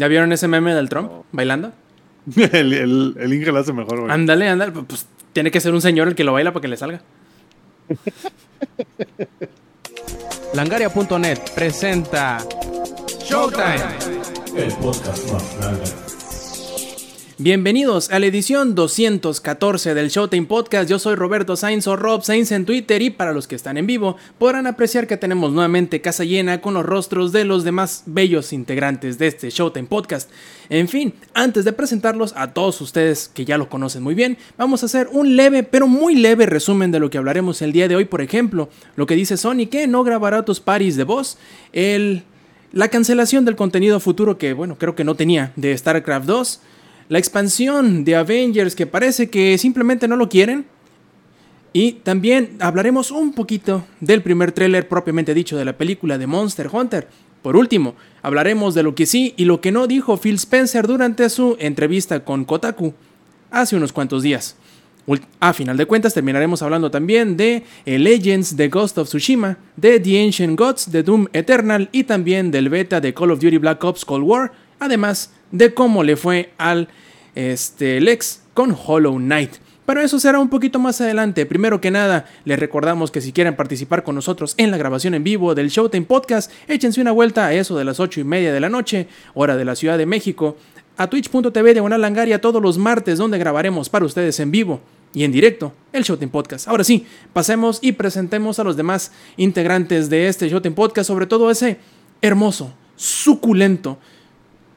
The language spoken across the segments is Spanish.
¿Ya vieron ese meme del Trump bailando? el, el, el Inge lo hace mejor, güey. Ándale, ándale. Pues tiene que ser un señor el que lo baila para que le salga. Langaria.net presenta Showtime. El podcast más grande. Bienvenidos a la edición 214 del Showtime Podcast. Yo soy Roberto Sainz o Rob Sainz en Twitter y para los que están en vivo podrán apreciar que tenemos nuevamente casa llena con los rostros de los demás bellos integrantes de este Showtime Podcast. En fin, antes de presentarlos a todos ustedes que ya lo conocen muy bien, vamos a hacer un leve pero muy leve resumen de lo que hablaremos el día de hoy. Por ejemplo, lo que dice Sony que no grabará tus paris de voz, el la cancelación del contenido futuro que, bueno, creo que no tenía de StarCraft 2, la expansión de Avengers que parece que simplemente no lo quieren. Y también hablaremos un poquito del primer tráiler propiamente dicho de la película de Monster Hunter. Por último, hablaremos de lo que sí y lo que no dijo Phil Spencer durante su entrevista con Kotaku hace unos cuantos días. A final de cuentas terminaremos hablando también de Legends de Ghost of Tsushima, de The Ancient Gods de Doom Eternal y también del beta de Call of Duty Black Ops Cold War, además de cómo le fue al este, Lex con Hollow Knight. Pero eso será un poquito más adelante. Primero que nada, les recordamos que si quieren participar con nosotros en la grabación en vivo del Showtime Podcast, échense una vuelta a eso de las 8 y media de la noche, hora de la Ciudad de México, a twitch.tv de Langaria todos los martes, donde grabaremos para ustedes en vivo y en directo el Showtime Podcast. Ahora sí, pasemos y presentemos a los demás integrantes de este Showtime Podcast, sobre todo ese hermoso, suculento,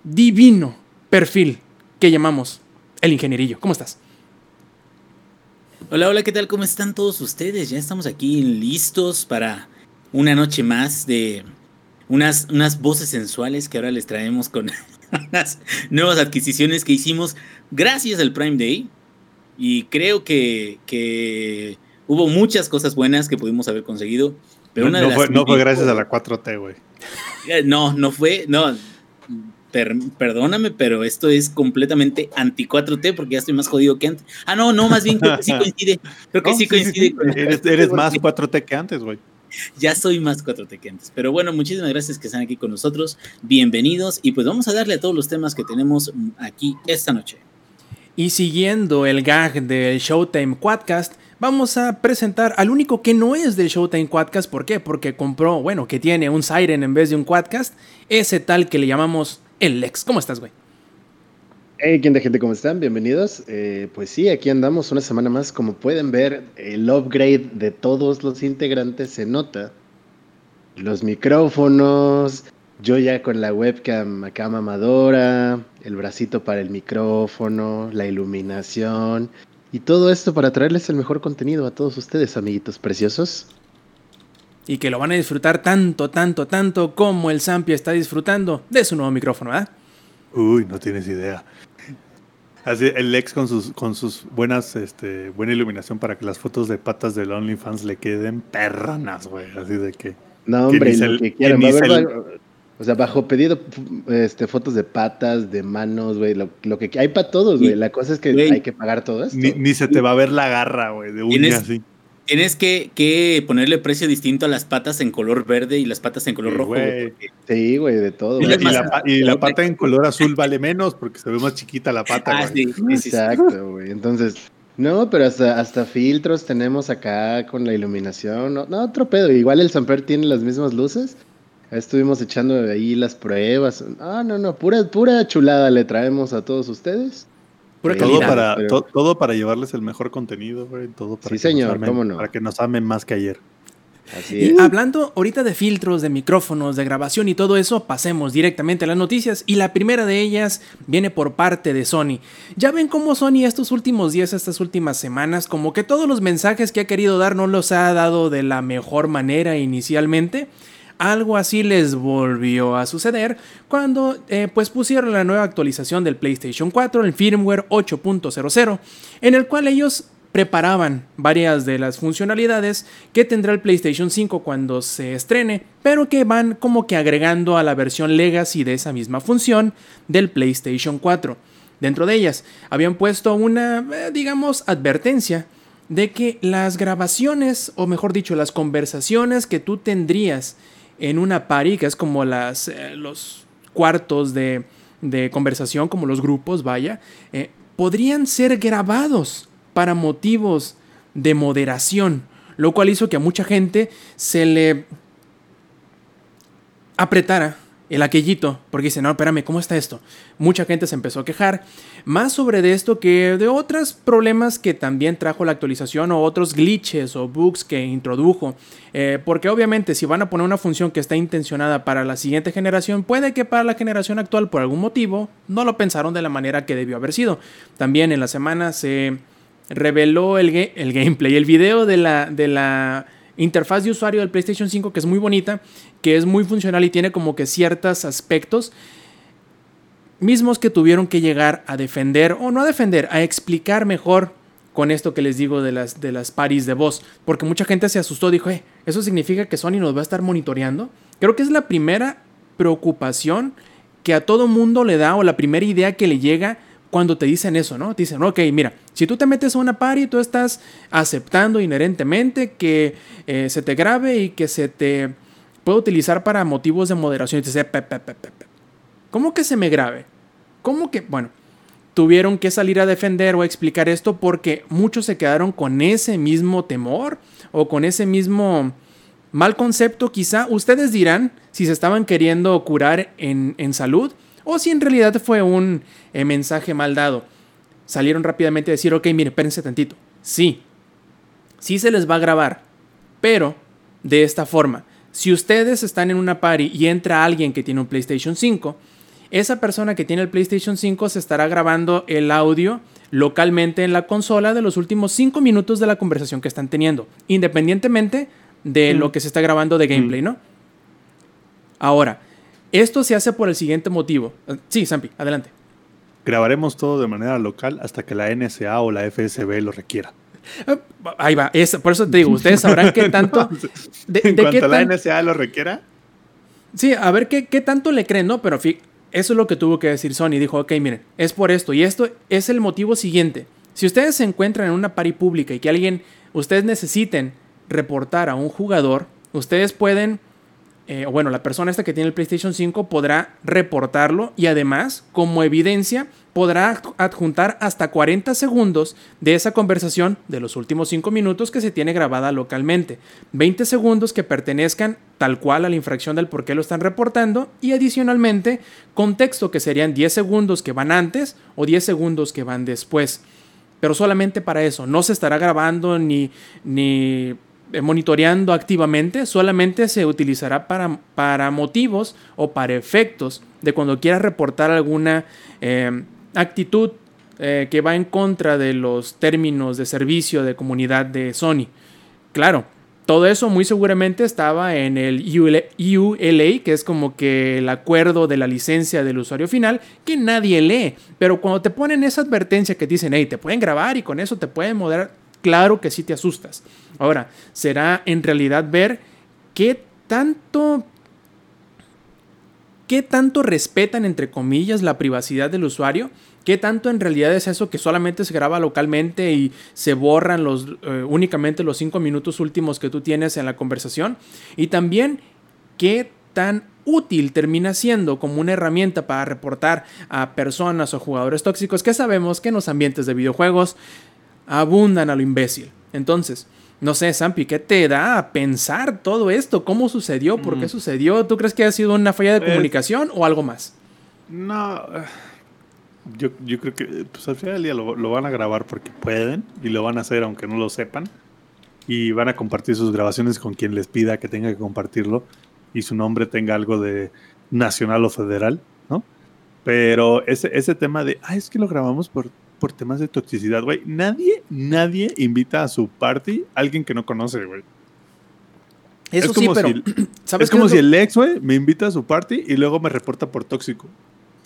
divino perfil que llamamos el ingenierillo. ¿Cómo estás? Hola, hola, ¿qué tal? ¿Cómo están todos ustedes? Ya estamos aquí listos para una noche más de unas, unas voces sensuales que ahora les traemos con unas nuevas adquisiciones que hicimos gracias al Prime Day. Y creo que, que hubo muchas cosas buenas que pudimos haber conseguido. Pero no, fue, no fue gracias a la 4T, güey. Eh, no, no fue, no, perdóname, pero esto es completamente anti 4T porque ya estoy más jodido que antes. Ah, no, no, más bien creo que sí coincide. Creo que sí coincide. eres, más 4T que antes, güey. Ya soy más 4T que antes. Pero bueno, muchísimas gracias que están aquí con nosotros. Bienvenidos y pues vamos a darle a todos los temas que tenemos aquí esta noche. Y siguiendo el gag del Showtime Quadcast, vamos a presentar al único que no es del Showtime Quadcast. ¿Por qué? Porque compró, bueno, que tiene un Siren en vez de un Quadcast, ese tal que le llamamos Lex. ¿Cómo estás, güey? Hey, ¿quién de gente? ¿Cómo están? Bienvenidos. Eh, pues sí, aquí andamos una semana más. Como pueden ver, el upgrade de todos los integrantes se nota. Los micrófonos, yo ya con la webcam acá mamadora, el bracito para el micrófono, la iluminación y todo esto para traerles el mejor contenido a todos ustedes, amiguitos preciosos y que lo van a disfrutar tanto, tanto, tanto como el Zampi está disfrutando de su nuevo micrófono, ¿verdad? Uy, no tienes idea. Así, el Lex con sus, con sus buenas, este, buena iluminación para que las fotos de patas del OnlyFans le queden perranas, güey. Así de que. No, hombre, lo que quieran. o sea, bajo pedido, este, fotos de patas, de manos, güey, lo, que hay para todos, güey. La cosa es que hay que pagar todo esto. Ni, se te va a ver la garra, güey, de uña así. Tienes que, que, ponerle precio distinto a las patas en color verde y las patas en color rojo. Sí, güey, de todo. Y, la, pata en color azul vale menos porque se ve más chiquita la pata. Ah, sí, Exacto, güey. Entonces, no, pero hasta, hasta filtros tenemos acá con la iluminación. No, no otro pedo. Igual el Samper tiene las mismas luces. Estuvimos echando ahí las pruebas. Ah, no, no, pura, pura chulada le traemos a todos ustedes todo, para, todo para llevarles el mejor contenido, güey. Todo para, sí, señor, no? para que nos amen más que ayer. Así hablando ahorita de filtros, de micrófonos, de grabación y todo eso, pasemos directamente a las noticias y la primera de ellas viene por parte de Sony. Ya ven cómo Sony estos últimos días, estas últimas semanas, como que todos los mensajes que ha querido dar no los ha dado de la mejor manera inicialmente. Algo así les volvió a suceder cuando eh, pues pusieron la nueva actualización del PlayStation 4, el firmware 8.00, en el cual ellos preparaban varias de las funcionalidades que tendrá el PlayStation 5 cuando se estrene, pero que van como que agregando a la versión legacy de esa misma función del PlayStation 4. Dentro de ellas habían puesto una, eh, digamos, advertencia de que las grabaciones, o mejor dicho, las conversaciones que tú tendrías en una party, que es como las, eh, los cuartos de, de conversación, como los grupos, vaya, eh, podrían ser grabados para motivos de moderación, lo cual hizo que a mucha gente se le apretara el aquellito, porque dice, no, espérame, ¿cómo está esto? Mucha gente se empezó a quejar, más sobre de esto que de otros problemas que también trajo la actualización o otros glitches o bugs que introdujo, eh, porque obviamente si van a poner una función que está intencionada para la siguiente generación, puede que para la generación actual por algún motivo no lo pensaron de la manera que debió haber sido. También en la semana se reveló el, el gameplay, el video de la... De la interfaz de usuario del PlayStation 5 que es muy bonita, que es muy funcional y tiene como que ciertos aspectos mismos que tuvieron que llegar a defender, o no a defender, a explicar mejor con esto que les digo de las, de las paris de voz. Porque mucha gente se asustó, dijo, eh, ¿eso significa que Sony nos va a estar monitoreando? Creo que es la primera preocupación que a todo mundo le da o la primera idea que le llega cuando te dicen eso, ¿no? Te dicen, ok, mira, si tú te metes a una party, tú estás aceptando inherentemente que eh, se te grabe y que se te puede utilizar para motivos de moderación. Y ¿cómo que se me grabe? ¿Cómo que? Bueno, tuvieron que salir a defender o a explicar esto porque muchos se quedaron con ese mismo temor o con ese mismo mal concepto quizá. Ustedes dirán si se estaban queriendo curar en, en salud o si en realidad fue un eh, mensaje mal dado. Salieron rápidamente a decir, ok, mire, espérense tantito. Sí, sí se les va a grabar, pero de esta forma. Si ustedes están en una party y entra alguien que tiene un PlayStation 5, esa persona que tiene el PlayStation 5 se estará grabando el audio localmente en la consola de los últimos 5 minutos de la conversación que están teniendo, independientemente de lo mm. que se está grabando de gameplay, mm. ¿no? Ahora, esto se hace por el siguiente motivo. Sí, Sampi, adelante. Grabaremos todo de manera local hasta que la NSA o la FSB lo requiera. Ah, ahí va, por eso te digo, ustedes sabrán qué tanto. De, en cuanto la NSA lo requiera. Sí, a ver qué, qué tanto le creen, ¿no? Pero eso es lo que tuvo que decir Sony. Dijo, ok, miren, es por esto. Y esto es el motivo siguiente. Si ustedes se encuentran en una pari pública y que alguien, ustedes necesiten reportar a un jugador, ustedes pueden eh, bueno, la persona esta que tiene el PlayStation 5 podrá reportarlo y además, como evidencia, podrá adjuntar hasta 40 segundos de esa conversación de los últimos 5 minutos que se tiene grabada localmente. 20 segundos que pertenezcan tal cual a la infracción del por qué lo están reportando y adicionalmente contexto que serían 10 segundos que van antes o 10 segundos que van después. Pero solamente para eso, no se estará grabando ni, ni monitoreando activamente, solamente se utilizará para, para motivos o para efectos de cuando quieras reportar alguna eh, actitud eh, que va en contra de los términos de servicio de comunidad de Sony. Claro, todo eso muy seguramente estaba en el ULA, que es como que el acuerdo de la licencia del usuario final, que nadie lee. Pero cuando te ponen esa advertencia que dicen, hey, te pueden grabar y con eso te pueden moderar, claro que sí te asustas. Ahora, será en realidad ver qué tanto qué tanto respetan entre comillas la privacidad del usuario, qué tanto en realidad es eso que solamente se graba localmente y se borran los eh, únicamente los cinco minutos últimos que tú tienes en la conversación y también qué tan útil termina siendo como una herramienta para reportar a personas o jugadores tóxicos que sabemos que en los ambientes de videojuegos abundan a lo imbécil. Entonces, no sé, Sampi, ¿qué te da a pensar todo esto? ¿Cómo sucedió? ¿Por qué mm. sucedió? ¿Tú crees que ha sido una falla de comunicación o algo más? No, yo, yo creo que pues al final del día lo, lo, van a grabar porque pueden y lo van a hacer aunque no lo sepan. Y van a compartir sus grabaciones con quien les pida que tenga que compartirlo y su nombre tenga algo de nacional o federal, ¿no? Pero ese, ese tema de, ah, es que lo grabamos por por temas de toxicidad, güey. Nadie, nadie invita a su party a alguien que no conoce, güey. Eso es como sí, pero. Si el, ¿sabes es como si el ex, güey, me invita a su party y luego me reporta por tóxico.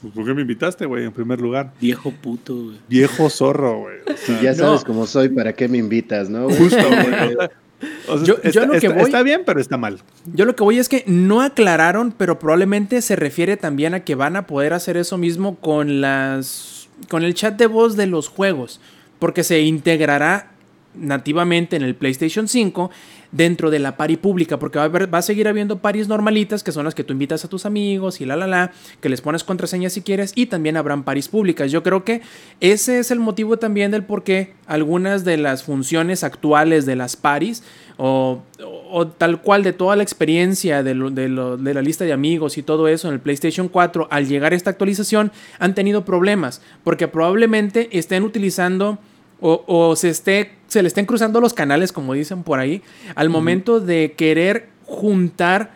Pues, ¿Por qué me invitaste, güey, en primer lugar? Viejo puto, güey. Viejo zorro, güey. si ya sabes cómo soy, ¿para qué me invitas, no? Justo, güey. yo, está, lo que voy, está bien, pero está mal. Yo lo que voy es que no aclararon, pero probablemente se refiere también a que van a poder hacer eso mismo con las con el chat de voz de los juegos, porque se integrará nativamente en el PlayStation 5 dentro de la pari pública, porque va a, va a seguir habiendo paris normalitas, que son las que tú invitas a tus amigos y la, la, la, que les pones contraseñas si quieres, y también habrán paris públicas. Yo creo que ese es el motivo también del por qué algunas de las funciones actuales de las paris, o, o, tal cual de toda la experiencia de, lo, de, lo, de, la lista de amigos y todo eso en el PlayStation 4, al llegar a esta actualización, han tenido problemas, porque probablemente estén utilizando o, o, se, esté, se le estén cruzando los canales, como dicen por ahí, al momento de querer juntar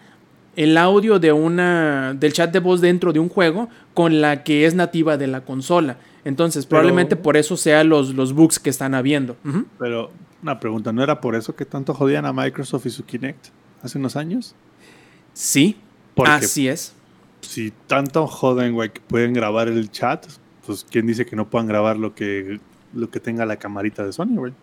el audio de una, del chat de voz dentro de un juego con la que es nativa de la consola. Entonces, pero, probablemente por eso sean los, los bugs que están habiendo. Uh -huh. Pero, una pregunta, ¿no era por eso que tanto jodían a Microsoft y su Kinect hace unos años? Sí, Porque así es. Si tanto joden, güey, que pueden grabar el chat, pues ¿quién dice que no puedan grabar lo que lo que tenga la camarita de Sony, güey.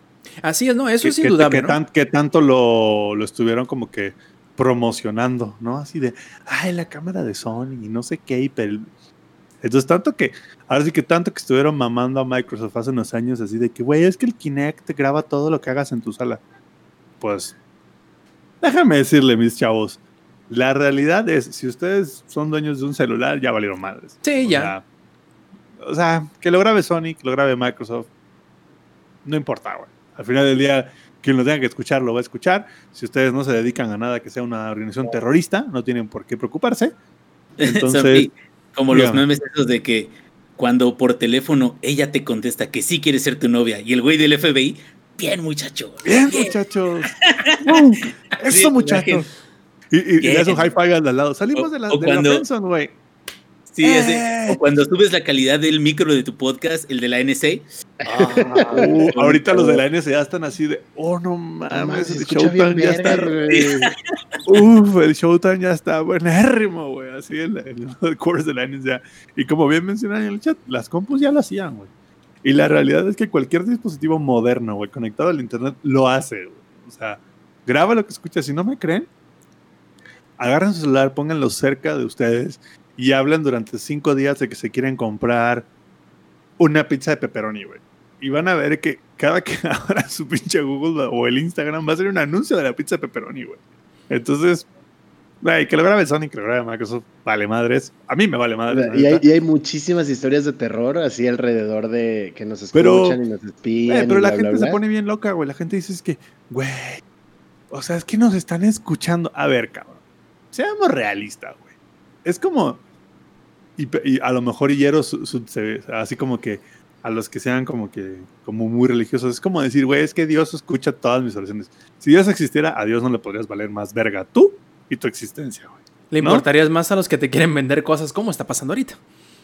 Así es, no, eso que, es indudable. Que, ¿no? tan, que tanto lo, lo, estuvieron como que promocionando, ¿no? Así de, ay, la cámara de Sony y no sé qué, pero... Entonces, tanto que, ahora sí que tanto que estuvieron mamando a Microsoft hace unos años, así de que, güey, es que el Kinect te graba todo lo que hagas en tu sala. Pues, déjame decirle, mis chavos, la realidad es, si ustedes son dueños de un celular, ya valieron madres. Sí, o ya. Sea, o sea, que lo grabe Sony, que lo grabe Microsoft, no importa, güey. Al final del día, quien lo tenga que escuchar, lo va a escuchar. Si ustedes no se dedican a nada que sea una organización terrorista, no tienen por qué preocuparse. Entonces, como los memes esos de que cuando por teléfono ella te contesta que sí quiere ser tu novia y el güey del FBI, bien muchacho. Bien, bien. muchachos. eso, muchachos. Y, y, y, le hace un high five al lado. Salimos o, de la, de cuando, la Benson, güey. Sí, eh. o cuando subes la calidad del micro de tu podcast, el de la NSA. Ah, uh, ahorita los de la NSA están así de, oh no mames, el Showtime ya está. Uf, el Showtime ya está buenérrimo, güey. Así en, en los cores de la NSA. Y como bien mencionan en el chat, las compus ya lo hacían, güey. Y la realidad es que cualquier dispositivo moderno, güey, conectado al internet, lo hace, güey. O sea, graba lo que escucha. Si no me creen, agarren su celular, pónganlo cerca de ustedes y hablan durante cinco días de que se quieren comprar una pizza de pepperoni, güey. Y van a ver que cada que abra su pinche Google o el Instagram va a ser un anuncio de la pizza de pepperoni, güey. Entonces, güey, que lo grabe Sony, que lo grabe Microsoft, vale madres. A mí me vale madres. Y hay, y hay, muchísimas historias de terror así alrededor de que nos escuchan pero, y nos espían. Pero y la bla, gente bla, bla. se pone bien loca, güey. La gente dice es que, güey, o sea, es que nos están escuchando. A ver, cabrón, seamos realistas, güey. Es como, y, y, a lo mejor hieros su, su, se, así como que a los que sean como que como muy religiosos es como decir güey es que Dios escucha todas mis oraciones si Dios existiera a Dios no le podrías valer más verga tú y tu existencia güey le ¿no? importarías más a los que te quieren vender cosas como está pasando ahorita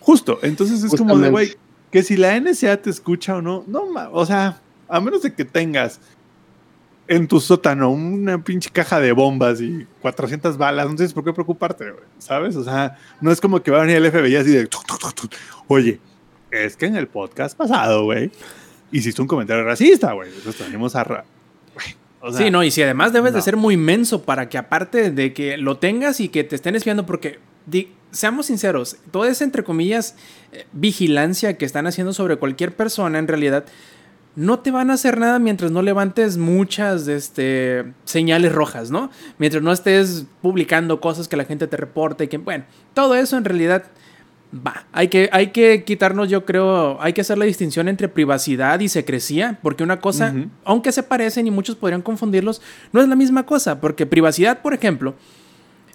justo entonces es Justamente. como de güey que si la NSA te escucha o no no o sea a menos de que tengas en tu sótano una pinche caja de bombas y 400 balas, no tienes por qué preocuparte, ¿sabes? O sea, no es como que va a venir el FBI así de, oye, es que en el podcast pasado, güey, hiciste un comentario racista, güey, entonces tenemos a... Ra o sea, sí, no, y si además debes no. de ser muy inmenso para que aparte de que lo tengas y que te estén espiando, porque di, seamos sinceros, toda esa entre comillas eh, vigilancia que están haciendo sobre cualquier persona en realidad no te van a hacer nada mientras no levantes muchas este, señales rojas, ¿no? Mientras no estés publicando cosas que la gente te reporte y que, bueno, todo eso en realidad va. Hay que, hay que quitarnos, yo creo, hay que hacer la distinción entre privacidad y secrecía, porque una cosa, uh -huh. aunque se parecen y muchos podrían confundirlos, no es la misma cosa, porque privacidad, por ejemplo,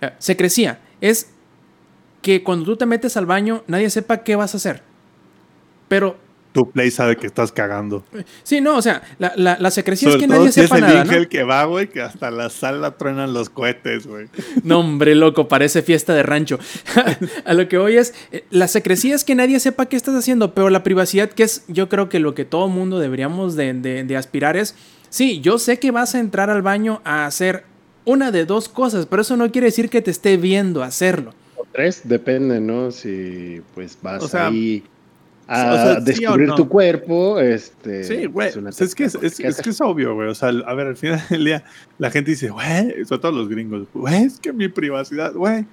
eh, secrecía es que cuando tú te metes al baño nadie sepa qué vas a hacer. Pero tu play sabe que estás cagando. Sí, no, o sea, la, la, la secrecía Sobre es que nadie si sepa es el nada, ¿no? el que va, güey, que hasta la sala truenan los cohetes, güey. No, hombre, loco, parece fiesta de rancho. a lo que voy es, eh, la secrecía es que nadie sepa qué estás haciendo, pero la privacidad, que es, yo creo que lo que todo mundo deberíamos de, de, de aspirar es, sí, yo sé que vas a entrar al baño a hacer una de dos cosas, pero eso no quiere decir que te esté viendo hacerlo. O tres, depende, ¿no? Si pues vas o sea, ahí a o sea, descubrir sí no. tu cuerpo, este... Sí, güey, pues es, que es, es, es, que es obvio, güey, o sea, a ver, al final del día la gente dice, güey, sobre todo los gringos, güey, es que mi privacidad, güey,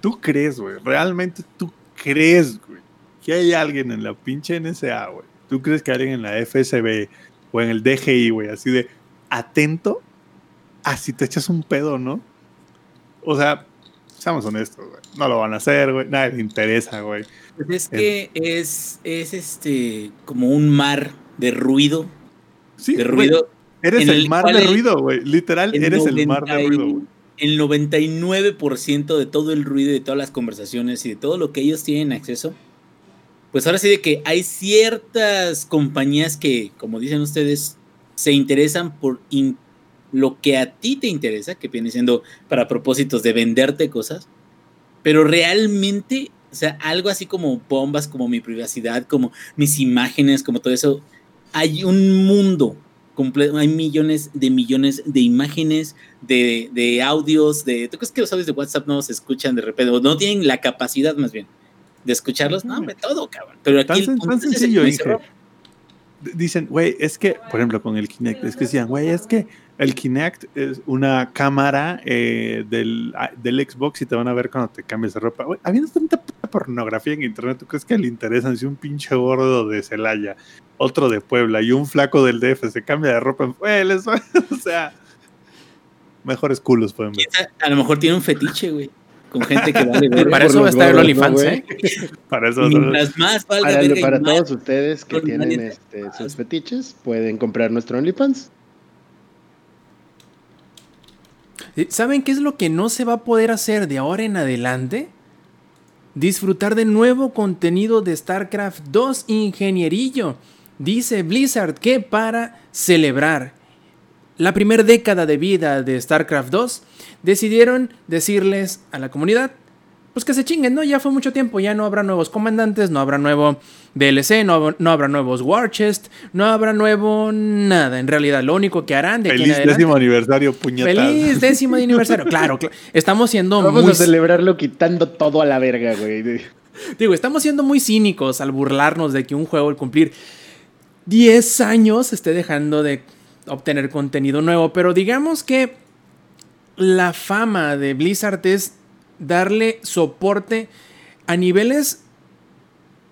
tú crees, güey, realmente tú crees, güey, que hay alguien en la pinche NSA, güey, tú crees que hay alguien en la FSB o en el DGI, güey, así de atento así te echas un pedo, ¿no? O sea, seamos honestos, güey. No lo van a hacer, güey. Nadie le interesa, güey. Pues es que es, es este como un mar de ruido. Sí, de ruido. Eres el el mar de el- ruido, güey. Literal, el eres el mar de 90 y- ruido, güey. El 99% de todo el ruido, y de todas las conversaciones y de todo lo que ellos tienen acceso, pues ahora sí de que hay ciertas compañías que, como dicen ustedes, se interesan por in- lo que a ti te interesa, que viene siendo para propósitos de venderte cosas, pero realmente, o sea, algo así como bombas, como mi privacidad, como mis imágenes, como todo eso, hay un mundo completo, hay millones de millones de imágenes, de, de audios, de... ¿Tú crees que los audios de WhatsApp no se escuchan de repente? O no tienen la capacidad más bien de escucharlos. No, hombre, todo, cabrón. Pero aquí Tan, el tan sencillo, Dicen, güey, es que, por ejemplo, con el Kinect, es que decían, güey, es que el Kinect es una cámara eh, del, ah, del Xbox y te van a ver cuando te cambias de ropa. Habiendo tanta puta pornografía en internet, ¿tú crees que le interesan si un pinche gordo de Celaya, otro de Puebla y un flaco del DF se cambia de ropa? Güey, les o sea, mejores culos pueden ver. A lo mejor tiene un fetiche, güey. Con gente que vale verga. Para eso va a estar el OnlyFans. ¿eh? Para eso, Mientras más valga Para, para todos ustedes que tienen este, sus fetiches, pueden comprar nuestro OnlyFans. ¿Saben qué es lo que no se va a poder hacer de ahora en adelante? Disfrutar de nuevo contenido de StarCraft 2 Ingenierillo. Dice Blizzard que para celebrar la primera década de vida de StarCraft 2, decidieron decirles a la comunidad, pues que se chinguen, ¿no? Ya fue mucho tiempo, ya no habrá nuevos comandantes, no habrá nuevo DLC, no, no habrá nuevos War Chest, no habrá nuevo nada. En realidad, lo único que harán de aquí en Feliz adelante- décimo aniversario, puñetas. Feliz décimo de aniversario. Claro, cla- estamos siendo Vamos muy a celebrarlo quitando todo a la verga, güey. digo, estamos siendo muy cínicos al burlarnos de que un juego al cumplir 10 años esté dejando de obtener contenido nuevo, pero digamos que la fama de Blizzard es darle soporte a niveles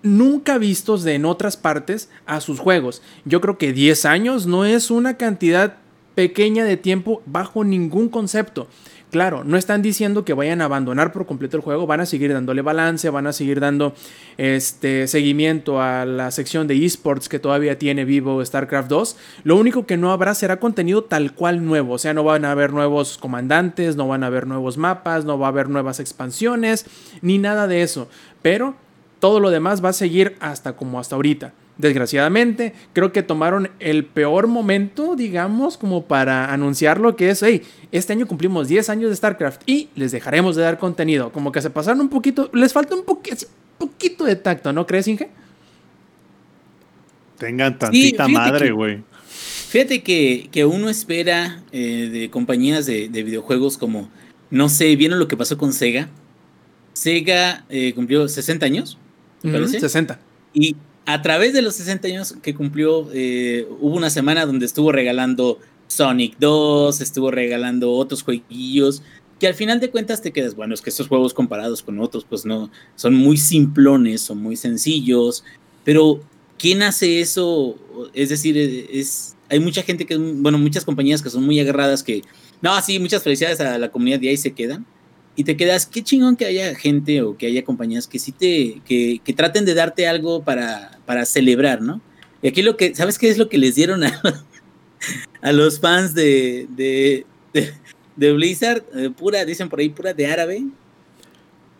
nunca vistos de en otras partes a sus juegos. Yo creo que 10 años no es una cantidad pequeña de tiempo bajo ningún concepto. Claro, no están diciendo que vayan a abandonar por completo el juego, van a seguir dándole balance, van a seguir dando este seguimiento a la sección de esports que todavía tiene vivo StarCraft 2. Lo único que no habrá será contenido tal cual nuevo, o sea, no van a haber nuevos comandantes, no van a haber nuevos mapas, no va a haber nuevas expansiones, ni nada de eso. Pero todo lo demás va a seguir hasta como hasta ahorita. Desgraciadamente, creo que tomaron el peor momento, digamos, como para anunciar lo que es, hey, este año cumplimos 10 años de StarCraft y les dejaremos de dar contenido. Como que se pasaron un poquito, les falta un así, poquito de tacto, ¿no crees, Inge? Tengan tantita madre, güey. Fíjate que, que uno espera eh, de compañías de, de videojuegos como, no sé, ¿vieron lo que pasó con Sega? Sega eh, cumplió 60 años, parece. 60. Y a través de los 60 años que cumplió, eh, hubo una semana donde estuvo regalando Sonic 2, estuvo regalando otros jueguillos, que al final de cuentas te quedas, bueno, es que estos juegos comparados con otros, pues no, son muy simplones, son muy sencillos, pero ¿quién hace eso? Es decir, es, hay mucha gente que, bueno, muchas compañías que son muy agarradas que, no, sí, muchas felicidades a la comunidad y ahí se quedan. Y te quedas, qué chingón que haya gente o que haya compañías que sí te, que, que traten de darte algo para, para celebrar, ¿no? Y aquí lo que, ¿sabes qué es lo que les dieron a, a los fans de, de, de, de Blizzard? Eh, pura, dicen por ahí, pura de árabe.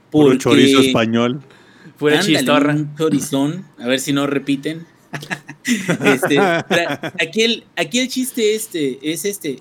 Puro chorizo español. Pura Ándale, chistorra. un chorizón, a ver si no repiten. Este, aquí, el, aquí el chiste este es este.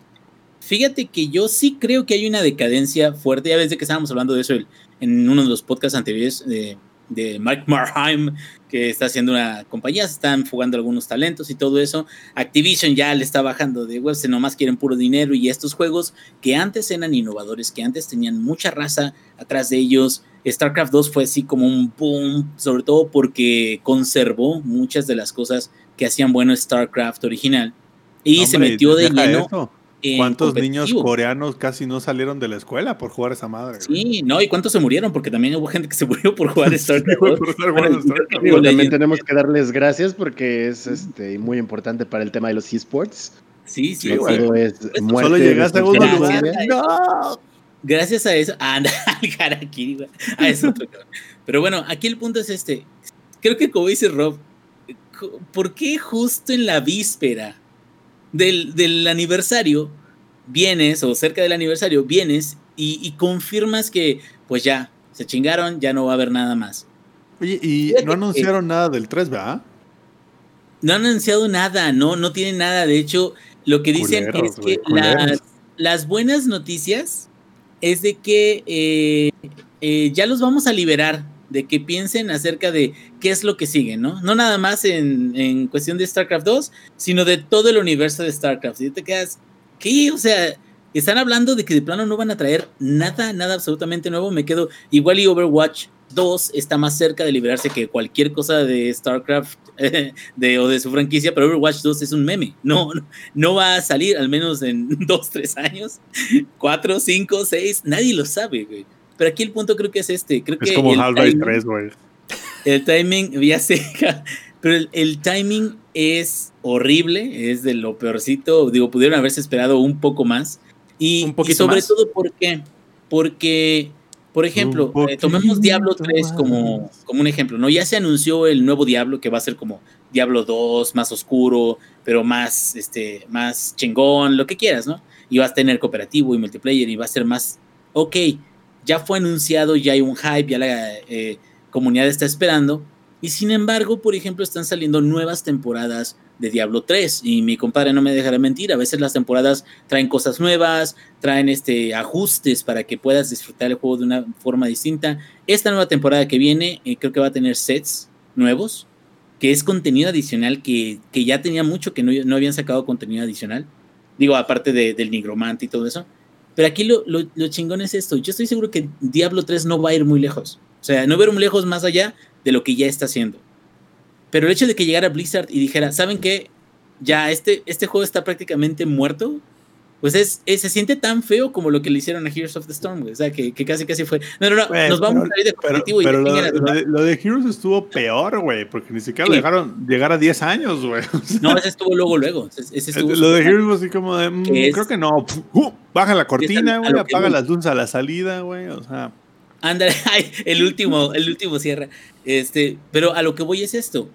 Fíjate que yo sí creo que hay una decadencia fuerte. Ya ves de que estábamos hablando de eso el- en uno de los podcasts anteriores de, de Mike Marheim, que está haciendo una compañía, se están fugando algunos talentos y todo eso. Activision ya le está bajando de web, se nomás quieren puro dinero y estos juegos que antes eran innovadores, que antes tenían mucha raza atrás de ellos. StarCraft 2 fue así como un boom, sobre todo porque conservó muchas de las cosas que hacían bueno StarCraft original y se metió de lleno. eso. ¿Cuántos niños coreanos casi no salieron de la escuela por jugar esa madre? Sí, no, y cuántos se murieron, porque también hubo gente que se murió por jugar StarCraft. güey, 2. por estar jugando StarCraft. Digo, también tenemos que darles gracias porque es este, muy importante para el tema de los esports. Sí, sí, Sí, güey. Todo es Pues, muerte Solo llegué a de segundo lugar. ¡No! Gracias a eso. Ah, al Harakiri, güey. Ah, es otro. Pero bueno, aquí el punto es este. Creo que como dice Rob, ¿por qué justo en la víspera del, del aniversario vienes, o cerca del aniversario, vienes y, y confirmas que, pues ya, se chingaron, ya no va a haber nada más? Oye, y Fíjate no que- anunciaron nada del 3, ¿verdad? No han anunciado nada, no, no tienen nada. De hecho, lo que dicen Culeros, es que las buenas noticias es de que eh, eh, ya los vamos a liberar, de que piensen acerca de qué es lo que sigue, ¿no? No nada más en, en cuestión de StarCraft 2, sino de todo el universo de StarCraft. Y te quedas, ¿qué? O sea, están hablando de que de plano no van a traer nada, nada absolutamente nuevo. Me quedo igual y Overwatch 2 está más cerca de liberarse que cualquier cosa de StarCraft de, o de su franquicia, pero Overwatch 2 es un meme. No, no, va a salir, al menos en dos, tres años, cuatro, cinco, seis, nadie lo sabe, güey. Pero aquí el punto creo que es este. Creo Es que como el Half-Life timing- 3, güey. el timing, ya sé, pero el, el timing es horrible, es de lo peorcito. Digo, pudieron haberse esperado un poco más. Y, Un y sobre más. todo, ¿por qué? Porque, por ejemplo, eh, tomemos Diablo poquito 3 como, como un ejemplo, ¿no? Ya se anunció el nuevo Diablo que va a ser como Diablo 2, más oscuro, pero más, este, más chingón, lo que quieras, ¿no? Y va a tener cooperativo y multiplayer y va a ser más, ok, ya fue anunciado, ya hay un hype, ya la eh, comunidad está esperando. Y sin embargo, por ejemplo, están saliendo nuevas temporadas de Diablo 3 y mi compadre no me dejará mentir, a veces las temporadas traen cosas nuevas, traen este ajustes para que puedas disfrutar el juego de una forma distinta. Esta nueva temporada que viene eh, creo que va a tener sets nuevos, que es contenido adicional que, que ya tenía mucho que no, no habían sacado contenido adicional. Digo, aparte de- del nigromante y todo eso. Pero aquí lo, lo, chingón es esto. Yo estoy seguro que Diablo 3 no va a ir muy lejos. O sea, no va a ir muy lejos más allá de lo que ya está haciendo. Pero el hecho de que llegara Blizzard y dijera, ¿saben qué? Ya este, este juego está prácticamente muerto. Pues es, es- se siente tan feo como lo que le hicieron a Heroes of the Storm, güey. O sea, que, que casi casi fue. No, no, no, nos vamos pero- a salir de Pero, competitivo y pero de lo, lo de, lo de Heroes estuvo peor, güey, porque ni siquiera lo Sí. dejaron llegar a 10 años, güey. No, ese estuvo luego, luego. Ese, ese estuvo lo de. Heroes así como de, mm, creo que no. Uh, baja la cortina, güey, lo apaga las luces a la salida, güey. O sea, Ándale, ay, el último, el último cierra. Este, pero a lo que voy es esto.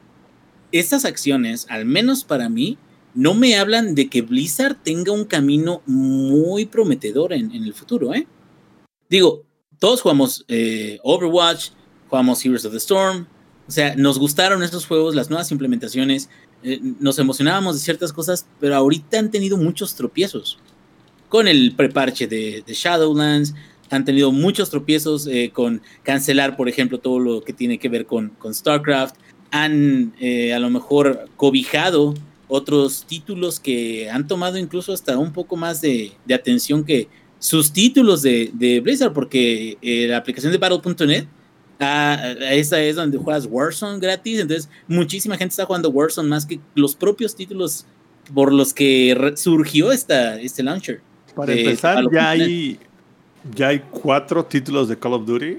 Estas acciones, al menos para mí, no me hablan de que Blizzard tenga un camino muy prometedor en, el futuro, ¿eh? Digo, todos jugamos eh, Overwatch, jugamos Heroes of the Storm, o sea, nos gustaron estos juegos, las nuevas implementaciones, eh, nos emocionábamos de ciertas cosas, pero ahorita han tenido muchos tropiezos. Con el preparche de, de Shadowlands, han tenido muchos tropiezos eh, con cancelar, por ejemplo, todo lo que tiene que ver con, StarCraft. Han a lo mejor cobijado otros títulos que han tomado incluso hasta un poco más de, de atención que sus títulos de, de Blizzard, porque eh, la aplicación de Battle.net, ah, esa es donde juegas Warzone gratis, entonces muchísima gente está jugando Warzone más que los propios títulos por los que surgió esta, este launcher. para de empezar, ya hay, ya hay cuatro títulos de Call of Duty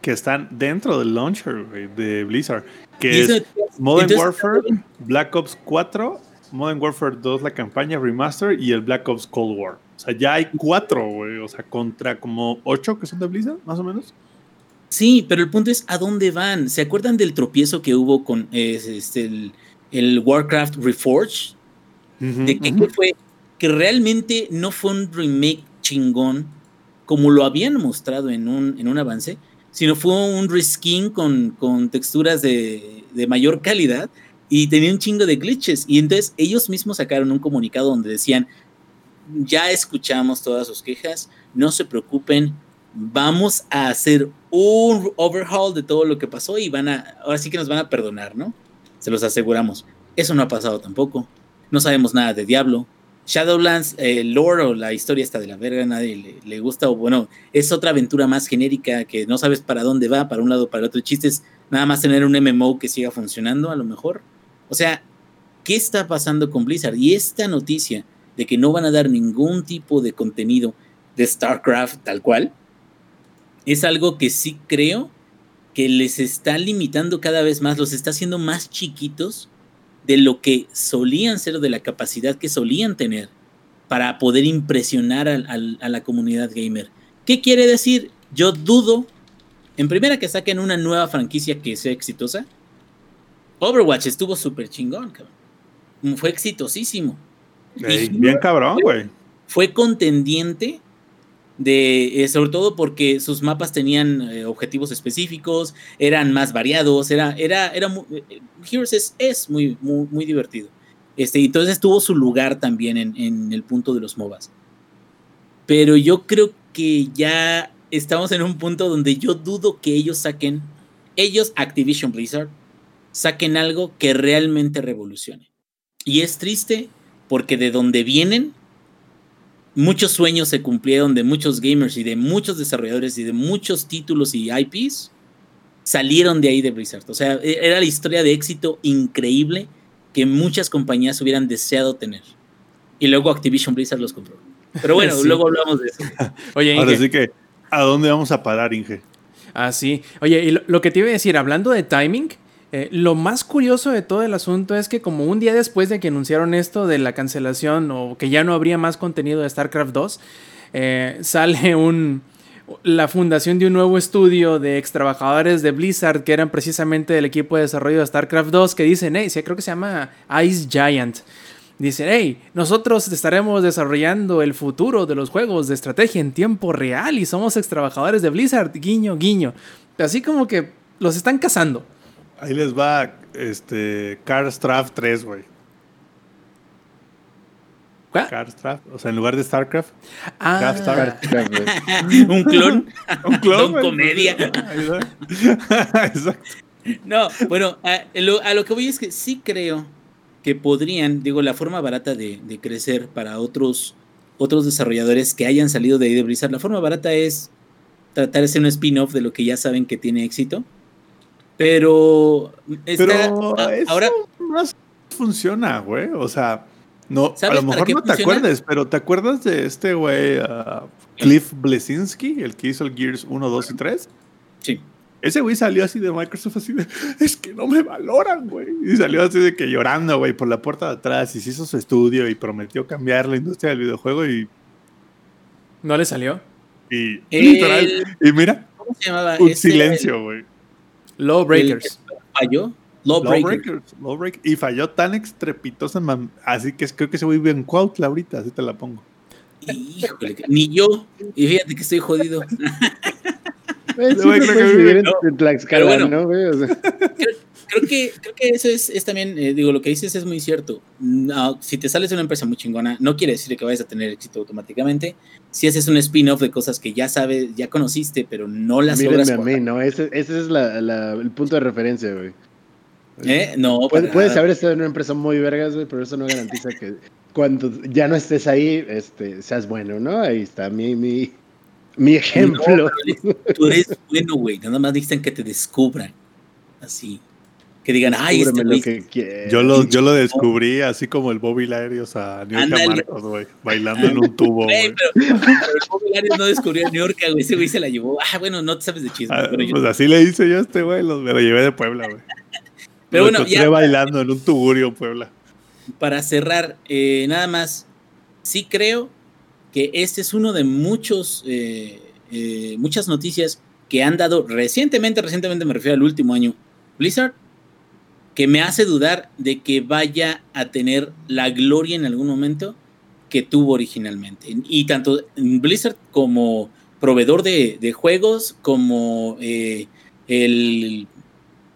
que están dentro del launcher de Blizzard, que es Modern entonces, Warfare, Black Ops 4, Modern Warfare 2, la campaña remaster y el Black Ops Cold War. O sea, ya hay cuatro, güey. O sea, contra como ocho que son de Blizzard, más o menos. Sí, pero el punto es a dónde van. ¿Se acuerdan del tropiezo que hubo con eh, este, el, el Warcraft Reforged? De que, que fue que realmente no fue un remake chingón como lo habían mostrado en un, en un avance, sino fue un reskin con, con texturas de, de mayor calidad y tenía un chingo de glitches. Y entonces ellos mismos sacaron un comunicado donde decían, ya escuchamos todas sus quejas, no se preocupen, vamos a hacer un overhaul de todo lo que pasó y van a, ahora sí que nos van a perdonar, ¿no? Se los aseguramos. Eso no ha pasado tampoco. No sabemos nada de Diablo. Shadowlands, eh, lore o la historia está de la verga, nadie le, gusta, o bueno, es otra aventura más genérica que no sabes para dónde va, para un lado, para otro. El chiste es nada más tener un MMO que siga funcionando, a lo mejor. O sea, ¿qué está pasando con Blizzard? Y esta noticia de que no van a dar ningún tipo de contenido de StarCraft tal cual, es algo que sí creo que les está limitando cada vez más, los está haciendo más chiquitos de lo que solían ser, de la capacidad que solían tener para poder impresionar a la comunidad gamer. ¿Qué quiere decir? Yo dudo, en primera, que saquen una nueva franquicia que sea exitosa. Overwatch estuvo súper chingón, cabrón. Fue exitosísimo. bien cabrón, güey. Fue contendiente de, eh, sobre todo porque sus mapas tenían eh, objetivos específicos, eran más variados, era, era, era eh, Heroes es, muy, muy, muy, divertido. Este, entonces tuvo su lugar también en, en, el punto de los MOBAs. Pero yo creo que ya estamos en un punto donde yo dudo que ellos saquen, ellos, Activision Blizzard, saquen algo que realmente revolucione. Y es triste porque de donde vienen muchos sueños se cumplieron de muchos gamers y de muchos desarrolladores y de muchos títulos y IPs salieron de ahí de Blizzard. O sea, e-, era la historia de éxito increíble que muchas compañías hubieran deseado tener. Y luego Activision Blizzard los compró. Pero bueno, luego hablamos de eso. Oye, Inge. Ahora sí que, ¿a dónde vamos a parar, Inge? Ah, sí. Oye, y lo que te iba a decir, hablando de timing, eh, lo más curioso de todo el asunto es que como un día después de que anunciaron esto de la cancelación o que ya no habría más contenido de StarCraft 2, eh, sale un, la fundación de un nuevo estudio de ex trabajadores de Blizzard que eran precisamente del equipo de desarrollo de StarCraft 2 que dicen, hey, creo que se llama Ice Giant. Dicen, hey, nosotros estaremos desarrollando el futuro de los juegos de estrategia en tiempo real y somos ex trabajadores de Blizzard, guiño, guiño. Así como que los están cazando. Ahí les va este Carstraft 3, güey. Carstraft, o sea, en lugar de StarCraft. Ah, un clon. un clon. comedia. Exacto. No, bueno, a lo, que voy es que sí creo que podrían, digo, la forma barata de, crecer para otros, otros desarrolladores que hayan salido de ahí de Blizzard, la forma barata es tratar de hacer un spin-off de lo que ya saben que tiene éxito pero, pero ahora más funciona, güey. O sea, no, a lo mejor no te acuerdes, pero ¿te acuerdas de este güey uh, Cliff Blesinski, el que hizo el Gears 1, 2 y 3? Sí. Ese güey salió así de Microsoft, así de, es que no me valoran, güey. Y salió así de que llorando, güey, por la puerta de atrás. Y se hizo su estudio y prometió cambiar la industria del videojuego y... ¿No le salió? Y, literal, y mira, ¿cómo se llamaba? Un silencio, güey. Lawbreakers. Falló. Lawbreakers. Lawbreakers. Y falló tan estrepitosa, así que creo que se vive en Cuautla ahorita, así te la pongo. Híjole, ni yo. Y fíjate que estoy jodido. Pero bueno, ¿no, creo que, creo que eso es, es también, eh, digo, lo que dices es muy cierto. No, si te sales de una empresa muy chingona, no quiere decir que vayas a tener éxito automáticamente. Si haces un spin-off de cosas que ya sabes, ya conociste, pero no las Mírenme logras. a mí, ¿no? Ese, ese es la, la, el punto de referencia, güey. ¿Eh? No, puedes, puedes haber estado en una empresa muy vergas, güey, pero eso no garantiza que cuando ya no estés ahí, este, seas bueno, ¿no? Ahí está mi, mi, mi ejemplo. tú eres bueno, güey. Nada más dicen que te descubran. Así que digan, ay, este lo que yo lo, yo lo descubrí así como el Bobby Larios a New York Marcos, güey, bailando en un tubo, güey. Pero, el Bobby Larios no descubrió a New York, güey, ese güey se la llevó. Ah, bueno, no te sabes de chisme. Ah, pues así le hice yo a este güey, me lo llevé de Puebla, güey. pero bueno, ya. bailando en un tugurio, Puebla. Para cerrar, eh, nada más, sí creo que este es uno de muchos, eh, eh, muchas noticias que han dado recientemente, recientemente me refiero al último año, Blizzard que me hace dudar de que vaya a tener la gloria en algún momento que tuvo originalmente. Y tanto Blizzard como proveedor de, juegos, como eh, el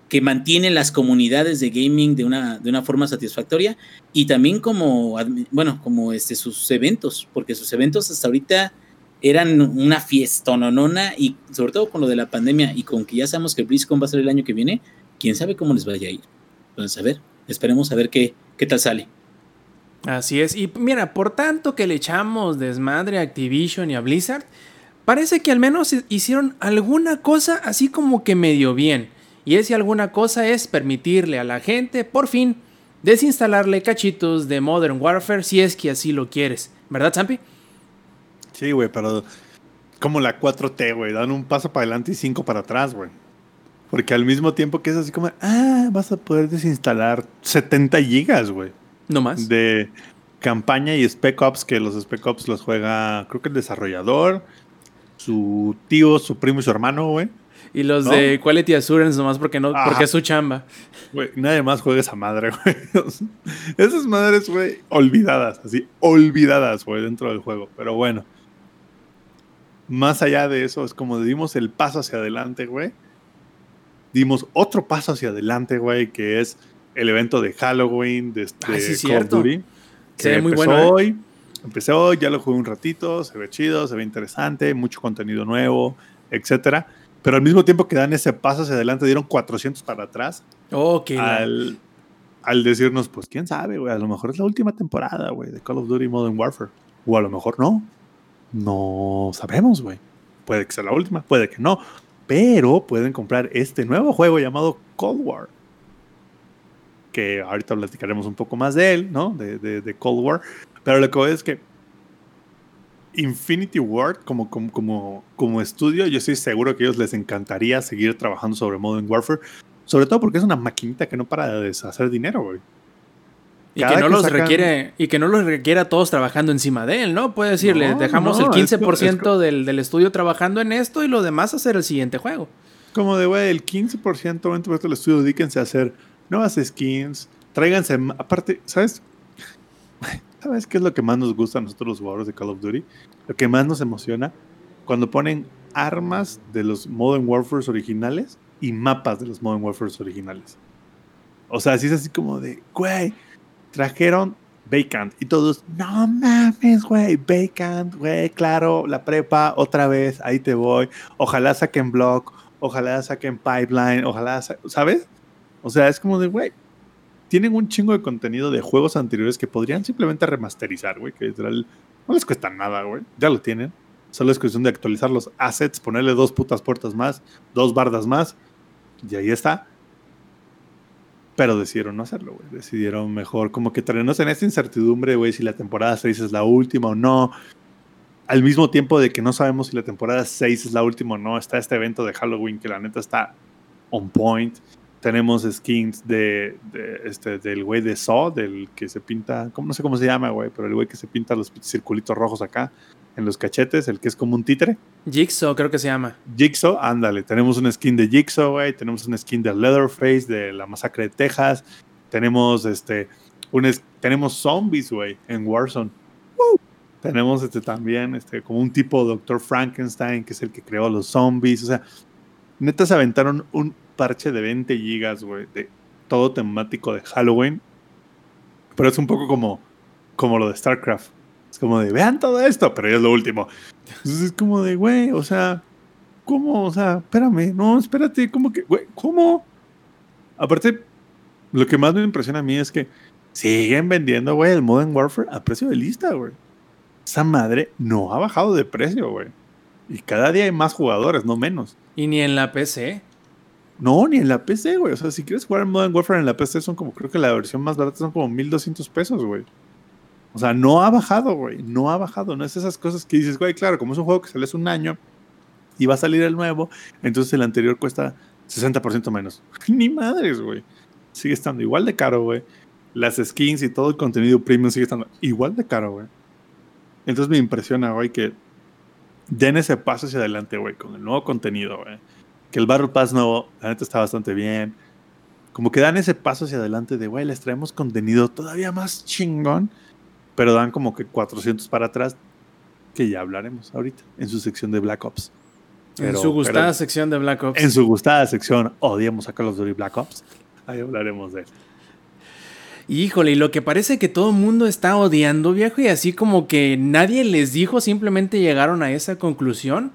que mantiene las comunidades de gaming de una, de una forma satisfactoria y también como, bueno, como este, sus eventos, porque sus eventos hasta ahorita eran una fiestononona y sobre todo con lo de la pandemia y con que ya sabemos que BlizzCon va a ser el año que viene, quién sabe cómo les vaya a ir. Entonces, a ver, esperemos a ver qué, qué tal sale. Así es. Y mira, por tanto que le echamos desmadre a Activision y a Blizzard, parece que al menos hicieron alguna cosa así como que medio bien. Y ese alguna cosa es permitirle a la gente, por fin, desinstalarle cachitos de Modern Warfare si es que así lo quieres. ¿Verdad, Zampi? Sí, güey, pero como la 4T, güey. Dan un paso para adelante y cinco para atrás, güey. Porque al mismo tiempo que es así como, ah, vas a poder desinstalar 70 gigas, güey. No más. De campaña y Spec Ops, que los Spec Ops los juega, creo que el desarrollador, su tío, su primo y su hermano, güey. Y los de Quality Assurance nomás porque no, porque es su chamba. Güey, nadie más juega esa madre, güey. Esas madres, güey, olvidadas, así, olvidadas, güey, dentro del juego. Pero bueno. Más allá de eso, es como dimos el paso hacia adelante, güey. Dimos otro paso hacia adelante, güey, que es el evento de Halloween de, este ah, sí, Call of Duty. Se ve muy bueno. ¿eh? Hoy, Empecé hoy, ya lo jugué un ratito, se ve chido, se ve interesante, mucho contenido nuevo, etcétera pero al mismo tiempo que dan ese paso hacia adelante, dieron 400 para atrás. Ok. Al, al decirnos, pues quién sabe, güey, a lo mejor es la última temporada, güey, de Call of Duty Modern Warfare. O a lo mejor no. No sabemos, güey. Puede que sea la última, puede que no. Pero pueden comprar este nuevo juego llamado Cold War. Que ahorita platicaremos un poco más de él, ¿no? De, Cold War. Pero lo que voy es que Infinity Ward como, como, como, como estudio, yo estoy seguro que a ellos les encantaría seguir trabajando sobre Modern Warfare. Sobre todo porque es una maquinita que no para de deshacer dinero, güey. Y que, no los requiere, y que no los requiere a todos trabajando encima de él, ¿no? Puede decirle, dejamos el 15% del, del, estudio trabajando en esto y lo demás hacer el siguiente juego. Como de, güey, el 15% dentro del estudio dedíquense a hacer nuevas skins, tráiganse, aparte, ¿sabes? ¿Sabes qué es lo que más nos gusta a nosotros los jugadores de Call of Duty? Lo que más nos emociona cuando ponen armas de los Modern Warfare originales y mapas de los Modern Warfare originales. O sea, si es así como de, güey, trajeron Vacant y todos, no mames, güey, Vacant, güey, claro, la prepa, otra vez, ahí te voy. Ojalá saquen Block, ojalá saquen Pipeline, ojalá, ¿sabes? O sea, es como de, güey, tienen un chingo de contenido de juegos anteriores que podrían simplemente remasterizar, güey, que literal no les cuesta nada, güey. Ya lo tienen. Solo es cuestión de actualizar los assets, ponerle dos putas puertas más, dos bardas más, y ahí está. Pero decidieron no hacerlo, güey. Decidieron mejor como que traernos en esta incertidumbre, güey, si la temporada 6 es la última o no. Al mismo tiempo de que no sabemos si la temporada 6 es la última o no, está este evento de Halloween que la neta está on point tenemos skins de, este, del güey de Saw, del que se pinta, ¿cómo, no sé cómo se llama, güey, pero el güey que se pinta los circulitos rojos acá en los cachetes, el que es como un títere. Jigsaw, creo que se llama. Jigsaw, ándale. Tenemos un skin de Jigsaw, güey. Tenemos un skin de Leatherface, de la masacre de Texas. Tenemos este. Un tenemos zombies, güey, en Warzone. Tenemos este también, este, como un tipo Doctor Frankenstein, que es el que creó los zombies. O sea, neta se aventaron un parche de 20 gigas, güey, de todo temático de Halloween. Pero es un poco como, como lo de StarCraft. Como de, vean todo esto, pero ya es lo último. Entonces es como de, güey, o sea, ¿cómo? O sea, espérame, no, espérate, ¿cómo que, güey, cómo? Aparte, lo que más me impresiona a mí es que siguen vendiendo, güey, el Modern Warfare a precio de lista, güey. Esa madre no ha bajado de precio, güey. Y cada día hay más jugadores, no menos. Y ni en la PC. No, ni en la PC, güey. O sea, si quieres jugar Modern Warfare en la PC, son como, creo que la versión más barata son como 1200 pesos, güey. O sea, no ha bajado, güey. No ha bajado. No es esas cosas que dices, güey, claro, como es un juego que sale hace un año y va a salir el nuevo, entonces el anterior cuesta 60% menos. Ni madres, güey. Sigue estando igual de caro, güey. Las skins y todo el contenido premium sigue estando igual de caro, güey. Entonces me impresiona, güey, que den ese paso hacia adelante, güey, con el nuevo contenido, güey que el Battle Pass nuevo, la neta está bastante bien. Como que dan ese paso hacia adelante de, güey, les traemos contenido todavía más chingón, pero dan como que 400 para atrás, que ya hablaremos ahorita, en su sección de Black Ops. en su gustada sección de Black Ops. En su gustada sección, odiamos a Call of Duty Black Ops. Ahí hablaremos de él. Híjole, y lo que parece que todo el mundo está odiando, viejo, y así como que nadie les dijo, simplemente llegaron a esa conclusión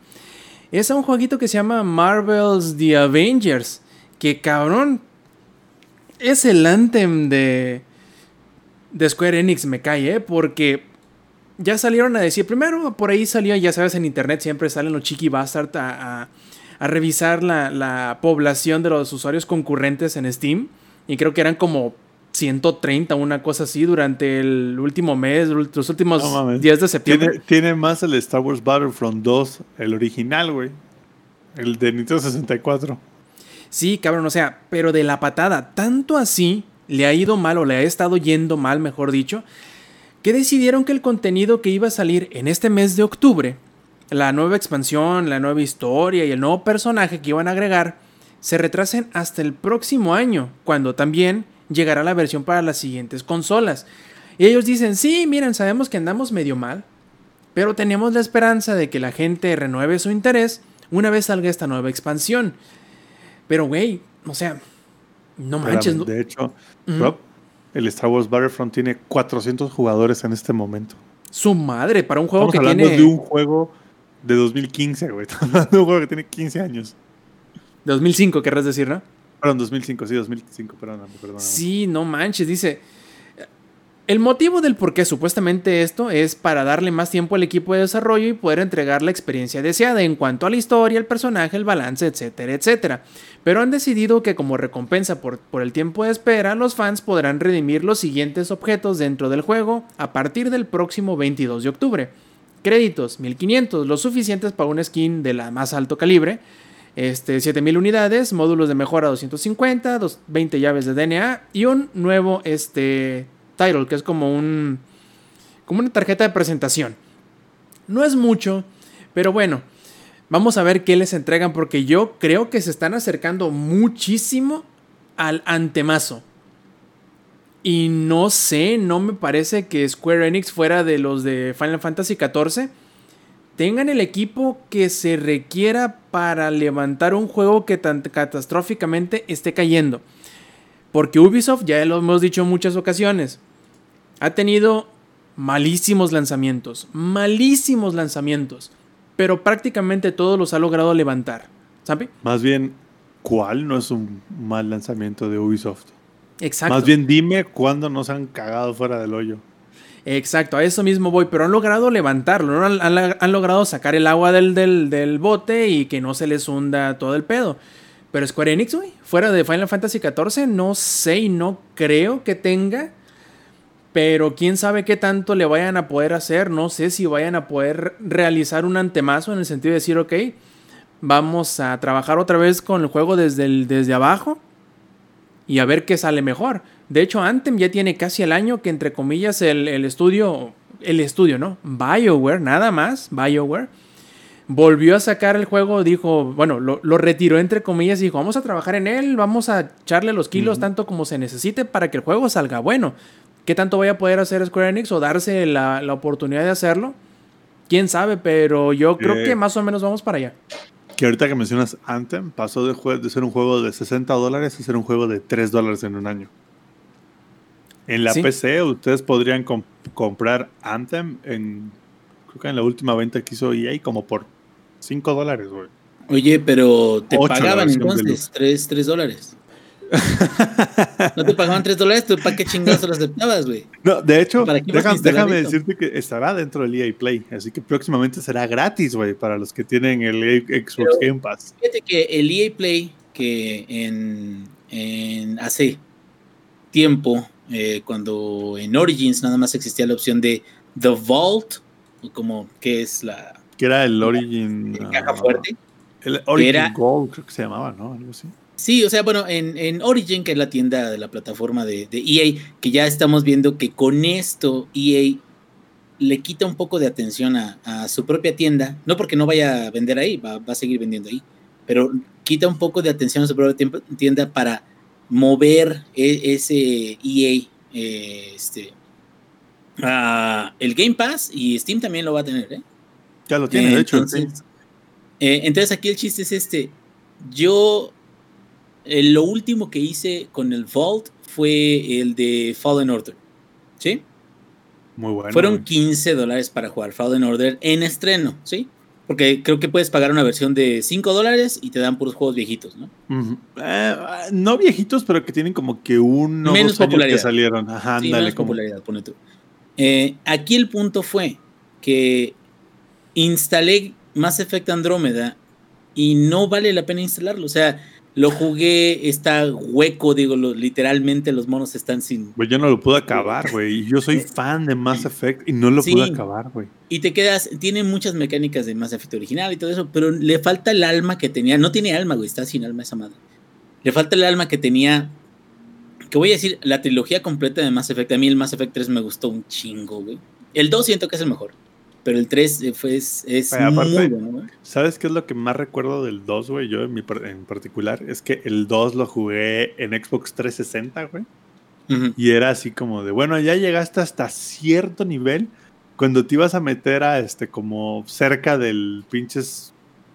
es un jueguito que se llama Marvel's The Avengers. Que cabrón. Es el anthem de. De Square Enix, me cae, ¿eh? Porque. Ya salieron a decir. Primero, por ahí salió, ya sabes, en internet siempre salen los Chiqui Bastard a, a, revisar la, la población de los usuarios concurrentes en Steam. Y creo que eran como 130, una cosa así, durante el último mes, los últimos días de septiembre. Tiene, más el Star Wars Battlefront 2, el original, güey. El de Nintendo 64. Sí, cabrón, o sea, pero de la patada, tanto así le ha ido mal o le ha estado yendo mal, mejor dicho, que decidieron que el contenido que iba a salir en este mes de octubre, la nueva expansión, la nueva historia y el nuevo personaje que iban a agregar, se retrasen hasta el próximo año, cuando también llegará la versión para las siguientes consolas. Y ellos dicen, sí, miren, sabemos que andamos medio mal, pero tenemos la esperanza de que la gente renueve su interés una vez salga esta nueva expansión. Pero, güey, o sea, no manches. De hecho, Rob, el Star Wars Battlefront tiene 400 jugadores en este momento. Su madre, para un juego Estamos que hablando tiene... de un juego de 2015, güey. Estamos hablando de un juego que tiene 15 años. 2005, querrás decir, ¿no? Perdón, 2005, sí, 2005, perdóname, perdóname. Sí, no manches, dice. El motivo del por qué supuestamente esto es para darle más tiempo al equipo de desarrollo y poder entregar la experiencia deseada en cuanto a la historia, el personaje, el balance, etcétera, etcétera. Pero han decidido que como recompensa por, por el tiempo de espera, los fans podrán redimir los siguientes objetos dentro del juego a partir del próximo 22 de octubre. Créditos, 1500, los suficientes para un skin de la más alto calibre. Este, 7000 unidades, módulos de mejora 250, 20 llaves de DNA y un nuevo este, title, que es como un como una tarjeta de presentación. No es mucho, pero bueno, vamos a ver qué les entregan porque yo creo que se están acercando muchísimo al antemazo. Y no sé, no me parece que Square Enix fuera de los de Final Fantasy XIV tengan el equipo que se requiera para levantar un juego que tan catastróficamente esté cayendo. Porque Ubisoft, ya lo hemos dicho en muchas ocasiones, ha tenido malísimos lanzamientos, malísimos lanzamientos, pero prácticamente todos los ha logrado levantar. ¿Sabe? Más bien, ¿cuál no es un mal lanzamiento de Ubisoft? Exacto. Más bien, dime cuándo nos han cagado fuera del hoyo. Exacto, a eso mismo voy, pero han logrado levantarlo, ¿no? han, han, han, logrado sacar el agua del, del, del, bote y que no se les hunda todo el pedo. Pero Square Enix, güey, fuera de Final Fantasy XIV, no sé y no creo que tenga. Pero quién sabe qué tanto le vayan a poder hacer. No sé si vayan a poder realizar un antemazo en el sentido de decir, ok, vamos a trabajar otra vez con el juego desde, el, desde abajo y a ver qué sale mejor. De hecho, Anthem ya tiene casi el año que, entre comillas, el, el, estudio, el estudio, ¿no? BioWare, nada más, BioWare, volvió a sacar el juego, dijo, bueno, lo, lo retiró, entre comillas, y dijo, vamos a trabajar en él, vamos a echarle los kilos uh -huh. tanto como se necesite para que el juego salga bueno. ¿Qué tanto vaya a poder hacer Square Enix o darse la, la oportunidad de hacerlo? Quién sabe, pero yo creo eh, que más o menos vamos para allá. Que ahorita que mencionas Anthem, pasó de, de ser un juego de 60 dólares a ser un juego de 3 dólares en un año. En la ¿Sí? PC ustedes podrían comp comprar Anthem en creo que en la última venta que hizo EA como por 5 dólares, güey. Oye, pero te pagaban entonces 3, 3 dólares. no te pagaban 3 dólares, ¿tú para qué chingados lo aceptabas, güey? No, de hecho, déjame, déjame decirte que estará dentro del EA Play, así que próximamente será gratis, güey, para los que tienen el EA Xbox pero, Game Pass. Fíjate que el EA Play, que en, en hace tiempo eh, cuando en Origins nada más existía la opción de The Vault, como que es la... Que era el Origin... La, caja fuerte. El Origin era, Gold, creo que se llamaba, ¿no? Algo así. Sí, o sea, bueno, en, en, Origin, que es la tienda de la plataforma de, de, EA, que ya estamos viendo que con esto EA le quita un poco de atención a, a su propia tienda, no porque no vaya a vender ahí, va, va, a seguir vendiendo ahí, pero quita un poco de atención a su propia tienda para mover e, ese EA, eh, este, uh, el Game Pass y Steam también lo va a tener, ¿eh? Ya lo tiene, eh, de hecho. Entonces, sí. eh, entonces aquí el chiste es este, yo eh, lo último que hice con el Vault fue el de Fallen Order. ¿Sí? Muy bueno. Fueron 15 dólares para jugar Fallen Order en estreno, ¿sí? Porque creo que puedes pagar una versión de 5 dólares y te dan puros juegos viejitos, ¿no? Uh -huh. eh, no viejitos, pero que tienen como que uno menos dos popularidad. que salieron. Ajá, sí, ándale, menos como... popularidad, pone tú. Eh, aquí el punto fue que instalé Mass Effect Andrómeda y no vale la pena instalarlo. O sea, lo jugué, está hueco, digo, lo, literalmente los monos están sin. Güey, yo no lo pude acabar, güey. Yo soy fan de Mass Effect y no lo Sí. pude acabar, güey. Y te quedas, tiene muchas mecánicas de Mass Effect original y todo eso, pero le falta el alma que tenía. No tiene alma, güey, está sin alma esa madre. Le falta el alma que tenía. Que voy a decir, la trilogía completa de Mass Effect. A mí el Mass Effect 3 me gustó un chingo, güey. El 2 siento que es el mejor. Pero el 3 eh, fue, es, es aparte, muy bueno, güey. ¿Sabes qué es lo que más recuerdo del 2, güey? Yo en, mi en particular, es que el 2 lo jugué en Xbox 360, güey. Y era así como de, bueno, ya llegaste hasta cierto nivel. Cuando te ibas a meter a este, como cerca del pinches.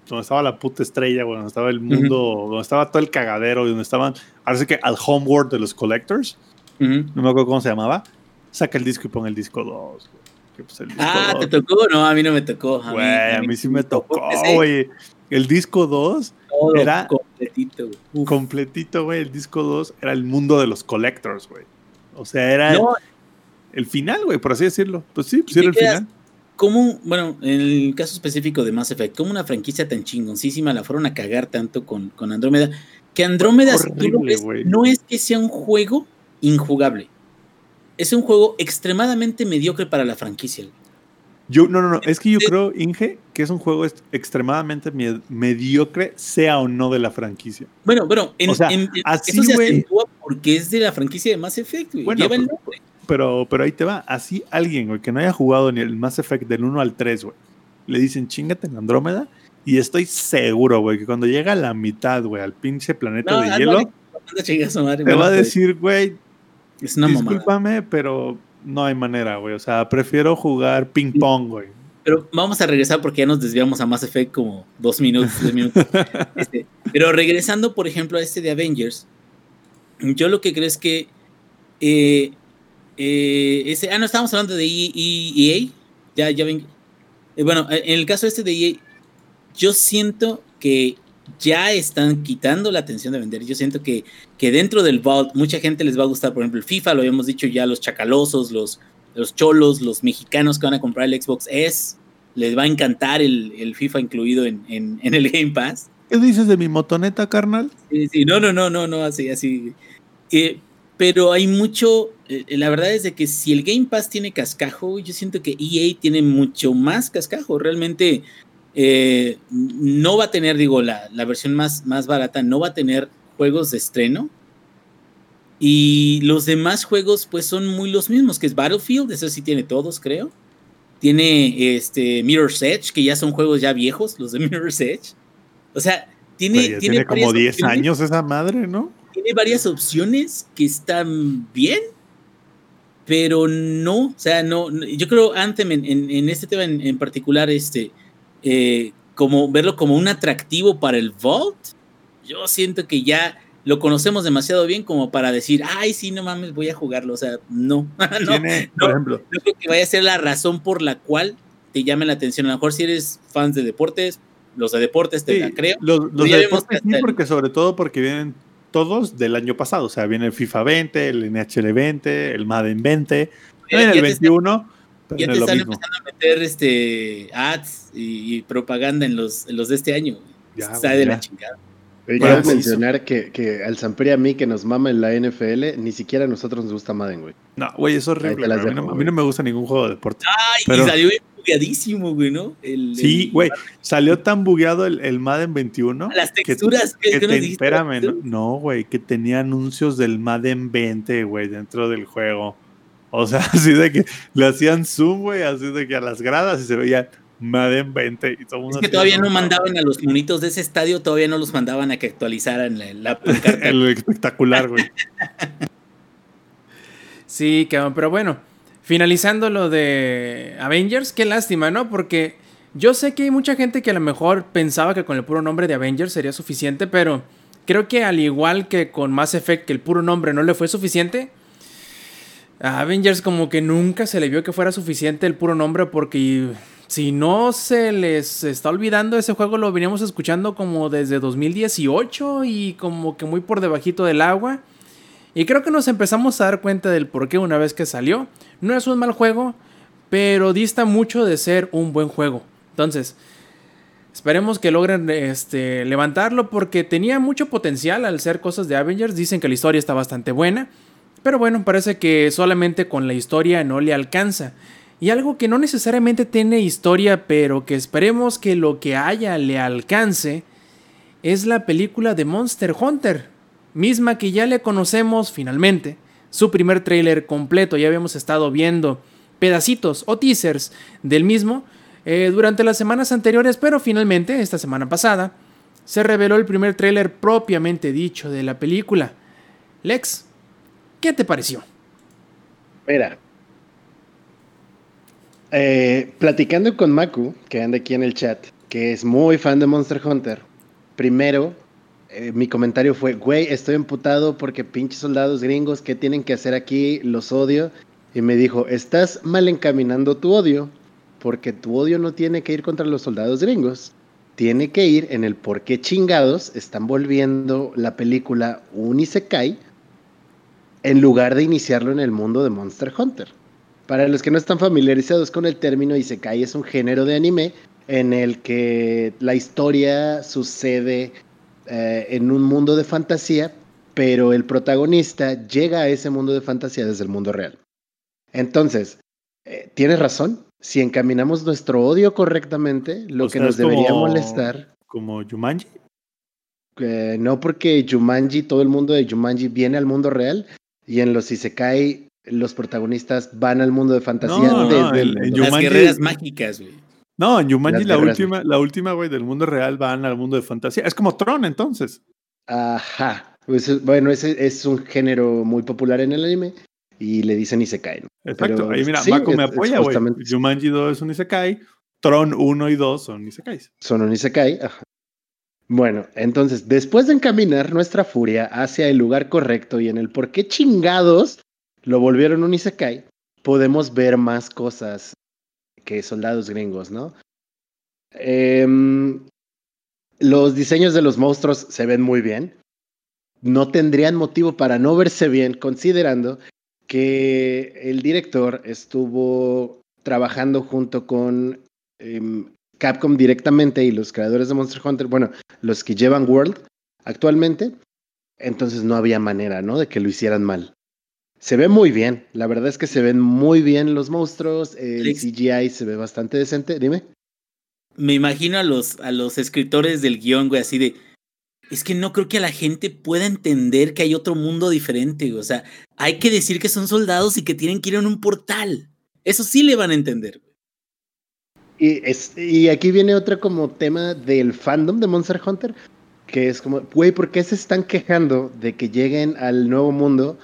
Donde estaba la puta estrella, güey, donde estaba el mundo, donde estaba todo el cagadero, y donde estaban. Ahora sí que al homeworld de los collectors, no me acuerdo cómo se llamaba. Saca el disco y pon el disco 2, pues, el disco Ah, 2, ¿te tocó? No, a mí no me tocó. Güey, a mí sí me tocó, güey. El disco 2 todo era- completito, güey. Completito, güey. El disco 2 era el mundo de los collectors, güey. O sea, era No, el final, güey, por así decirlo. Pues sí, pues ¿Y era el quedas- final. ¿Cómo, bueno, en el caso específico de Mass Effect, como una franquicia tan chingoncísima la fueron a cagar tanto con, con Andrómeda? Que Andrómeda, si tú lo Horrible, ves, güey. no es que sea un juego injugable. Es un juego extremadamente mediocre para la franquicia. Yo, no, no, no. Es que yo Sí. creo, Inge, que es un juego extremadamente me- mediocre, sea o no de la franquicia. Bueno, bueno, en, O sea, en- así, eso se acentúa porque es de la franquicia de Mass Effect, güey. Bueno, Lleva el pero- nombre. Pero, pero ahí te va. Así alguien, güey, que no haya jugado ni el Mass Effect del 1 al 3, güey, le dicen chingate en Andrómeda. Y estoy seguro, güey, que cuando llega a la mitad, güey, al pinche planeta No, de ándale, hielo, te va a decir, güey, Es una mamada. discúlpame, pero no hay manera, güey. O sea, prefiero jugar ping pong, güey. Pero vamos a regresar porque ya nos desviamos a Mass Effect como dos minutos, tres minutos. Este, pero regresando, por ejemplo, a este de Avengers, yo lo que creo es que eh, eh, ese, ah, no, estábamos hablando de E- E- EA. Ya, ya ven. eh, bueno, en el caso este de EA, yo siento que ya están quitando la atención de vender. Yo siento que, que dentro del Vault, mucha gente les va a gustar, por ejemplo, el FIFA, lo habíamos dicho ya, los chacalosos, los, los cholos, los mexicanos que van a comprar el Xbox S, les va a encantar el, el FIFA incluido en, en- en el Game Pass. ¿Qué dices de mi motoneta, carnal? Sí, sí, no, no, no, no, no, así, así. Eh, pero hay mucho, eh, la verdad es de que si el Game Pass tiene cascajo, yo siento que EA tiene mucho más cascajo. Realmente eh, no va a tener, digo, la, la versión más, más barata, no va a tener juegos de estreno. Y los demás juegos, pues son muy los mismos, que es Battlefield, eso sí tiene todos, creo. Tiene este Mirror's Edge, que ya son juegos ya viejos, los de Mirror's Edge. O sea, tiene, tiene, tiene como varias 10 opciones años esa madre, ¿no? tiene varias opciones que están bien, pero no, o sea, no, no- yo creo Anthem en, en- en este tema en, en particular, este, eh, como verlo como un atractivo para el Vault, yo siento que ya lo conocemos demasiado bien como para decir, ay, sí, no mames, voy a jugarlo, o sea, no, no, Tiene, no. por ejemplo, no creo que vaya a ser la razón por la cual te llame la atención, a lo mejor si eres fans de deportes, los de deportes te sí, la creo, los, los de deportes sí, porque sobre todo porque vienen todos del año pasado. O sea, viene el FIFA 20, el NHL 20, el Madden 20, Ya- viene ya el te está- 21, pero ya te están mismo. empezando a meter este ads y, y propaganda en los, en los de este año. Ya, Está de ya. la chingada. Quiero sí, mencionar que, que al Samperi a mí que nos mama en la NFL, ni siquiera a nosotros nos gusta Madden, güey. No, güey, es horrible. A mí, no, a mí güey. no me gusta ningún juego de deporte. Ay, Pero- y salió bien bugueadísimo, güey, ¿no? El- Sí, el- güey, salió tan bugueado el, el Madden 21. Las que- texturas, ¿qué- que qué nos te- dijiste? espérame, ¿Las no, no, güey, que tenía anuncios del Madden 20, güey, dentro del juego. O sea, así de que le hacían zoom, güey, así de que a las gradas y se veía Madden 20 y todo Es que todavía no mames". mandaban a los monitos de ese estadio, todavía no los mandaban a que actualizaran la, la. El espectacular, güey. Sí, cabrón, pero bueno, finalizando lo de Avengers, qué lástima, ¿no? Porque yo sé que hay mucha gente que a lo mejor pensaba que con el puro nombre de Avengers sería suficiente, pero creo que al igual que con Mass Effect, que el puro nombre no le fue suficiente, a Avengers como que nunca se le vio que fuera suficiente el puro nombre porque si no se les está olvidando ese juego lo veníamos escuchando como desde 2018 y como que muy por debajito del agua. Y creo que nos empezamos a dar cuenta del por qué una vez que salió. No es un mal juego, pero dista mucho de ser un buen juego. Entonces, esperemos que logren este, levantarlo porque tenía mucho potencial al ser cosas de Avengers. Dicen que la historia está bastante buena. Pero bueno, parece que solamente con la historia no le alcanza. Y algo que no necesariamente tiene historia, pero que esperemos que lo que haya le alcance, es la película de Monster Hunter. misma que ya le conocemos finalmente. Su primer tráiler completo, ya habíamos estado viendo pedacitos o teasers del mismo eh, durante las semanas anteriores, pero finalmente, esta semana pasada, se reveló el primer tráiler propiamente dicho de la película. Lex, ¿qué te pareció? Mira, eh, platicando con Maku, que anda aquí en el chat, que es muy fan de Monster Hunter, primero eh, mi comentario fue, güey, estoy emputado porque pinches soldados gringos, ¿qué tienen que hacer aquí? Los odio. Y me dijo, estás mal encaminando tu odio, porque tu odio no tiene que ir contra los soldados gringos, tiene que ir en el por qué chingados están volviendo la película un Isekai en lugar de iniciarlo en el mundo de Monster Hunter. Para los que no están familiarizados con el término Isekai, es un género de anime en el que la historia sucede eh, en un mundo de fantasía, pero el protagonista llega a ese mundo de fantasía desde el mundo real. Entonces, eh, tienes razón, si encaminamos nuestro odio correctamente, lo que nos debería molestar. ¿Como Jumanji? Eh, no, porque Jumanji, todo el mundo de Jumanji viene al mundo real y en los Isekai los protagonistas van al mundo de fantasía desde Las guerreras mágicas, güey. No, en Jumanji la última, la última, güey, del mundo real van al mundo de fantasía. Es como Tron, entonces. Ajá. Pues, bueno, ese es un género muy popular en el anime y le dicen Isekai. ¿no? Exacto. Ahí mira, Mako me apoya, güey. Jumanji 2 es un Isekai. Tron 1 y 2 son Isekais. Son un Isekai, ajá. Bueno, entonces, después de encaminar nuestra furia hacia el lugar correcto y en el por qué chingados lo volvieron un Isekai, podemos ver más cosas que soldados gringos, ¿no? Em, los diseños de los monstruos se ven muy bien. No tendrían motivo para no verse bien, considerando que el director estuvo trabajando junto con em, Capcom directamente y los creadores de Monster Hunter, bueno, los que llevan World actualmente, entonces no había manera, ¿no? De que lo hicieran mal. Se ve muy bien, la verdad es que se ven muy bien los monstruos, el CGI se ve bastante decente, dime. Me imagino a los, a los escritores del guion, güey, así de, es que no creo que la gente pueda entender que hay otro mundo diferente, o sea, hay que decir que son soldados y que tienen que ir en un portal, eso sí le van a entender. Y, es, y aquí viene otra como tema del fandom de Monster Hunter, que es como, güey, ¿por qué se están quejando de que lleguen al nuevo mundo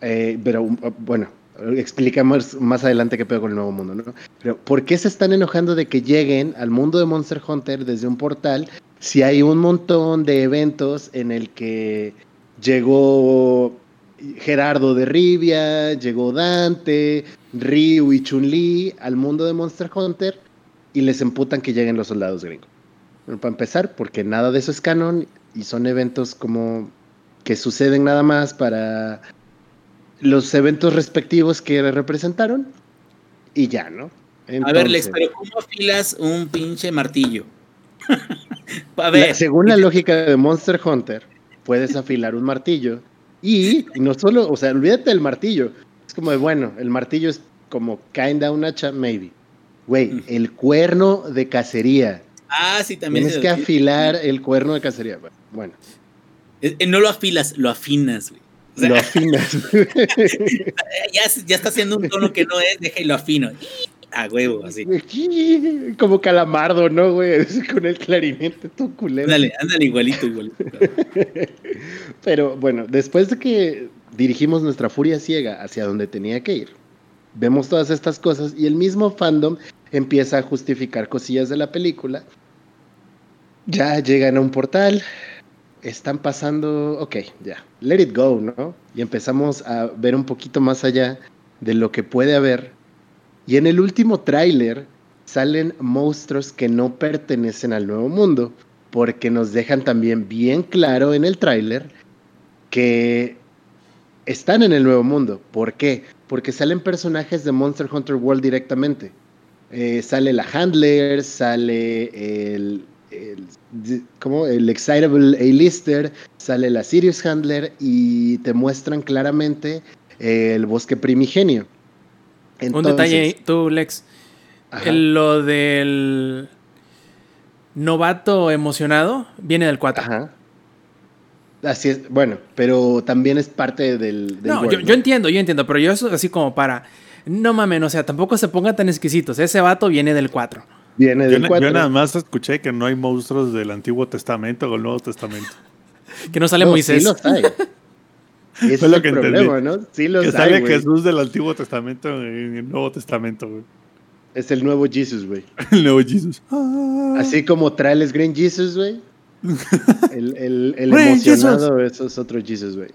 eh, pero bueno, explicamos más adelante qué pedo con el nuevo mundo, ¿no? Pero ¿por qué se están enojando de que lleguen al mundo de Monster Hunter desde un portal si hay un montón de eventos en el que llegó Gerardo de Rivia, llegó Dante, Ryu y Chun-Li al mundo de Monster Hunter y les emputan que lleguen los soldados gringos? para empezar, porque nada de eso es canon y son eventos como que suceden nada más para los eventos respectivos que representaron y ya, ¿no? a ver, Lex, pero ¿cómo afilas un pinche martillo? a ver. según la lógica de Monster Hunter, puedes afilar un martillo y, no solo, o sea, olvídate del martillo. Es como de, bueno, el martillo es como kinda un hacha, maybe. Güey, mm. el cuerno de cacería. Ah, sí, también. Tienes que afilar el cuerno de cacería. Bueno. Eh, eh, no lo afilas, lo afinas, güey lo afinas. ya, ya está haciendo un tono que no es, deja y lo afino. A huevo, así. Como calamardo, ¿no, güey? Con el clarinete, todo culero. Ándale, ándale igualito, igualito. Pero bueno, después de que dirigimos nuestra furia ciega hacia donde tenía que ir, vemos todas estas cosas y el mismo fandom empieza a justificar cosillas de la película. Ya llegan a un portal, están pasando, ok, ya, let it go, ¿no? Y empezamos a ver un poquito más allá de lo que puede haber. Y en el último tráiler salen monstruos que no pertenecen al nuevo mundo, porque nos dejan también bien claro en el tráiler que están en el nuevo mundo. ¿Por qué? Porque salen personajes de Monster Hunter World directamente. Eh, sale la Handler, sale el, el, como el Excitable A-Lister, sale la Sirius Handler y te muestran claramente el bosque primigenio. Un detalle tú, Lex. lo del novato emocionado viene del 4. Así es, bueno, pero también es parte del. del No, world, yo, yo entiendo, yo entiendo, pero yo eso así como para. No mames, o sea, tampoco se pongan tan exquisitos. Ese vato viene del 4. Viene Yo, del 4. yo nada más escuché que no hay monstruos del Antiguo Testamento o el Nuevo Testamento. Que no sale No, Moisés. Sí los hay. Ese es lo el que problema, entendí. ¿no? Sí los que hay, sale. Jesús del Antiguo Testamento en el Nuevo Testamento, güey. Es el nuevo Jesus, güey. El nuevo Jesús. Así como traes Green Jesus, güey. El, el, el emocionado, eso es otro Jesus, güey.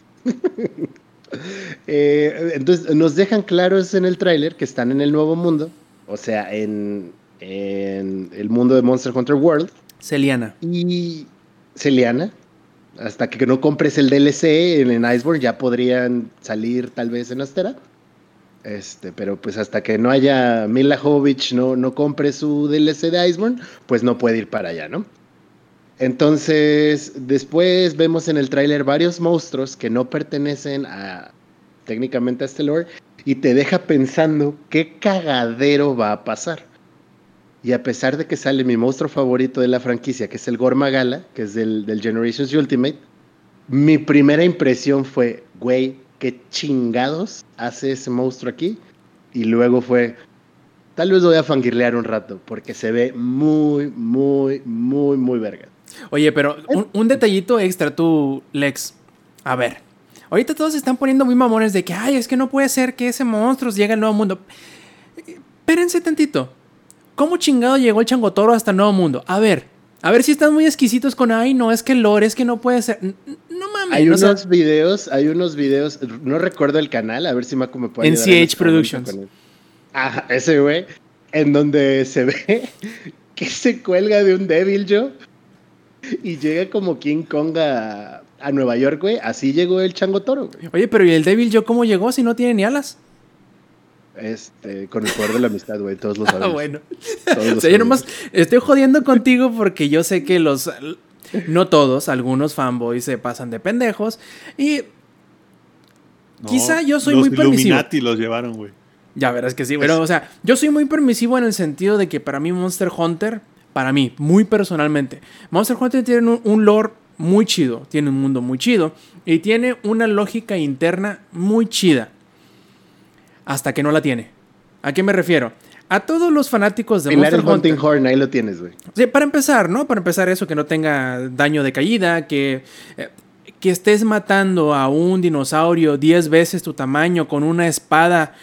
Eh, entonces, nos dejan claros en el tráiler que están en el nuevo mundo. O sea, en, en el mundo de Monster Hunter World. Celiana. Y Celiana. Hasta que no compres el DLC en, en Iceborne, ya podrían salir tal vez en Astera. Este, pero pues hasta que no haya Mila Jovovich no, no compre su DLC de Iceborne, pues no puede ir para allá, ¿no? Entonces, después vemos en el tráiler varios monstruos que no pertenecen a técnicamente a este lore y te deja pensando qué cagadero va a pasar. Y a pesar de que sale mi monstruo favorito de la franquicia, que es el Gormagala, que es del, Generations Ultimate, mi primera impresión fue, güey, qué chingados hace ese monstruo aquí. Y luego fue, tal vez voy a fangirlear un rato, porque se ve muy, muy, muy, muy verga. Oye, pero un, un detallito extra tú, Lex. A ver. Ahorita todos se están poniendo muy mamones de que, ay, es que no puede ser que ese monstruo llegue al nuevo mundo. Espérense tantito. ¿Cómo chingado llegó el changotoro hasta el nuevo mundo? A ver. A ver si están muy exquisitos con, ay, no, es que el lore, es que no puede ser. No mames. Hay sea, unos videos, hay unos videos, no recuerdo el canal, a ver si Mako me puede en NCH este Productions. Ajá, ese güey, en donde se ve que se cuelga de un Devil Joe y llega como King Kong a, a Nueva York, güey. Así llegó el Chango Toro, güey. Oye, pero ¿y el Devil Joe cómo llegó si no tiene ni alas? Este, con el poder de la amistad, güey, todos lo Ah, sabemos. bueno. todos lo O sea, yo nomás estoy jodiendo contigo porque yo sé que los. No todos, algunos fanboys se pasan de pendejos. Y No, Quizá yo soy los muy permisivo. Illuminati los llevaron, güey. Ya verás que sí, pero, o sea, yo soy muy permisivo en el sentido de que para mí Monster Hunter, para mí, muy personalmente, Monster Hunter tiene un, un lore muy chido, tiene un mundo muy chido y tiene una lógica interna muy chida. Hasta que no la tiene. ¿A qué me refiero? A todos los fanáticos de Monster el Hunting Hunter. Horn, ahí lo tienes, güey. Sí, para empezar, ¿no? Para empezar eso, que no tenga daño de caída, que, eh, que estés matando a un dinosaurio 10 veces tu tamaño con una espada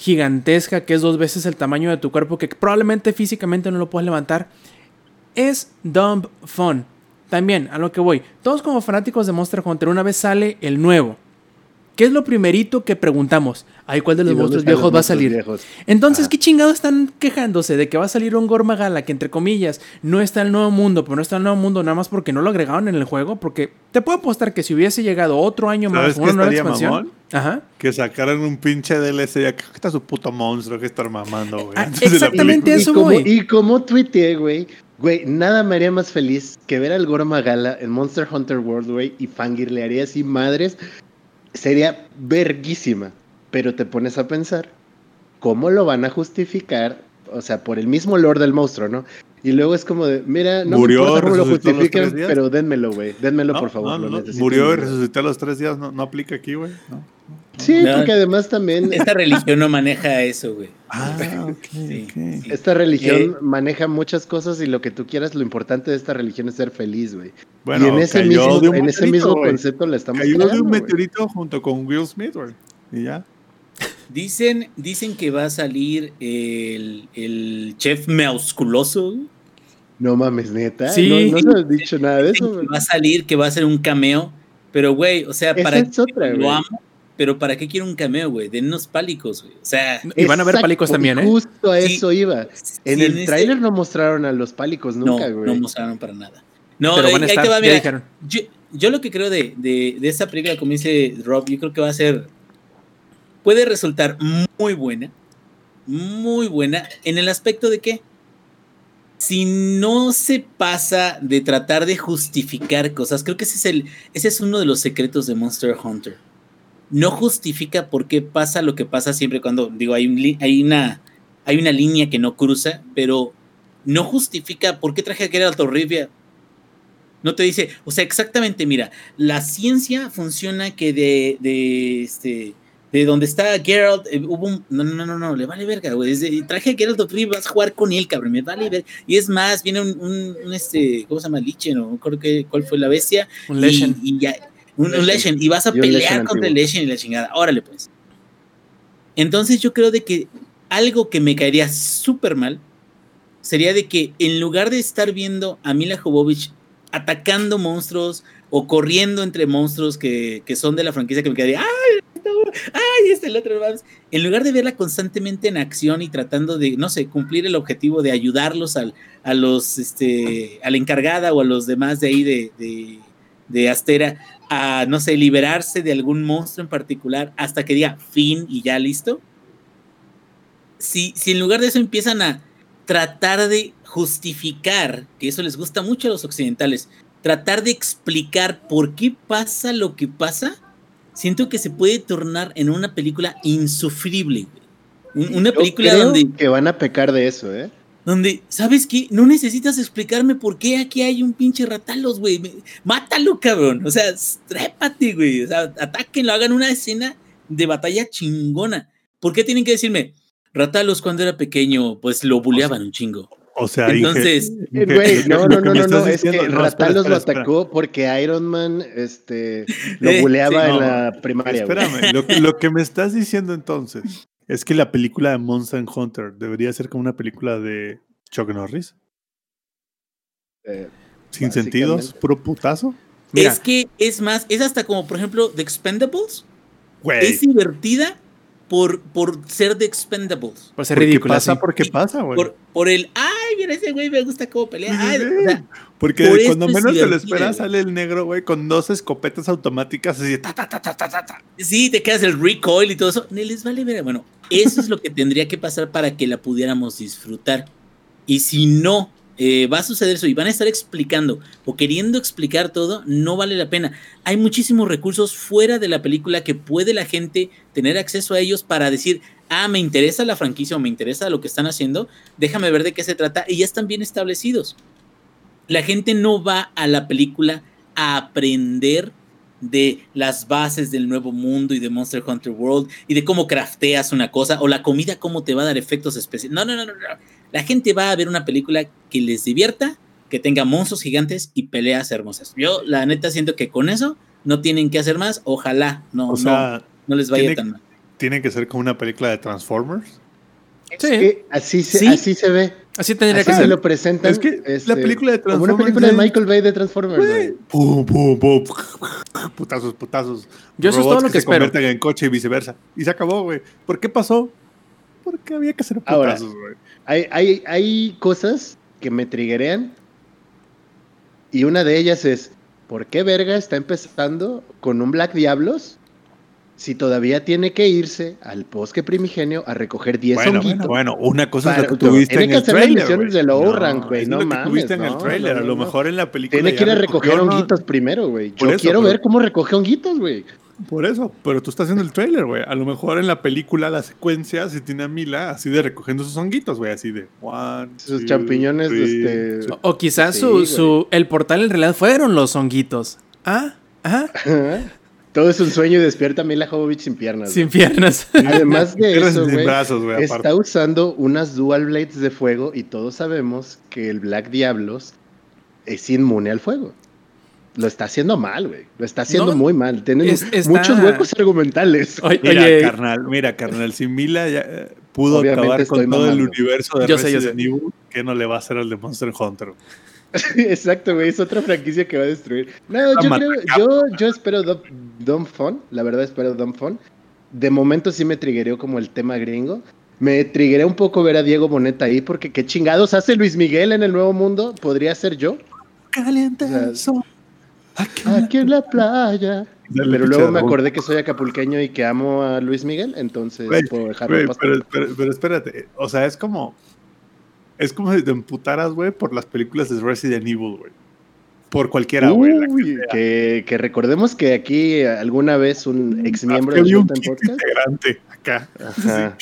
gigantesca que es dos veces el tamaño de tu cuerpo, que probablemente físicamente no lo puedas levantar, es dumb fun. También, a lo que voy, todos como fanáticos de Monster Hunter, una vez sale el nuevo. ¿Qué es lo primerito que preguntamos? Ay, ¿cuál de los ¿Y dónde monstruos los viejos va a salir? viejos? Entonces, Ah. ¿qué chingados están quejándose de que va a salir un Gormagala que, entre comillas, no está en el nuevo mundo, pero no está en el nuevo mundo nada más porque no lo agregaron en el juego? Porque te puedo apostar que si hubiese llegado otro año más ¿Sabes o qué una nueva expansión. mamón? Ajá. Que sacaran un pinche DLC. Ya que está su puto monstruo que estar mamando, güey. Ah, exactamente eso y como, voy. Y como tuiteé, güey, güey, nada me haría más feliz que ver al Gormagala en Monster Hunter World, güey, y fangirlearía así madres. Sería verguísima. Pero te pones a pensar, ¿cómo lo van a justificar? O sea, por el mismo lore del monstruo, ¿no? Y luego es como de, mira, no Murió, me importa cómo lo días. pero dénmelo, güey. Dénmelo, No, por favor. no, lo no, necesito Murió y resucitó a los tres días. No, no aplica aquí, güey. No. Sí, No. porque además también Esta religión no maneja eso, güey. Ah, ok, Sí, ok. sí. esta religión Eh, maneja muchas cosas y lo que tú quieras, lo importante de esta religión es ser feliz, güey. Bueno, y en ese mismo, de en ese mismo concepto la estamos Cayó de cagando, un güey. meteorito junto con Will Smith, güey. Y ya. Dicen, dicen que va a salir el, el chef musculoso. güey. No mames, neta. Sí. No, no se ha dicho nada de eso, güey. que va a salir, que va a ser un cameo. Pero, güey, o sea, Esa para es otra, lo güey. amo, pero ¿para qué quiero un cameo, güey? Den unos pálicos, güey. O sea, Y van a haber Exacto, pálicos también, ¿eh? Justo a Sí. eso iba. En el este- tráiler no mostraron a los pálicos nunca, no, güey. no mostraron para nada. No, Pero ahí- te va, mira, dijeron. Yo, yo lo que creo de, de, de esta película, como dice Rob, yo creo que va a ser. Puede resultar muy buena. Muy buena. En el aspecto de que. Si no se pasa de tratar de justificar cosas, creo que ese es, el, ese es uno de los secretos de Monster Hunter. No justifica por qué pasa lo que pasa siempre cuando, digo, hay, un hay, una, hay una línea que no cruza, pero no justifica por qué traje a Geralt Rivia No te dice, o sea, exactamente, mira, la ciencia funciona que de, de este, de donde está Geralt, eh, hubo un. No, no, no, no, le vale verga, güey. traje a Geralt Rivia, vas a jugar con él, cabrón, me vale verga. Y es más, viene un, un, este, ¿cómo se llama? Lichen, o creo que cuál fue la bestia. Un Lechen. Y, ya, un, Lechen. Y vas a pelear contra el Lechen y la chingada. Órale, pues. Entonces yo creo de que algo que me caería súper mal sería de que en lugar de estar viendo a Mila Jovovich atacando monstruos o corriendo entre monstruos que, que son de la franquicia que me quedaría, ¡ay! ¡Ay! Este el otro. En lugar de verla constantemente en acción y tratando de, no sé, cumplir el objetivo de ayudarlos al, a los, este, a la encargada o a los demás de ahí de, de, de Astera a, no sé, liberarse de algún monstruo en particular hasta que diga fin y ya listo. Si, si en lugar de eso empiezan a tratar de justificar, que eso les gusta mucho a los occidentales, tratar de explicar por qué pasa lo que pasa, siento que se puede tornar en una película insufrible. Una película donde... Que van a pecar de eso, ¿eh? Donde, ¿sabes qué? No necesitas explicarme por qué aquí hay un pinche ratalos, güey. Mátalo, cabrón. O sea, trépate, güey. O sea, atáquenlo, hagan una escena de batalla chingona. ¿Por qué tienen que decirme, Ratalos cuando era pequeño, pues lo buleaban un chingo? O sea, entonces. Güey, no, no, no, no, es que Ratalos lo atacó porque Iron Man este, lo buleaba en la primaria. Espérame, lo, que me estás diciendo entonces es que la película de Monster Hunter debería ser como una película de Chuck Norris. Eh, Sin sentidos, puro putazo. Es que es más, es hasta como, por ejemplo, The Expendables. Es divertida, por, por ser de Expendables. Por ser ridículo. pasa porque pasa, güey. Por, el, ay, mira ese güey, me gusta cómo pelea. porque cuando menos te lo esperas sale el negro, güey, con dos escopetas automáticas así, ta, ta, ta, ta, ta, ta. Sí, te quedas el recoil y todo eso. Ni les vale ver. Bueno, eso es lo que tendría que pasar para que la pudiéramos disfrutar. Y si no eh, va a suceder eso y van a estar explicando o queriendo explicar todo, no vale la pena. Hay muchísimos recursos fuera de la película que puede la gente tener acceso a ellos para decir, ah, me interesa la franquicia o me interesa lo que están haciendo, déjame ver de qué se trata y ya están bien establecidos. La gente no va a la película a aprender de las bases del nuevo mundo y de Monster Hunter World y de cómo crafteas una cosa o la comida cómo te va a dar efectos especiales. No, no, no, no. La gente va a ver una película que les divierta, que tenga monstruos gigantes y peleas hermosas. Yo, la neta, siento que con eso no tienen que hacer más. Ojalá no, no, les vaya tan mal. ¿Tiene que ser como una película de Transformers? Sí. así, se, así se ve. Así tendría que ser. lo presentan. Es que la este, película de Transformers. Como una película de Michael Bay de Transformers. Pum, pum, pum. Putazos, putazos. Yo eso es todo lo que, se convierten en coche y viceversa. Y se acabó, güey. ¿Por qué pasó? Porque había que hacer putazos, güey. Hay, hay, hay cosas que me triguerean. Y una de ellas es, ¿por qué verga está empezando con un Black Diablos si todavía tiene que irse al bosque primigenio a recoger 10 bueno, honguitos? Bueno, bueno, una cosa es lo que tuviste en el trailer. Tiene que hacer misiones de low rank, güey, no, mames. tuviste en el trailer, a lo mejor en la película Tiene que ir a recoger honguitos primero, güey. Yo quiero ver cómo recoge honguitos, güey. Por eso, pero tú estás haciendo el trailer, güey. A lo mejor en la película, la secuencia, se tiene a Mila así de recogiendo sus honguitos, güey, así de one, Sus champiñones, este. O, quizás su, su, el portal en realidad fueron los honguitos. Ah, ajá. Todo es un sueño y despierta a Mila Jovovich sin piernas. Sin piernas. Además de eso, güey, está usando unas dual blades de fuego y todos sabemos que el Black Diablos es inmune al fuego. Lo está haciendo mal, güey. Lo está haciendo muy mal. Tiene muchos huecos argumentales. mira, carnal, mira, carnal, si Mila ya eh, pudo acabar con todo el universo de Resident Evil, ¿qué no le va a hacer al de Monster Hunter? Exacto, güey, es otra franquicia que va a destruir. No, yo creo, yo, yo espero Dumb Fun, la verdad espero Dumb Fun. De momento sí me trigueó como el tema gringo. Me trigué un poco ver a Diego Boneta ahí, porque qué chingados hace Luis Miguel en el Nuevo Mundo. ¿Podría ser yo? Caliente Aquí, en la playa. pero luego me acordé que soy acapulqueño y que amo a Luis Miguel, entonces puedo dejarlo pasar. Pero, espérate, o sea, es como. Es como si te emputaras, güey, por las películas de Resident Evil, güey. Por cualquiera, güey. Que, recordemos que aquí alguna vez un ah, ex miembro de un Podcast. integrante acá.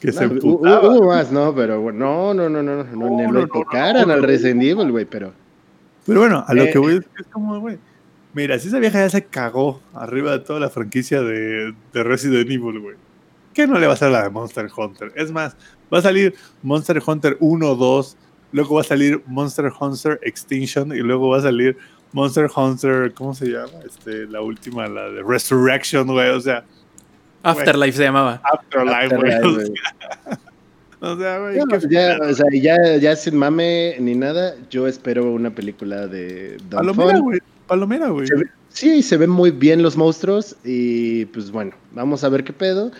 Que se emputaba. Hubo más, ¿no? Pero no, no, no, no. No, no, no lo tocaran al Resident Evil, güey, pero. Pero bueno, a lo que voy eh, a decir es como, güey. Mira, si esa vieja ya se cagó arriba de toda la franquicia de Resident Evil, güey. ¿Qué no le va a hacer la de Monster Hunter? Es más, va a salir Monster Hunter 1, 2, luego va a salir Monster Hunter Extinction y luego va a salir Monster Hunter, ¿cómo se llama? Este, la última, la de Resurrection, güey. O sea, Afterlife se llamaba. Afterlife, güey. Afterlife, O güey. sea, O sea, güey. Ya, o sea, ya, ya sin mame ni nada, yo espero una película de Don Palomera, güey. Palomera, güey. Se ve- Sí, se ven muy bien los monstruos y pues bueno, vamos a ver qué pedo.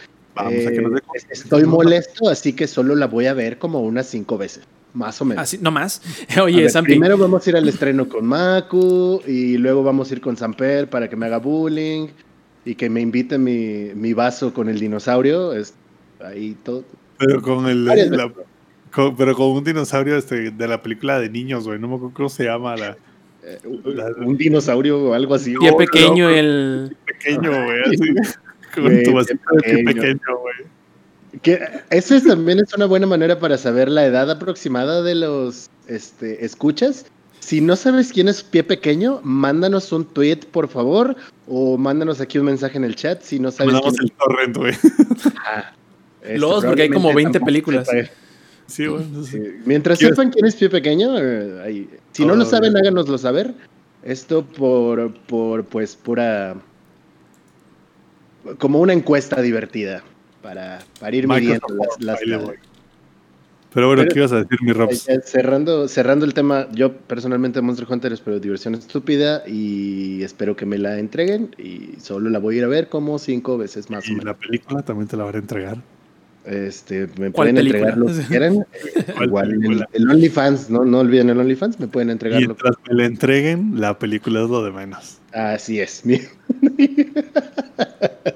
Vamos a que nos dé Eh, estoy molesto, así que solo la voy a ver como unas cinco veces, más o menos. Así, no más. Oye, ver, primero vamos a ir al estreno con Maku y luego vamos a ir con Samper para que me haga bullying y que me invite mi, mi vaso con el dinosaurio. Es ahí todo. Pero con el. Varias la- con- pero con un dinosaurio este, de la película de niños, güey. No me acuerdo cómo se llama. La, eh, un- un dinosaurio o algo así. Pie pequeño, el. pequeño, güey. Con tu qué vasito de pie pequeño. güey. Que eso es- también es una buena manera para saber la edad aproximada de los este, escuchas. Si no sabes quién es pie pequeño, mándanos un tweet, por favor, o mándanos aquí un mensaje en el chat. Si no sabes Mandamos quién el torrent, güey. Ah, este, Los, porque hay como probablemente 20 tampoco películas. sepa. Sí, güey. no sé. Sí, Mientras ¿Quieres- sepan quién es pie pequeño, eh, ahí- si no Oh, lo saben, bien. háganoslo saber. Esto por, por, pues, pura... Como una encuesta divertida para, para ir midiendo las... las-. Pero bueno, Pero- ¿qué ibas a decir, mi Robs? Eh, cerrando, cerrando el tema, yo personalmente Monster Hunter espero diversión estúpida y espero que me la entreguen y solo la voy a ir a ver como cinco veces más o Y menos. la película también te la van a entregar. Este, me ¿Cuál pueden película? entregar lo que quieran. Eh, ¿Cuál Igual el, el OnlyFans, ¿no? No olviden el OnlyFans, me pueden entregar lo Mientras me la entreguen, la película es lo de menos. Así es.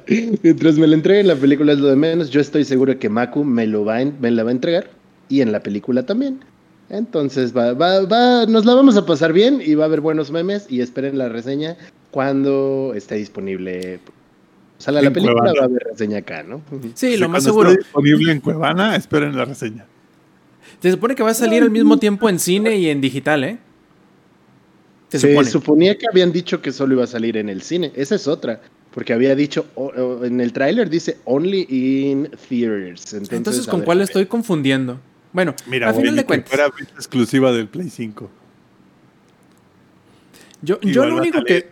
mi- Mientras me la entreguen, la película es lo de menos. Yo estoy seguro que Maku me, lo va a en- me la va a entregar y en la película también. Entonces va, va, va, nos la vamos a pasar bien y va a haber buenos memes y esperen la reseña cuando esté disponible. La En película, Cuevana. va a haber reseña acá, ¿no? Sí, lo más cuando seguro. esté disponible en Cuevana, esperen la reseña. Se supone que va a salir al mismo tiempo en cine y en digital, ¿eh? Se Se supone. suponía que habían dicho que solo iba a salir en el cine. Esa es otra. Porque había dicho, en el tráiler dice only in theaters. Entonces, ¿con ver, cuál estoy confundiendo? Bueno, Mira, a final de cuentas, fuera vista exclusiva del Play 5. yo, yo lo único que.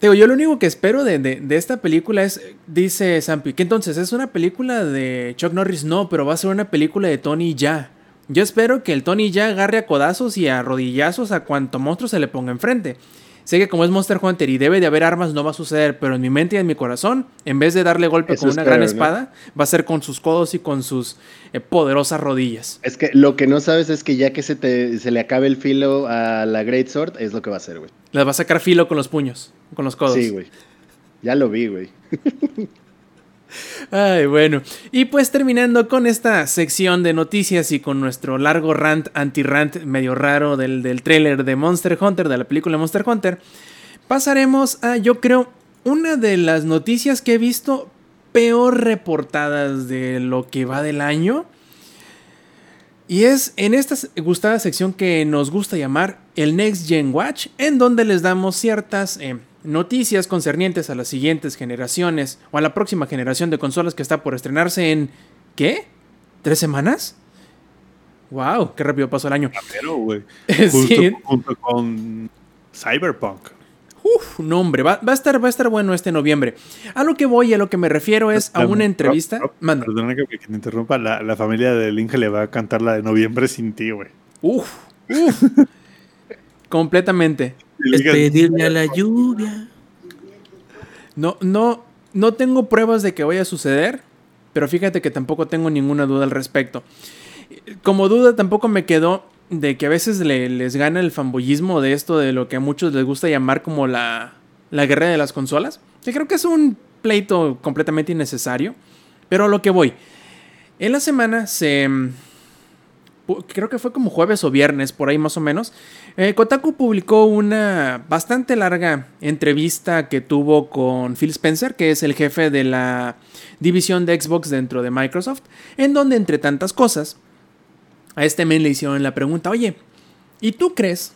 Digo, yo lo único que espero de, de- de esta película es, dice Sampi, que entonces es una película de Chuck Norris, no, pero va a ser una película de Tony ya. Yo espero que el Tony ya agarre a codazos y a rodillazos a cuanto monstruo se le ponga enfrente. Sé que como es Monster Hunter y debe de haber armas, no va a suceder, pero en mi mente y en mi corazón, en vez de darle golpe Eso con una gran ¿no? espada, va a ser con sus codos y con sus eh, poderosas rodillas. Es que lo que no sabes es que ya que se, te, se le acabe el filo a la Great Sword, es lo que va a hacer, güey. Las va a sacar filo con los puños, con los codos. Sí, güey. Ya lo vi, güey. Ay, bueno. Y pues terminando con esta sección de noticias y con nuestro largo rant, anti-rant medio raro del, del de Monster Hunter, de la película Monster Hunter, pasaremos a, yo creo, una de las noticias que he visto peor reportadas de lo que va del año. Y es en esta gustada sección que nos gusta llamar el Next Gen Watch, en donde les damos ciertas eh, noticias concernientes a las siguientes generaciones o a la próxima generación de consolas que está por estrenarse en. ¿Qué? ¿Tres semanas? ¡Wow! ¡Qué rápido pasó el año! Pero, güey. Sí. junto con Cyberpunk. Uf, no, hombre, va, va a estar, va a estar bueno este noviembre. A lo que voy, a lo que me refiero es a una entrevista. Rob, Rob, Manda. Perdona que, que te interrumpa. La, la familia del Inge le va a cantar la de noviembre sin ti, güey. Uf, uf. Completamente. Es pedirle a la lluvia. No, no, no tengo pruebas de que vaya a suceder, pero fíjate que tampoco tengo ninguna duda al respecto. Como duda tampoco me quedó de que a veces le- les gana el fanboyismo de esto de lo que a muchos les gusta llamar como la, la guerra de las consolas. Que creo que es un pleito completamente innecesario. Pero a lo que voy. En la semana se... Creo que fue como jueves o viernes, por ahí más o menos. eh, Kotaku publicó una bastante larga entrevista que tuvo con Phil Spencer, que es el jefe de la división de Xbox dentro de Microsoft, en donde entre tantas cosas, a este men le hicieron la pregunta, oye, ¿y tú crees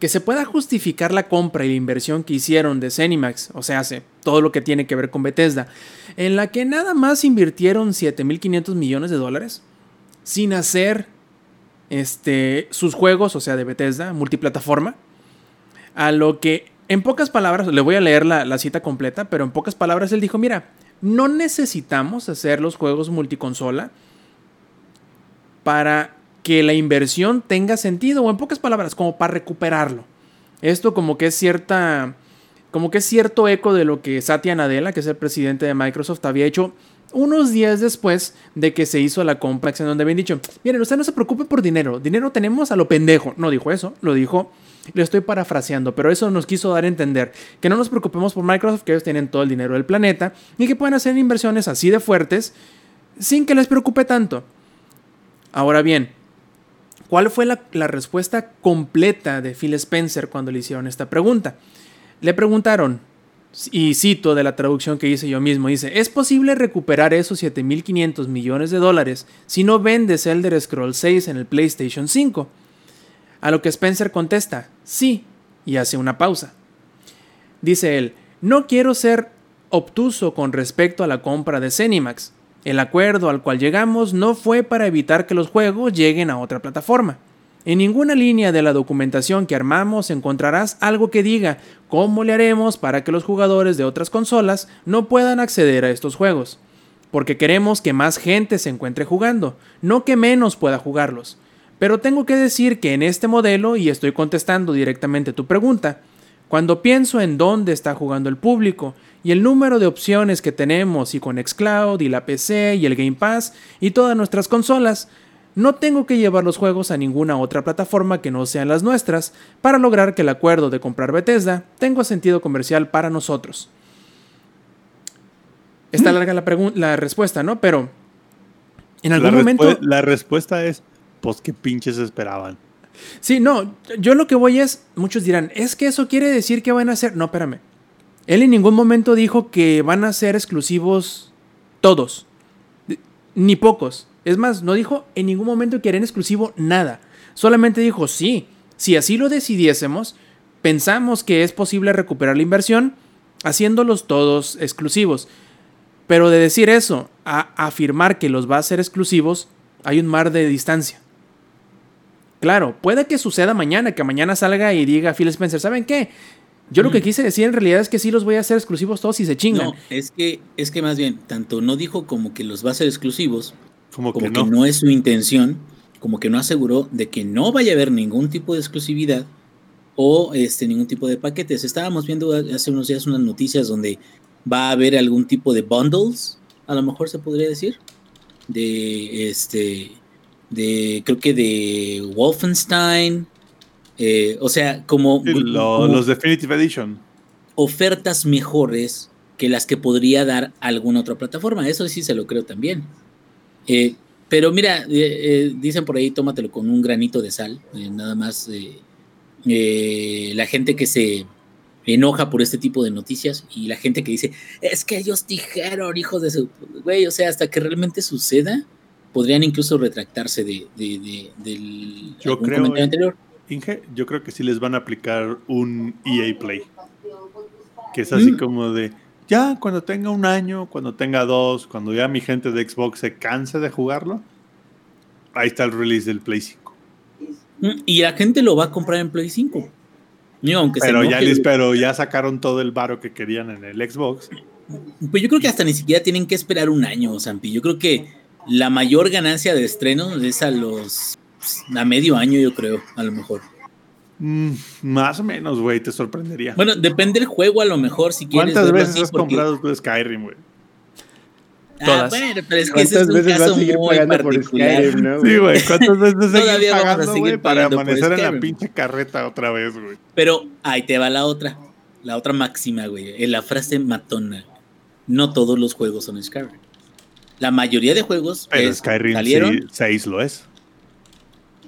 que se pueda justificar la compra y la inversión que hicieron de Cenimax, o sea, hace todo lo que tiene que ver con Bethesda, en la que nada más invirtieron 7.500 millones de dólares sin hacer este, sus juegos, o sea, de Bethesda, multiplataforma, a lo que, en pocas palabras, le voy a leer la, la cita completa, pero en pocas palabras él dijo, mira, no necesitamos hacer los juegos multiconsola para que la inversión tenga sentido, o en pocas palabras, como para recuperarlo. Esto como que es cierta, como que es cierto eco de lo que Satya Nadella, que es el presidente de Microsoft, había hecho unos días después de que se hizo la compra, en donde habían dicho, miren, usted no se preocupe por dinero, dinero tenemos a lo pendejo. No dijo eso, lo dijo, le estoy parafraseando, pero eso nos quiso dar a entender que no nos preocupemos por Microsoft, que ellos tienen todo el dinero del planeta y que pueden hacer inversiones así de fuertes sin que les preocupe tanto. Ahora bien, ¿cuál fue la respuesta completa de Phil Spencer cuando le hicieron esta pregunta? Le preguntaron, y cito de la traducción que hice yo mismo, dice, ¿es posible recuperar esos 7.500 millones de dólares si no vendes Elder Scrolls 6 en el PlayStation 5? A lo que Spencer contesta, sí, y hace una pausa. Dice él, no quiero ser obtuso con respecto a la compra de Cenimax. El acuerdo al cual llegamos no fue para evitar que los juegos lleguen a otra plataforma. En ninguna línea de la documentación que armamos encontrarás algo que diga cómo le haremos para que los jugadores de otras consolas no puedan acceder a estos juegos. Porque queremos que más gente se encuentre jugando, no que menos pueda jugarlos. Pero tengo que decir que en este modelo, y estoy contestando directamente tu pregunta, cuando pienso en dónde está jugando el público y el número de opciones que tenemos y con Xcloud y la PC y el Game Pass y todas nuestras consolas, no tengo que llevar los juegos a ninguna otra plataforma que no sean las nuestras para lograr que el acuerdo de comprar Bethesda tenga sentido comercial para nosotros. Está Mm. larga la, la respuesta, ¿no? Pero en algún la momento... La respuesta es, pues qué pinches esperaban. Sí, no, yo lo que voy es, muchos dirán, es que eso quiere decir que van a ser... No, espérame. Él en ningún momento dijo que van a ser exclusivos todos, ni pocos. Es más, no dijo en ningún momento que harían exclusivo nada. Solamente dijo, sí, si así lo decidiésemos, pensamos que es posible recuperar la inversión haciéndolos todos exclusivos. Pero de decir eso a afirmar que los va a hacer exclusivos, hay un mar de distancia. Claro, puede que suceda mañana, que mañana salga y diga Phil Spencer, ¿saben qué? Yo lo que quise decir en realidad es que sí los voy a hacer exclusivos todos y se chingan. No, es que, es que más bien, tanto no dijo como que los va a hacer exclusivos, Como, como que, que, no. no. es su intención, como que no aseguró de que no vaya a haber ningún tipo de exclusividad o este ningún tipo de paquetes. Estábamos viendo hace unos días unas noticias donde va a haber algún tipo de bundles, a lo mejor se podría decir, de este, de creo que de Wolfenstein, eh, o sea, como, Sí, lo- como los Definitive Edition. ofertas mejores que las que podría dar alguna otra plataforma. Eso sí se lo creo también. Eh, pero mira, eh, eh, dicen por ahí, tómatelo con un granito de sal. eh, nada más eh, la gente que se enoja por este tipo de noticias y la gente que dice, es que ellos dijeron, hijos de su... Güey, o sea, hasta que realmente suceda, podrían incluso retractarse de, de- de- del Yo creo, comentario anterior. Inge, yo creo que sí les van a aplicar un EA Play. Que es así Mm. como de, ya cuando tenga un año, cuando tenga dos, cuando ya mi gente de Xbox se canse de jugarlo, ahí está el release del Play 5. Mm, Y la gente lo va a comprar en Play 5. Digo, aunque se Pero ya, les, pero ya sacaron todo el varo que querían en el Xbox. Pues yo creo que hasta ni siquiera tienen que esperar un año, Zampi. Yo creo que la mayor ganancia de estreno es a los. a medio año, yo creo, a lo mejor. Mm, más o menos, güey, te sorprendería. Bueno, depende del juego, a lo mejor, si quieres. ¿Cuántas veces así, has porque- comprado tú Skyrim, güey? Ah, Todas. bueno, pero es que ese es ¿Cuántas un veces vas a caso seguir muy pagando por particular. Skyrim, no? Sí, güey, ¿cuántas veces Todavía vamos a pagando, seguir para pagando por amanecer en la pinche carreta otra vez, güey? Pero ahí te va la otra. La otra máxima, güey. La frase matona. No todos los juegos son Skyrim. La mayoría de juegos Pero es- Skyrim salieron 6 lo es.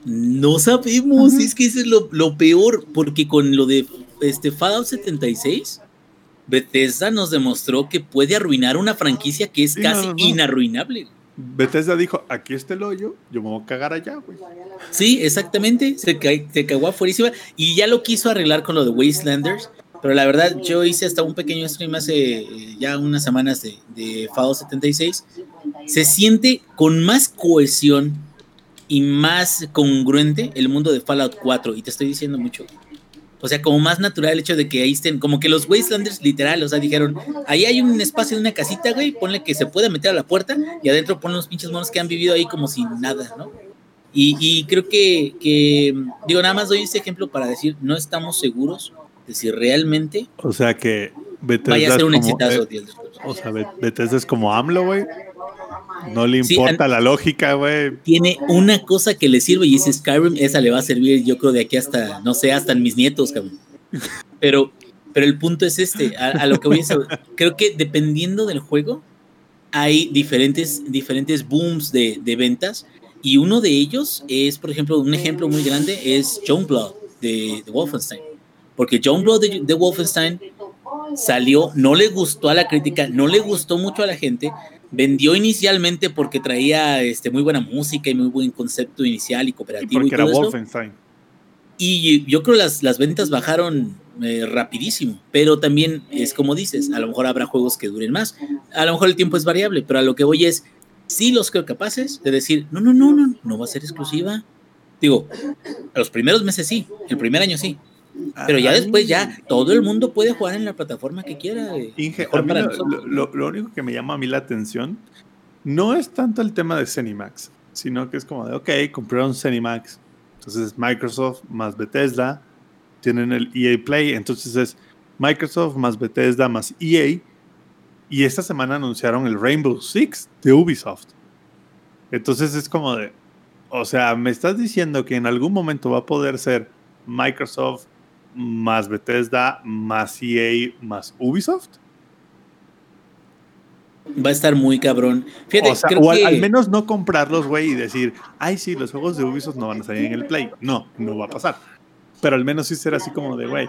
No sabemos, es que eso es lo, lo peor, porque con lo de este Fallout 76, Bethesda nos demostró que puede arruinar una franquicia que es Sí, casi no, no, no. inarruinable. Bethesda dijo, aquí está el hoyo, yo me voy a cagar allá, güey. Sí, exactamente, se, se cagó afuerísima y ya lo quiso arreglar con lo de Wastelanders, pero la verdad yo hice hasta un pequeño stream hace eh, ya unas semanas de, de Fallout 76. Se siente con más cohesión y más congruente el mundo de Fallout 4 y te estoy diciendo mucho. O sea, como más natural el hecho de que ahí estén, como que los Wastelanders literal, o sea, dijeron, ahí hay un espacio de una casita, güey, ponle que se puede meter a la puerta y adentro ponen los pinches monos que han vivido ahí como sin nada, ¿no? Y, y creo que, que, digo, nada más doy este ejemplo para decir, no estamos seguros de si realmente... O sea que Bethesda vaya a ser un como, exitazo. eh, o sea, Be- Bethesda es como AMLO, güey. No le importa la lógica, güey. Tiene una cosa que le sirve y es Skyrim, esa le va a servir yo creo de aquí hasta, no sé, hasta en mis nietos, cabrón. Pero, pero el punto es este, a, a lo que voy a saber, creo que dependiendo del juego, hay diferentes, diferentes booms de, de ventas y uno de ellos es, por ejemplo, un ejemplo muy grande es John Blood de, de Wolfenstein. Porque John Blood de, de Wolfenstein salió, no le gustó a la crítica, no le gustó mucho a la gente, vendió inicialmente porque traía este, muy buena música y muy buen concepto inicial y Y cooperativo porque y era todo eso. Wolfenstein. Y yo creo las, las ventas bajaron eh, rapidísimo, pero también es como dices, a lo mejor habrá juegos que duren más, a lo mejor el tiempo es variable, pero a lo que voy es, sí los creo capaces de decir, no, no, no, no, no va a ser exclusiva. Digo, a los primeros meses sí, el primer año sí, pero ya después ya todo el mundo puede jugar en la plataforma que quiera. Inge, mejor a mí para lo, nosotros. lo- lo único que me llama a mí la atención no es tanto el tema de Cenimax, sino que es como de, ok, compraron Cenimax, entonces Microsoft más Bethesda, tienen el EA Play, entonces es Microsoft más Bethesda más EA, y esta semana anunciaron el Rainbow Six de Ubisoft. Entonces es como de, o sea, me estás diciendo que en algún momento va a poder ser Microsoft más Bethesda más EA más Ubisoft. Va a estar muy cabrón. Fíjate, o sea, creo o al, que- al menos no comprarlos, güey, y decir, ay, sí, los juegos de Ubisoft no van a salir en el Play. No, no va a pasar. Pero al menos sí será así como de, güey,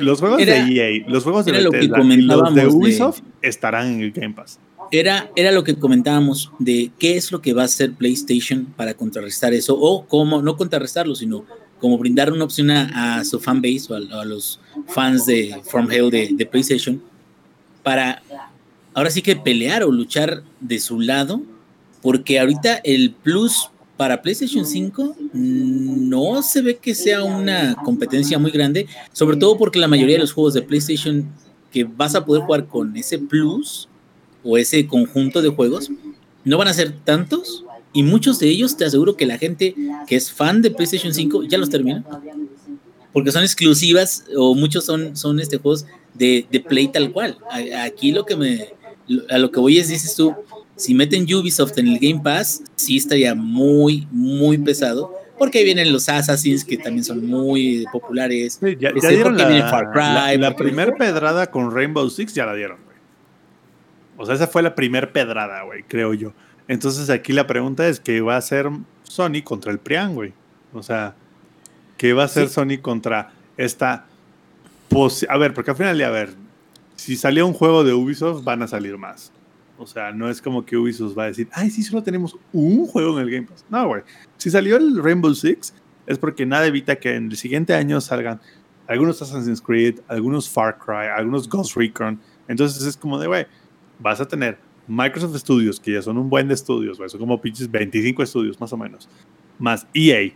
los juegos Era- de EA, los juegos de lo y los de- Ubisoft estarán en el Game Pass. Era, era lo que comentábamos de qué es lo que va a hacer PlayStation para contrarrestar eso, o cómo, no contrarrestarlo, sino como brindar una opción a, su fanbase o a, a los fans de From Hell de, de PlayStation para ahora sí que pelear o luchar de su lado, porque ahorita el plus para PlayStation 5 no se ve que sea una competencia muy grande, sobre todo porque la mayoría de los juegos de PlayStation que vas a poder jugar con ese plus o ese conjunto de juegos no van a ser tantos y muchos de ellos te aseguro que la gente que es fan de PlayStation 5 ya los termina porque son exclusivas o muchos son, son este juegos de, de play tal cual. A- Aquí lo que me a lo que voy es dices tú, si meten Ubisoft en el Game Pass, sí estaría muy muy pesado, porque ahí vienen los Assassins que también son muy populares. Sí, ya, ya dieron porque la, viene Far Cry, la, primera pedrada con Rainbow Six, ya la dieron, güey. O sea, esa fue la primera pedrada, güey, creo yo. Entonces aquí la pregunta es, ¿qué va a hacer Sony contra el Prian, güey? O sea, ¿qué va a hacer Sí. Sony contra esta... A ver, porque al final, a ver, si salió un juego de Ubisoft, van a salir más. O sea, no es como que Ubisoft va a decir, ay, sí, solo tenemos un juego en el Game Pass. No, güey. Si salió el Rainbow Six, es porque nada evita que en el siguiente año salgan algunos Assassin's Creed, algunos Far Cry, algunos Ghost Recon. Entonces es como de, güey, vas a tener Microsoft Studios, que ya son un buen de estudios, son como pinches 25 estudios más o menos, más EA,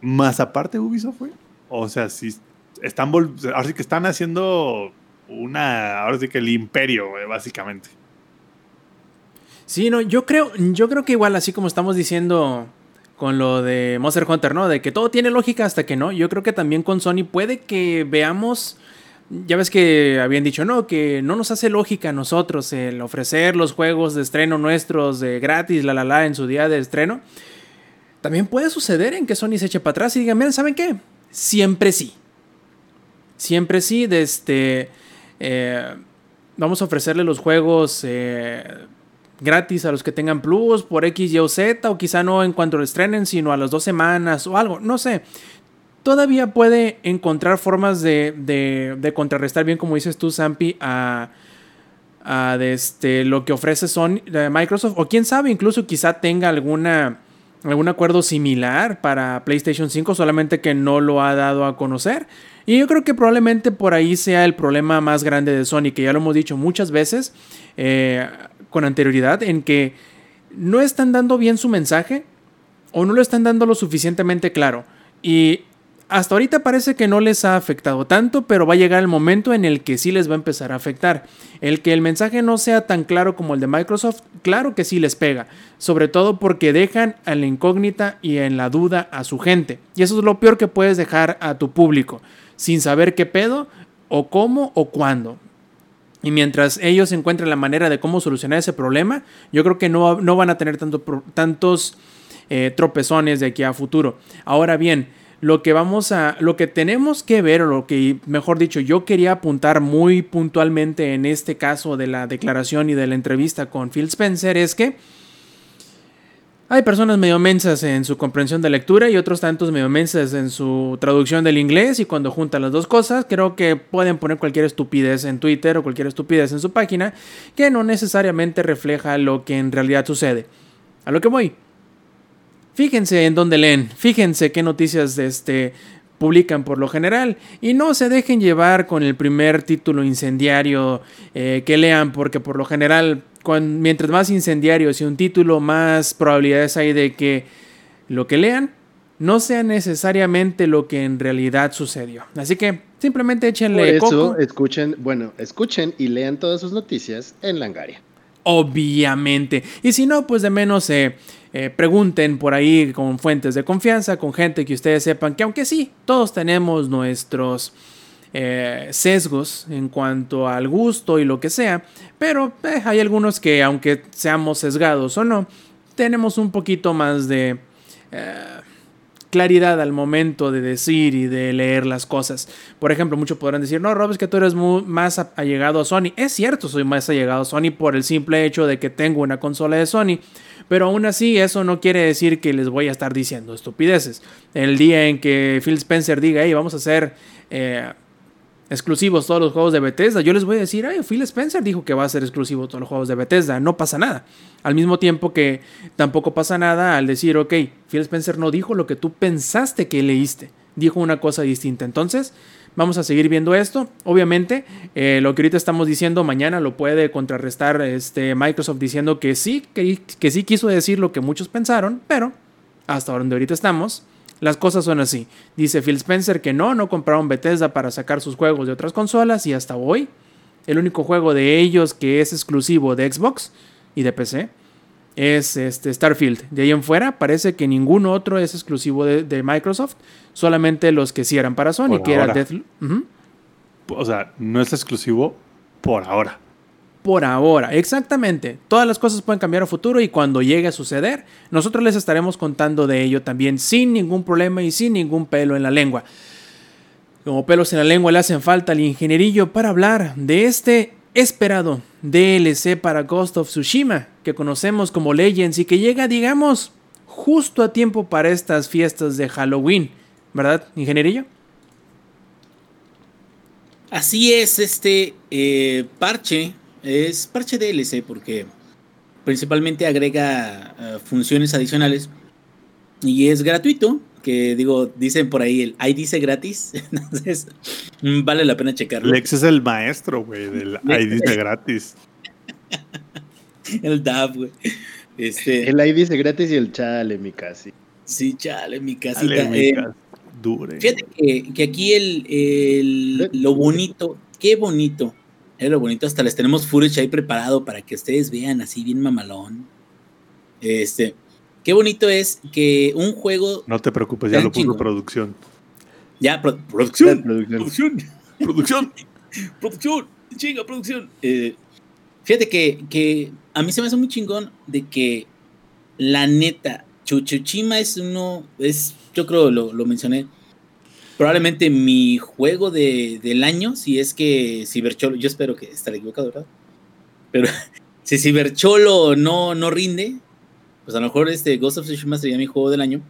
más aparte Ubisoft, güey. O sea, si están, ahora sí que están haciendo una, ahora sí que el imperio, básicamente. Sí, no, yo creo, yo creo que igual, así como estamos diciendo con lo de Monster Hunter, ¿no? De que todo tiene lógica hasta que no. Yo creo que también con Sony puede que veamos. Ya ves que habían dicho, no, que no nos hace lógica a nosotros el ofrecer los juegos de estreno nuestros de gratis, la la la, en su día de estreno. También puede suceder en que Sony se eche para atrás y diga, miren, ¿saben qué? Siempre sí. Siempre sí, de este. eh, vamos a ofrecerle los juegos eh, gratis a los que tengan plus por X, Y o Z, o quizá no en cuanto lo estrenen, sino a las dos semanas o algo, no sé. Todavía puede encontrar formas de, de- de contrarrestar bien, como dices tú, Zampi, a, a este, lo que ofrece Sony, de Microsoft, o quién sabe, incluso quizá tenga alguna, algún acuerdo similar para PlayStation 5, solamente que no lo ha dado a conocer. Y yo creo que probablemente por ahí sea el problema más grande de Sony, que ya lo hemos dicho muchas veces eh, con anterioridad, en que no están dando bien su mensaje o no lo están dando lo suficientemente claro. Y hasta ahorita parece que no les ha afectado tanto, pero va a llegar el momento en el que sí les va a empezar a afectar. El que el mensaje no sea tan claro como el de Microsoft, claro que sí les pega, sobre todo porque dejan a la incógnita y en la duda a su gente. Y eso es lo peor que puedes dejar a tu público, sin saber qué pedo, o cómo, o cuándo. Y mientras ellos encuentren la manera de cómo solucionar ese problema, yo creo que no, no van a tener tanto, tantos eh, tropezones de aquí a futuro. Ahora bien, lo que vamos a, lo que tenemos que ver, o lo que, mejor dicho, yo quería apuntar muy puntualmente en este caso de la declaración y de la entrevista con Phil Spencer es que hay personas medio mensas en su comprensión de lectura y otros tantos medio mensas en su traducción del inglés y cuando juntan las dos cosas creo que pueden poner cualquier estupidez en Twitter o cualquier estupidez en su página que no necesariamente refleja lo que en realidad sucede. A lo que voy. Fíjense en dónde leen, fíjense qué noticias este, publican por lo general y no se dejen llevar con el primer título incendiario eh, que lean porque por lo general mientras más incendiarios y un título más probabilidades hay de que lo que lean no sea necesariamente lo que en realidad sucedió. Así que simplemente échenle Por eso, escuchen, bueno, escuchen y lean todas sus noticias en Langaria. Obviamente. Y si no, pues de menos eh, eh, pregunten por ahí con fuentes de confianza, con gente que ustedes sepan que aunque sí, todos tenemos nuestros eh, sesgos en cuanto al gusto y lo que sea, pero eh, hay algunos que aunque seamos sesgados o no, tenemos un poquito más de claridad al momento de decir y de leer las cosas. Por ejemplo, muchos podrán decir, no, Rob, es que tú eres más allegado a Sony. Es cierto, soy más allegado a Sony por el simple hecho de que tengo una consola de Sony. Pero aún así, eso no quiere decir que les voy a estar diciendo estupideces. El día en que Phil Spencer diga, hey, vamos a hacer eh, exclusivos todos los juegos de Bethesda, yo les voy a decir, ay, Phil Spencer dijo que va a ser exclusivo todos los juegos de Bethesda. No pasa nada. Al mismo tiempo que tampoco pasa nada al decir, ok, Phil Spencer no dijo lo que tú pensaste que leíste. Dijo una cosa distinta. Entonces, Vamos a seguir viendo esto. Obviamente, eh, lo que ahorita estamos diciendo mañana lo puede contrarrestar este, Microsoft diciendo que sí, que, que sí quiso decir lo que muchos pensaron, pero hasta donde ahorita estamos, las cosas son así. Dice Phil Spencer que no, no compraron Bethesda para sacar sus juegos de otras consolas y hasta hoy el único juego de ellos que es exclusivo de Xbox y de PC es este Starfield. De ahí en fuera parece que ningún otro es exclusivo de, Microsoft, solamente los que sí eran para Sony, que era Deathloop. O sea, no es exclusivo por ahora. Por ahora, exactamente. Todas las cosas pueden cambiar a futuro y cuando llegue a suceder, nosotros les estaremos contando de ello también sin ningún problema y sin ningún pelo en la lengua. Como pelos en la lengua le hacen falta al ingenierillo para hablar de este esperado DLC para Ghost of Tsushima, que conocemos como Legends y que llega, digamos, justo a tiempo para estas fiestas de Halloween, ¿verdad, ingenierillo? Así es, este eh, parche es parche DLC porque principalmente agrega eh, funciones adicionales y es gratuito que digo, dicen por ahí, el ahí dice gratis, entonces vale la pena checarlo. Lex es el maestro, güey, del ahí dice gratis. El DAB, güey. Este, el ahí dice gratis y el chale, mi casi. Sí, chale, mi casi. Eh, dure. Fíjate que, que aquí el, el, lo bonito, qué bonito, es lo bonito, hasta les tenemos footage ahí preparado para que ustedes vean así bien mamalón. Este, Qué bonito es que un juego. No te preocupes, ya lo puso producción. Ya, producción, producción. Producción. Producción. Chinga, producción. Eh, fíjate que, que a mí se me hace muy chingón de que la neta, Chuchuchima es uno. Es, yo creo, lo, lo mencioné. Probablemente mi juego de, del año, si es que Cibercholo, yo espero que estaré equivocado, ¿verdad? Pero si Cibercholo no, no rinde, pues a lo mejor este Ghost of Tsushima sería mi juego del año.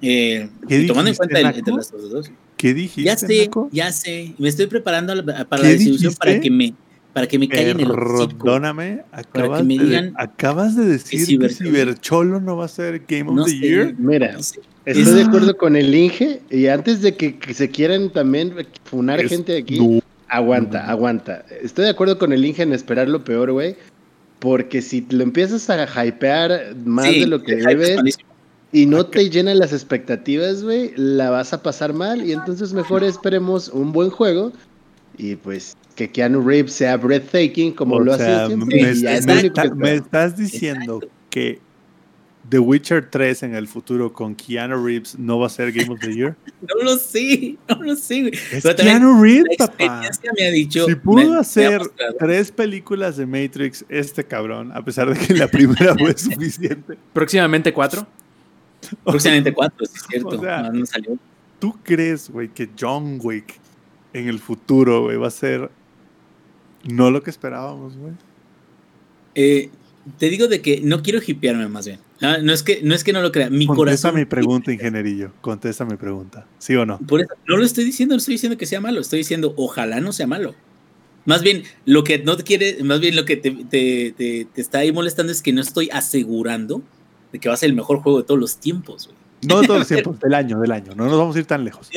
Eh, tomando en cuenta el, entre dos. ¿Qué dijiste? Ya sé, ya sé. Me estoy preparando para la distribución para que me para que me caigan el hocico. Perdóname, acabas, de, acabas de decir que, Cybercholo no va a ser Game of the Year. Mira, estoy de acuerdo con el Inge y antes de que, se quieran también funar gente aquí, aguanta, aguanta. Estoy de acuerdo con el Inge en esperar lo peor, güey, porque si lo empiezas a hypear más de lo que debes y no te llenan las expectativas, güey, la vas a pasar mal y entonces mejor esperemos un buen juego y pues que Keanu Reeves sea breathtaking como lo hace siempre. Me, estás diciendo que The Witcher 3 en el futuro con Keanu Reeves no va a ser Game of the Year? No lo sé, no lo sé. Es Keanu Reeves, papá. Me ha dicho, si pudo hacer tres películas de Matrix, este cabrón, a pesar de que la primera fue suficiente. Próximamente cuatro. Próximamente cuatro, es cierto. no salió. ¿Tú crees, güey, que John Wick en el futuro, güey, va a ser no lo que esperábamos, güey. Eh, te digo de que no quiero hipearme más bien. Ah, no, es que, no es que no lo crea. Mi Contesta mi pregunta, ingenierillo. Contesta mi pregunta. ¿Sí o no? no lo estoy diciendo, no estoy diciendo que sea malo. Estoy diciendo, ojalá no sea malo. Más bien, lo que no quiere, más bien lo que te, te, está ahí molestando es que no estoy asegurando de que va a ser el mejor juego de todos los tiempos, güey. No de todos los tiempos, del año, del año. No nos vamos a ir tan lejos.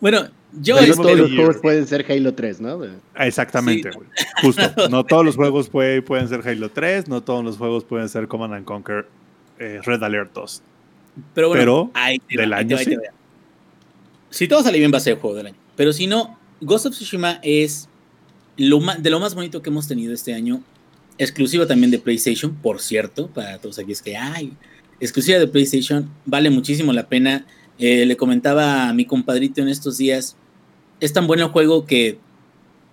Bueno, yo todos los juegos pueden ser Halo 3, ¿no? Exactamente, güey. Justo. No todos los juegos pueden ser Halo 3, no todos los juegos pueden ser Command and Conquer eh, Red Alert 2. Pero bueno, del año sí. Si todo sale bien va a ser el juego del año. Pero si no, Ghost of Tsushima es lo de lo más bonito que hemos tenido este año. Exclusivo también de PlayStation, por cierto, para todos aquellos que hay. Exclusiva de PlayStation, vale muchísimo la pena. Eh, le comentaba a mi compadrito en estos días, es tan bueno el juego que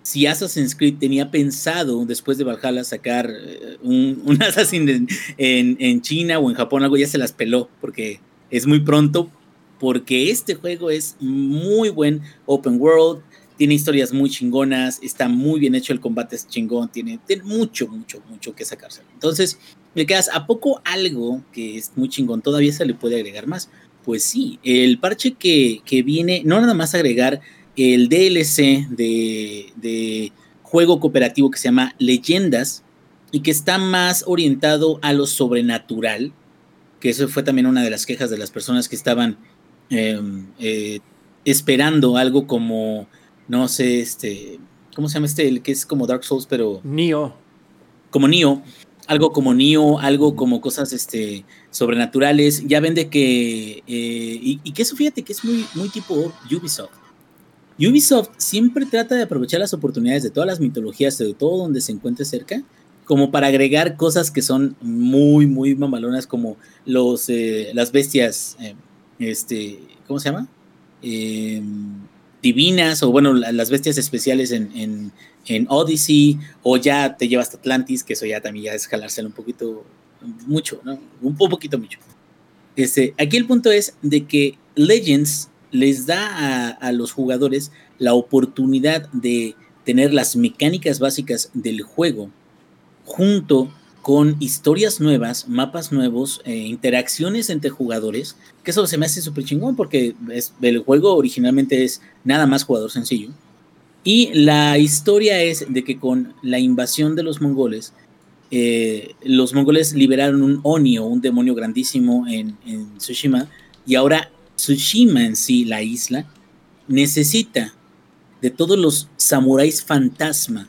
si Assassin's Creed tenía pensado después de Valhalla sacar eh, un, un Assassin en, China o en Japón, algo ya se las peló porque es muy pronto, porque este juego es muy buen open world, tiene historias muy chingonas, está muy bien hecho el combate es chingón, tiene, tiene mucho, mucho, mucho que sacarse. Entonces, me quedas a poco algo que es muy chingón, todavía se le puede agregar más. Pues sí, el parche que, viene, no nada más agregar el DLC de, juego cooperativo que se llama Leyendas y que está más orientado a lo sobrenatural, que eso fue también una de las quejas de las personas que estaban em, eh, esperando algo como, no sé, este, ¿cómo se llama este? El que es como Dark Souls, pero... Nio. Como Nio algo como Neo, algo como cosas este, sobrenaturales. Ya vende que. Eh, y, que eso fíjate que es muy, muy tipo Ubisoft. Ubisoft siempre trata de aprovechar las oportunidades de todas las mitologías, de todo donde se encuentre cerca, como para agregar cosas que son muy, muy mamalonas, como los, eh, las bestias, eh, este, ¿cómo se llama? Divinas, o bueno, las bestias especiales en, en Odyssey, o ya te llevas a Atlantis, que eso ya también ya es jalárselo un poquito, mucho, ¿no? Un poquito mucho. Este, aquí el punto es de que Legends les da a, los jugadores la oportunidad de tener las mecánicas básicas del juego junto con historias nuevas, mapas nuevos, eh, interacciones entre jugadores, que eso se me hace súper chingón porque el juego originalmente es nada más jugador sencillo. Y la historia es de que con la invasión de los mongoles, eh, los mongoles liberaron un Oni o un demonio grandísimo en, Tsushima y ahora Tsushima en sí, la isla, necesita de todos los samuráis fantasma,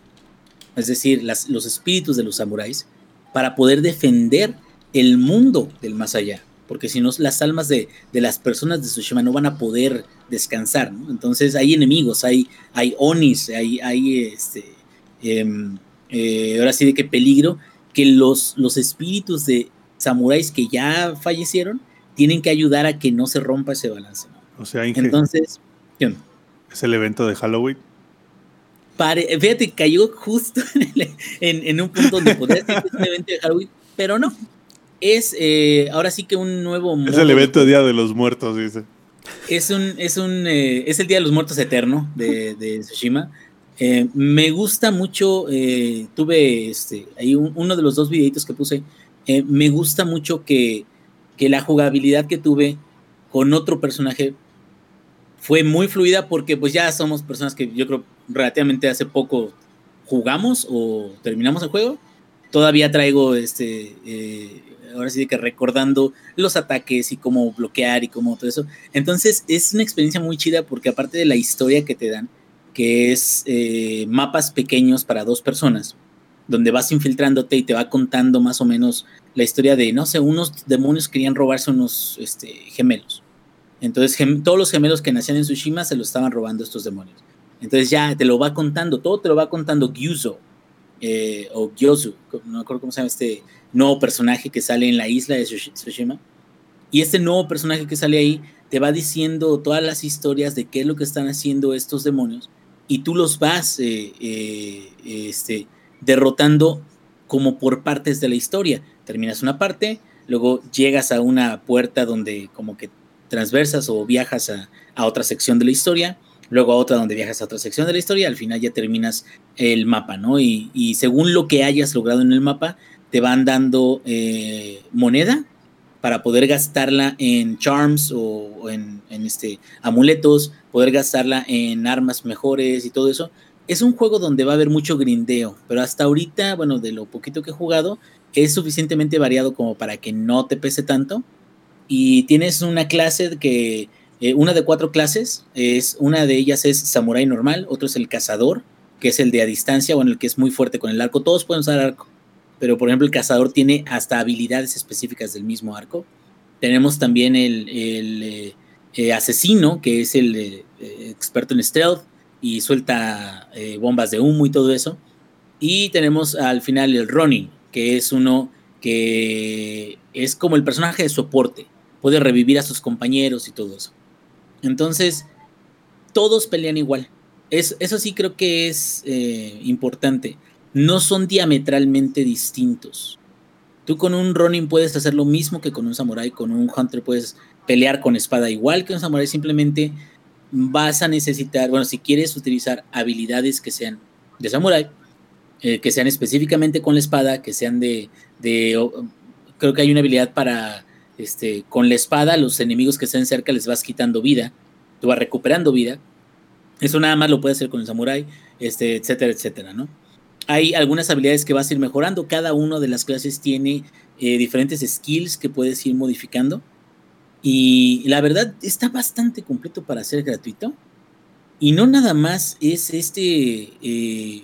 es decir, los espíritus de los samuráis, para poder defender el mundo del más allá porque si no las almas de, las personas de Tsushima no van a poder descansar, ¿no? Entonces hay enemigos, hay, hay onis, hay, hay este, em, eh, ahora sí de qué peligro, que los, los espíritus de samuráis que ya fallecieron tienen que ayudar a que no se rompa ese balance. O sea, entonces, ¿qué ¿Es el evento de Halloween? Fíjate, cayó justo en, un punto donde podría ser un evento de Halloween, pero no es eh, ahora sí que un nuevo Es el evento Día de los Muertos, dice. Es un, es un, eh, es el Día de los Muertos eterno de, de Tsushima. Eh, me gusta mucho, tuve este, ahí uno de los dos videitos que puse, me gusta mucho que, que la jugabilidad que tuve con otro personaje fue muy fluida porque pues ya somos personas que yo creo relativamente hace poco jugamos o terminamos el juego, todavía traigo este, eh, ahora sí que recordando los ataques y cómo bloquear y cómo todo eso. Entonces es una experiencia muy chida porque aparte de la historia que te dan, que es eh, mapas pequeños para dos personas, donde vas infiltrándote y te va contando más o menos la historia de, no sé, unos demonios querían robarse unos este, gemelos. Entonces todos los gemelos que nacían en Tsushima se los estaban robando estos demonios. Entonces ya te lo va contando, todo te lo va contando Gyuzo, eh, o Gyozu, no me acuerdo cómo se llama este nuevo personaje que sale en la isla de Tsushima. Y este nuevo personaje que sale ahí te va diciendo todas las historias de qué es lo que están haciendo estos demonios y tú los vas eh, eh, este, derrotando como por partes de la historia. Terminas una parte, luego llegas a una puerta donde como que transversas o viajas a, a otra sección de la historia luego a otra donde viajas a otra sección de la historia, al final ya terminas el mapa, ¿no? Y, según lo que hayas logrado en el mapa, te van dando eh, moneda para poder gastarla en charms o, en, este, amuletos, poder gastarla en armas mejores y todo eso. Es un juego donde va a haber mucho grindeo, pero hasta ahorita, bueno, de lo poquito que he jugado, es suficientemente variado como para que no te pese tanto. Y tienes una clase que eh, una de cuatro clases, es, una de ellas es samurái normal, otro es el cazador, que es el de a distancia, bueno, el que es muy fuerte con el arco. Todos pueden usar arco, pero por ejemplo el cazador tiene hasta habilidades específicas del mismo arco. Tenemos también el, eh, eh, asesino, que es el experto en stealth y suelta bombas de humo y todo eso. Y tenemos al final el Ronin, que es uno que es como el personaje de soporte, puede revivir a sus compañeros y todo eso. Entonces, todos pelean igual. eso sí creo que es eh, importante. No son diametralmente distintos. Tú con un Ronin puedes hacer lo mismo que con un Samurai, con un Hunter puedes pelear con espada igual que un Samurai, simplemente vas a necesitar, bueno, si quieres utilizar habilidades que sean de Samurai, eh, que sean específicamente con la espada, que sean de, de creo que hay una habilidad para este, con la espada, los enemigos que estén cerca les vas quitando vida, tú vas recuperando vida. Eso nada más lo puedes hacer con el samurai, este, etcétera, etcétera, ¿no? Hay algunas habilidades que vas a ir mejorando. Cada una de las clases tiene eh, diferentes skills que puedes ir modificando. Y la verdad está bastante completo para ser gratuito. Y no nada más es este eh,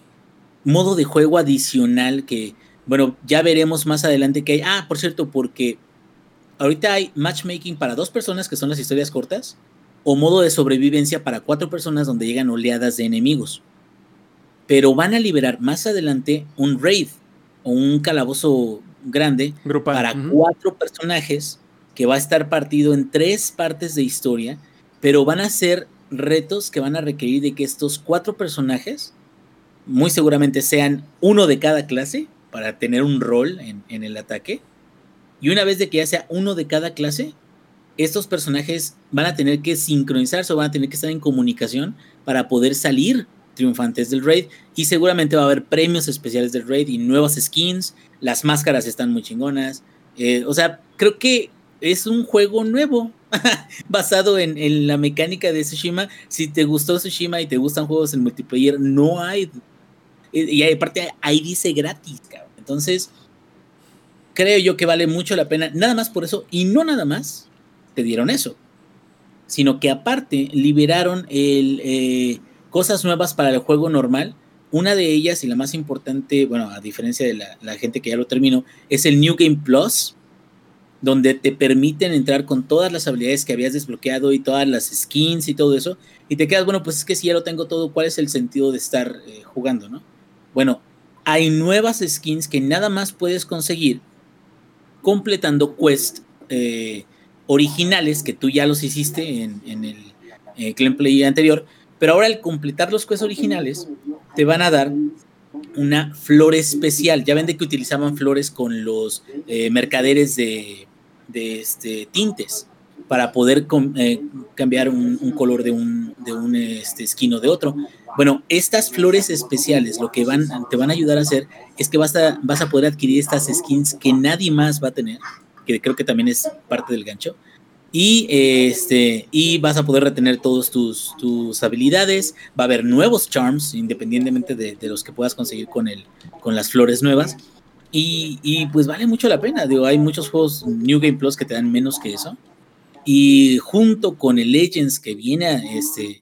modo de juego adicional que, bueno, ya veremos más adelante que hay. Ah, por cierto, porque ahorita hay matchmaking para dos personas, que son las historias cortas, o modo de sobrevivencia para cuatro personas donde llegan oleadas de enemigos. Pero van a liberar más adelante un raid o un calabozo grande para cuatro personajes que va a estar partido en tres partes de historia, pero van a ser retos que van a requerir de que estos cuatro personajes muy seguramente sean uno de cada clase para tener un rol en el ataque y una vez de que ya sea uno de cada clase, estos personajes van a tener que sincronizarse o van a tener que estar en comunicación para poder salir triunfantes del raid. Y seguramente va a haber premios especiales del raid y nuevas skins. Las máscaras están muy chingonas. Eh, o sea, creo que es un juego nuevo basado en, la mecánica de Tsushima. Si te gustó Tsushima y te gustan juegos en multiplayer, no hay. Y aparte ahí dice gratis, cabrón. Entonces, creo yo que vale mucho la pena, nada más por eso, y no nada más te dieron eso, sino que aparte liberaron eh, cosas nuevas para el juego normal. Una de ellas y la más importante, bueno, a diferencia de la, gente que ya lo terminó, es el New Game Plus, donde te permiten entrar con todas las habilidades que habías desbloqueado y todas las skins y todo eso, y te quedas, bueno, pues es que si ya lo tengo todo, ¿cuál es el sentido de estar eh, jugando, no? Bueno, hay nuevas skins que nada más puedes conseguir completando quests eh, originales que tú ya los hiciste en, el eh, gameplay anterior, pero ahora al completar los quests originales te van a dar una flor especial. Ya ven de que utilizaban flores con los eh, mercaderes de, este, tintes para poder cambiar un, color de un, de un este, esquino de otro. Bueno, estas flores especiales lo que van, te van a ayudar a hacer es que vas a, poder adquirir estas skins que nadie más va a tener, que creo que también es parte del gancho. Y, este, vas a poder retener todas tus, habilidades. Va a haber nuevos charms, independientemente de, los que puedas conseguir con, el, con las flores nuevas. Y, pues vale mucho la pena. Hay muchos juegos New Game Plus que te dan menos que eso. Y junto con el Legends que viene este,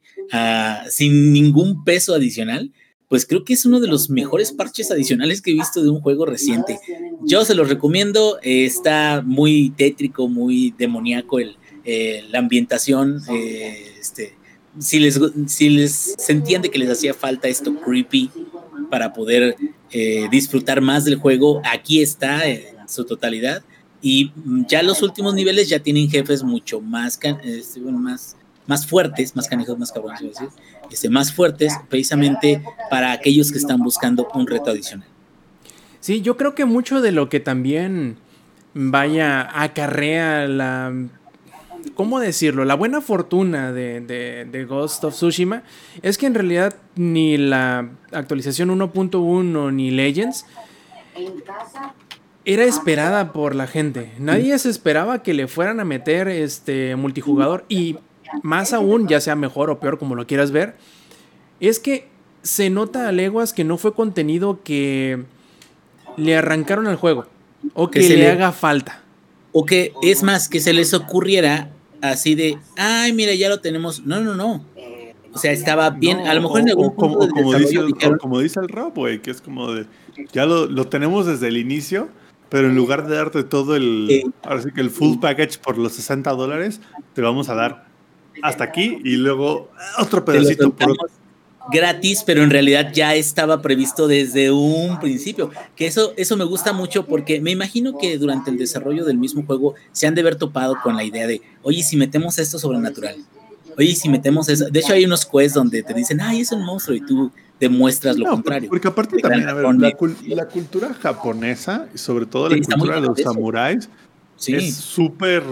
sin ningún peso adicional, pues creo que es uno de los mejores parches adicionales que he visto de un juego reciente. Yo se los recomiendo, está muy tétrico, muy demoníaco el, eh, la ambientación, eh, este, si les, si les se entiende que les hacía falta esto creepy para poder eh, disfrutar más del juego, aquí está en su totalidad. Y ya los últimos niveles ya tienen jefes mucho más, este, más, más fuertes, más canijos, más cabrones, este, más fuertes, precisamente para aquellos que están buscando un reto adicional. Sí, yo creo que mucho de lo que también vaya acarrea la ¿cómo decirlo? La buena fortuna de, Ghost of Tsushima es que en realidad ni la actualización 1.1 ni Legends era esperada por la gente. Nadie se esperaba que le fueran a meter este multijugador y más aún, ya sea mejor o peor como lo quieras ver, es que se nota a leguas que no fue contenido que le arrancaron al juego o que, le haga falta. O que es más, que se les ocurriera así de, ay, mira, ya lo tenemos. No, no, no. O sea, estaba bien, a lo mejor en algún como, como, dice el, como dice el Rob, güey, que es como de, ya lo, lo, tenemos desde el inicio, pero en lugar de darte todo el, ahora sí que el full package por los 60 dólares, te vamos a dar hasta aquí y luego otro pedacito por gratis, pero en realidad ya estaba previsto desde un principio. Que eso, eso me gusta mucho porque me imagino que durante el desarrollo del mismo juego se han de haber topado con la idea de, oye, si metemos esto sobrenatural, oye, si metemos eso. De hecho, hay unos quests donde te dicen, ay, es un monstruo, y tú demuestras lo contrario. Porque aparte también, a ver, la, cultura japonesa, y sobre todo la cultura de los samuráis, es súper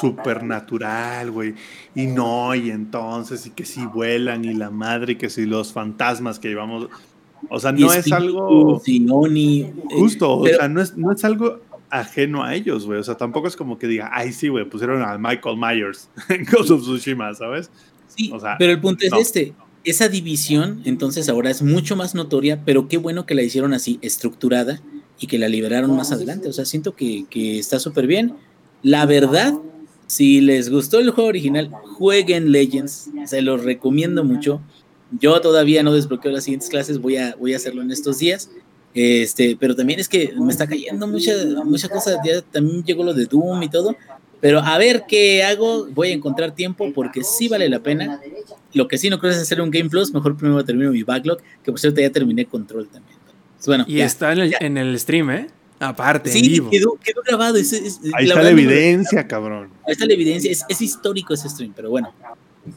supernatural, güey. Y no, y entonces, y que si vuelan, y la madre, y que si los fantasmas que llevamos. O sea, no es algo. Eh, justo, o sea, no es, no es algo ajeno a ellos, güey. O sea, tampoco es como que diga, ay, sí, güey, pusieron a Michael Myers en Ghost of Tsushima, ¿sabes? Sí, pero el punto es este. Esa división, entonces, ahora es mucho más notoria, pero qué bueno que la hicieron así, estructurada, y que la liberaron más adelante. O sea, siento que, que está súper bien. La verdad, si les gustó el juego original, jueguen Legends. Se los recomiendo mucho. Yo todavía no desbloqueo las siguientes clases, voy a, voy a hacerlo en estos días. Este, pero también es que me está cayendo mucha, mucha cosa. Ya también llegó lo de Doom y todo. Pero a ver qué hago, voy a encontrar tiempo porque sí vale la pena. Lo que sí no creo es hacer un Game Plus, mejor primero termino mi backlog, que por cierto ya terminé Control también. Bueno, y está en el, en el stream, ¿eh? Aparte, sí, vivo. Quedó, grabado. ahí está la evidencia, cabrón. Ahí está la evidencia. Es, histórico ese stream, pero bueno.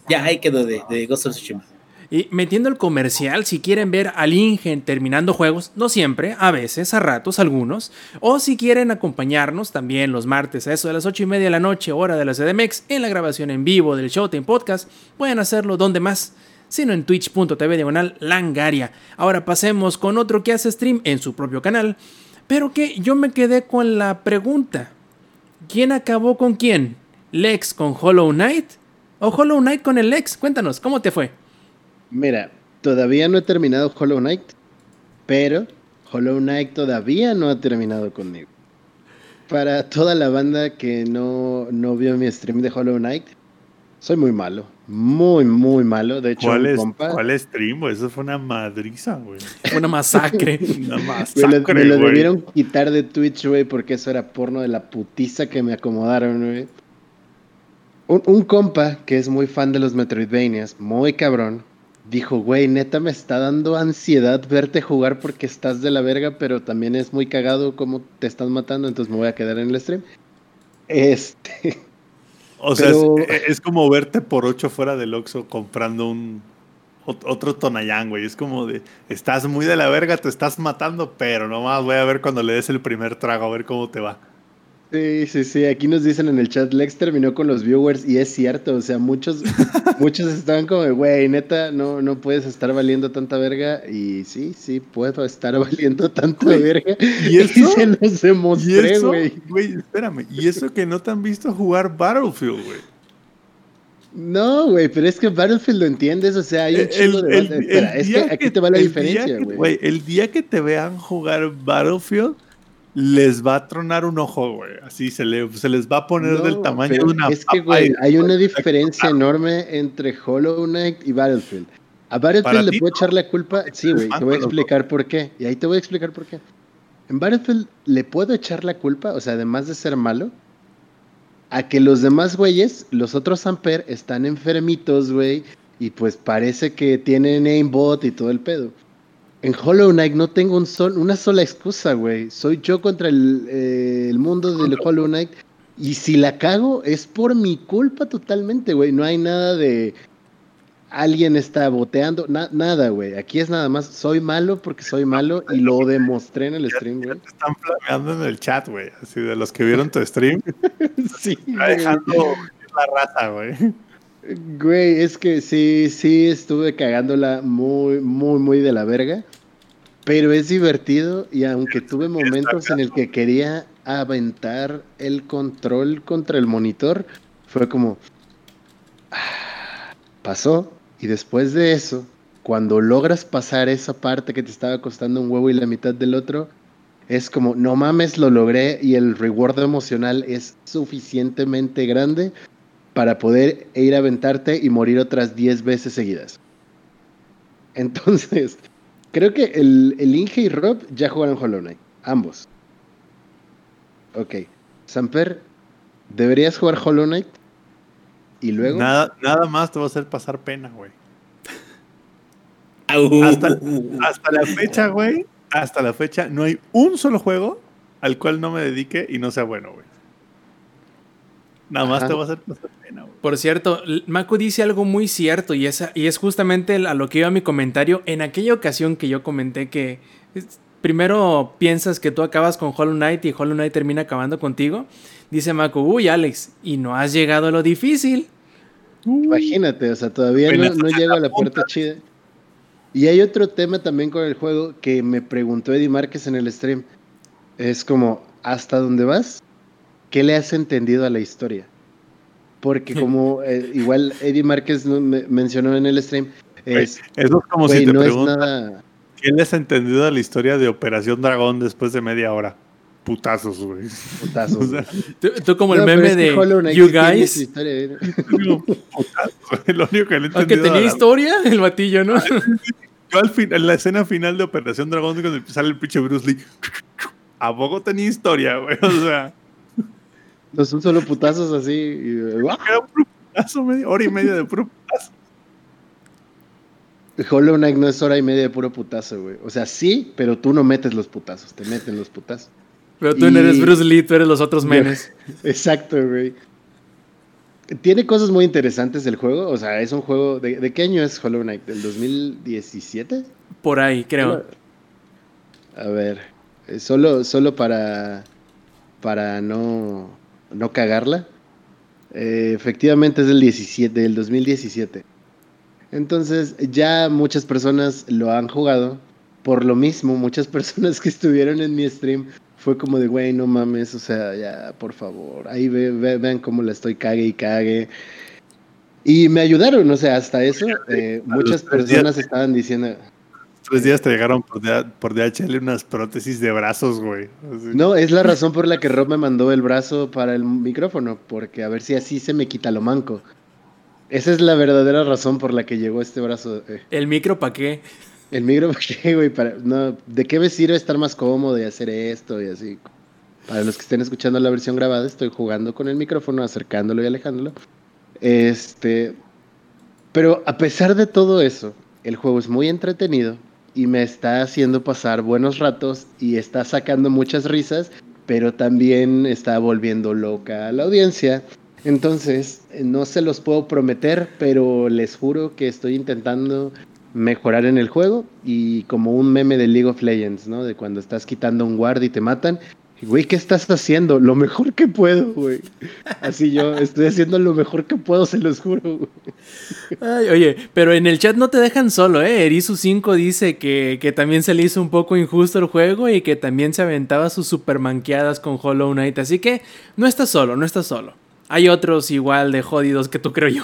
Ya ahí quedó de, de Ghost of Tsushima. Y metiendo el comercial, si quieren ver al Ingen terminando juegos, no siempre, a veces, a ratos, algunos, o si quieren acompañarnos también los martes a eso de las 8 y media de la noche, hora de la CDMX, en la grabación en vivo del Showtime Podcast, pueden hacerlo donde más, sino en twitch.tv diagonal langaria. Ahora pasemos con otro que hace stream en su propio canal, pero que yo me quedé con la pregunta. ¿Quién acabó con quién? ¿Lex con Hollow Knight? ¿O Hollow Knight con el Lex? Cuéntanos, ¿cómo te fue? Mira, todavía no he terminado Hollow Knight, pero Hollow Knight todavía no ha terminado conmigo. Para toda la banda que no, no vio mi stream de Hollow Knight, soy muy malo. Muy, muy malo. De hecho, ¿cuál, es, ¿cuál stream? Eso fue una madriza, güey. Fue una masacre. una masacre. Me lo, debieron quitar de Twitch, güey, porque eso era porno de la putiza que me acomodaron, güey. Un, un, compa que es muy fan de los Metroidvanias, muy cabrón, dijo, güey, neta me está dando ansiedad verte jugar porque estás de la verga, pero también es muy cagado como te están matando, entonces me voy a quedar en el stream. Este. O sea, es, como verte por ocho fuera del Oxxo comprando un otro Tonayán, güey. Es como de, estás muy de la verga, te estás matando, pero nomás voy a ver cuando le des el primer trago, a ver cómo te va. Sí, sí, sí. Aquí nos dicen en el chat, Lex terminó con los viewers y es cierto. O sea, muchos, muchos estaban como, güey, neta, no, no puedes estar valiendo tanta verga. Y sí, sí, puedo estar valiendo tanta verga. ¿Y eso? se los ¿Y demostré, güey. Güey, espérame. ¿Y eso que no te han visto jugar Battlefield, güey? No, güey, pero es que Battlefield lo entiendes, o sea, hay un El- chingo de... Espera, es que aquí te va la diferencia, güey. El día que te vean jugar Battlefield, les va a tronar un ojo, güey. Así se, le, se les va a poner No, del tamaño de una Es que, güey, hay una diferencia enorme entre Hollow Knight y Battlefield. A Battlefield le puedo echar la culpa. Sí, güey, te voy a explicar por qué. Y ahí te voy a explicar por qué. En Battlefield le puedo echar la culpa, o sea, además de ser malo, a que los demás güeyes, los otros Amper, están enfermitos, güey, y pues parece que tienen aimbot y todo el pedo. En Hollow Knight no tengo un sol, una sola excusa, güey. Soy yo contra el, eh, el mundo del Hollow Knight. Y si la cago, es por mi culpa totalmente, güey. No hay nada de alguien está boteando, na- nada, güey. Aquí es nada más, soy malo porque soy malo y lo demostré en el stream, güey. Están flameando en el chat, güey. Así de los que vieron tu stream. Sí, Está dejando la raza, güey. Güey, es que sí, sí estuve cagándola muy, muy, muy de la verga. Pero es divertido y aunque tuve momentos en el que quería aventar el control contra el monitor, fue como... ah, pasó. Y después de eso, cuando logras pasar esa parte que te estaba costando un huevo y la mitad del otro, es como, no mames, lo logré y el reward emocional es suficientemente grande para poder ir a aventarte y morir otras 10 veces seguidas. Entonces, creo que el, el Inge y Rob ya jugaron Hollow Knight, ambos. Ok, Samper, ¿deberías jugar Hollow Knight? Y luego... Nada, nada más te va a hacer pasar pena, güey. Hasta la fecha, güey. Hasta la fecha, no hay un solo juego al cual no me dedique y no sea bueno, güey. Nada más Ajá. te va a hacer pasar pena, güey. Por cierto, Mako dice algo muy cierto y es, y es justamente a lo que iba mi comentario. En aquella ocasión que yo comenté que primero piensas que tú acabas con Hollow Knight y Hollow Knight termina acabando contigo, dice Mako, uy Alex, y no has llegado a lo difícil. Imagínate, o sea, todavía no, llego a la puerta chida. Y hay otro tema también con el juego que me preguntó Eddie Márquez en el stream. Es como, ¿hasta dónde vas? ¿Qué le has entendido a la historia? Porque como eh, igual Eddie Márquez mencionó en el stream, es, Eso es como si te no es preguntan nada... ¿qué les has entendido de la historia de Operación Dragón después de media hora? Putazos, güey. putazo. O sea, Tú, tú como el No, meme de Knight You Guys, historia, ¿eh? putazos. Lo único que le he aunque tenía a la- historia, el batillo, ¿no? Yo al fin, en la escena final de Operación Dragón, cuando sale el pinche Bruce Lee, ¿a poco tenía historia, güey? O sea, No son solo putazos así. y, ¡guau! era un putazo, media hora y media de puro putazo. Hollow Knight no es hora y media de puro putazo, güey. O sea, sí, pero tú no metes los putazos, te meten los putazos. Pero tú no eres Bruce Lee, tú eres los otros memes. Exacto, güey. Tiene cosas muy interesantes el juego. O sea, es un juego. ¿De, de qué año es Hollow Knight? ¿Del 2017? Por ahí, creo. A ver. eh, Solo, solo para. Para no. No cagarla. Eh, efectivamente es del 17, del 2017. Entonces, ya muchas personas lo han jugado. Por lo mismo, muchas personas que estuvieron en mi stream fue como de, güey, no mames, o sea, ya, por favor. Ahí ve, ve- vean cómo la estoy cague y cague. Y me ayudaron, o sea, hasta eso. eh, muchas personas estaban diciendo, Tres días te llegaron por, DH por DHL unas prótesis de brazos, güey. Así. No, es la razón por la que Rob me mandó el brazo para el micrófono, porque a ver si así se me quita lo manco. Esa es la verdadera razón por la que llegó este brazo. eh, El micro, ¿pa' qué? El micro, ¿por qué, güey? Para, no, ¿De qué me sirve estar más cómodo y hacer esto y así? Para los que estén escuchando la versión grabada, estoy jugando con el micrófono, acercándolo y alejándolo. Este. Pero a pesar de todo eso, el juego es muy entretenido y me está haciendo pasar buenos ratos y está sacando muchas risas, pero también está volviendo loca a la audiencia. Entonces, eh, no se los puedo prometer, pero les juro que estoy intentando mejorar en el juego y como un meme de League of Legends, ¿no? De cuando estás quitando un guard y te matan Güey, ¿qué estás haciendo? Lo mejor que puedo, güey. Así yo, estoy haciendo lo mejor que puedo, se los juro. Güey. Ay, oye, pero en el chat no te dejan solo, ¿eh? Erisu5 dice que, que, también se le hizo un poco injusto el juego y que también se aventaba sus supermanqueadas con Hollow Knight. Así que no estás solo, no estás solo. Hay otros igual de jodidos que tú, creo yo.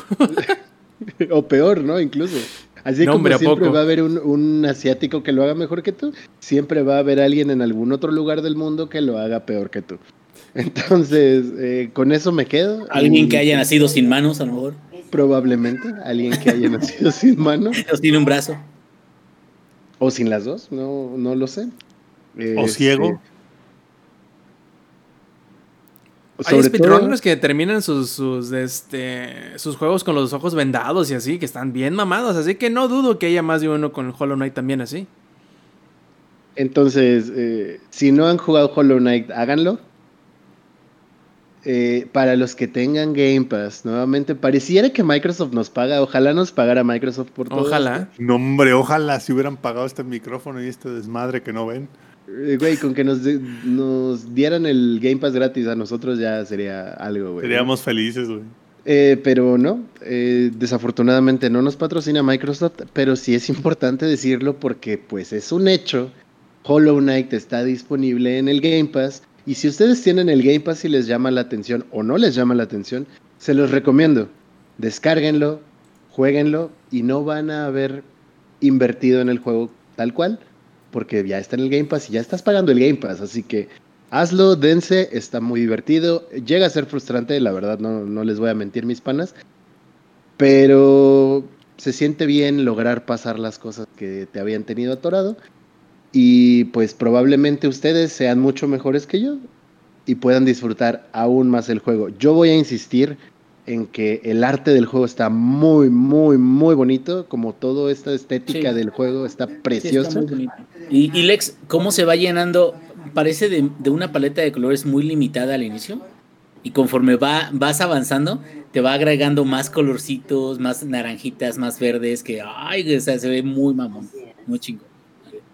o peor, ¿no? Incluso. Así como siempre va a haber un, asiático que lo haga mejor que tú, siempre va a haber alguien en algún otro lugar del mundo que lo haga peor que tú. Entonces, eh, con eso me quedo. Alguien que haya nacido sin manos, a lo mejor. Probablemente, alguien que haya nacido sin manos. O sin un brazo. O sin las dos, no, no lo sé. o ciego. Este, hay speedrunners que terminan sus, sus, este, sus juegos con los ojos vendados y así, que están bien mamados. Así que no dudo que haya más de uno con Hollow Knight también así. Entonces, eh, si no han jugado Hollow Knight, háganlo. Eh, para los que tengan Game Pass, nuevamente, pareciera que Microsoft nos paga. Ojalá nos pagara Microsoft por todo. Ojalá. No, hombre, ojalá si hubieran pagado este micrófono y este desmadre que no ven. Eh, güey, con que nos, nos dieran el Game Pass gratis a nosotros ya sería algo, güey. Seríamos felices, güey. Eh, pero no, eh, desafortunadamente no nos patrocina Microsoft, pero sí es importante decirlo porque pues es un hecho. Hollow Knight está disponible en el Game Pass y si ustedes tienen el Game Pass y les llama la atención o no les llama la atención, se los recomiendo. Descárguenlo, jueguenlo y no van a haber invertido en el juego tal cual porque ya está en el Game Pass y ya estás pagando el Game Pass, así que hazlo, dense, está muy divertido, llega a ser frustrante, la verdad no, no les voy a mentir mis panas, pero se siente bien lograr pasar las cosas que te habían tenido atorado y pues probablemente ustedes sean mucho mejores que yo y puedan disfrutar aún más el juego. Yo voy a insistir en que el arte del juego está muy, muy, muy bonito, como toda esta estética del juego está preciosa. y, Lex, ¿cómo se va llenando? Parece de, una paleta de colores muy limitada al inicio. Y conforme va, vas avanzando, te va agregando más colorcitos, más naranjitas, más verdes, que ay, se ve muy mamón, muy chingo.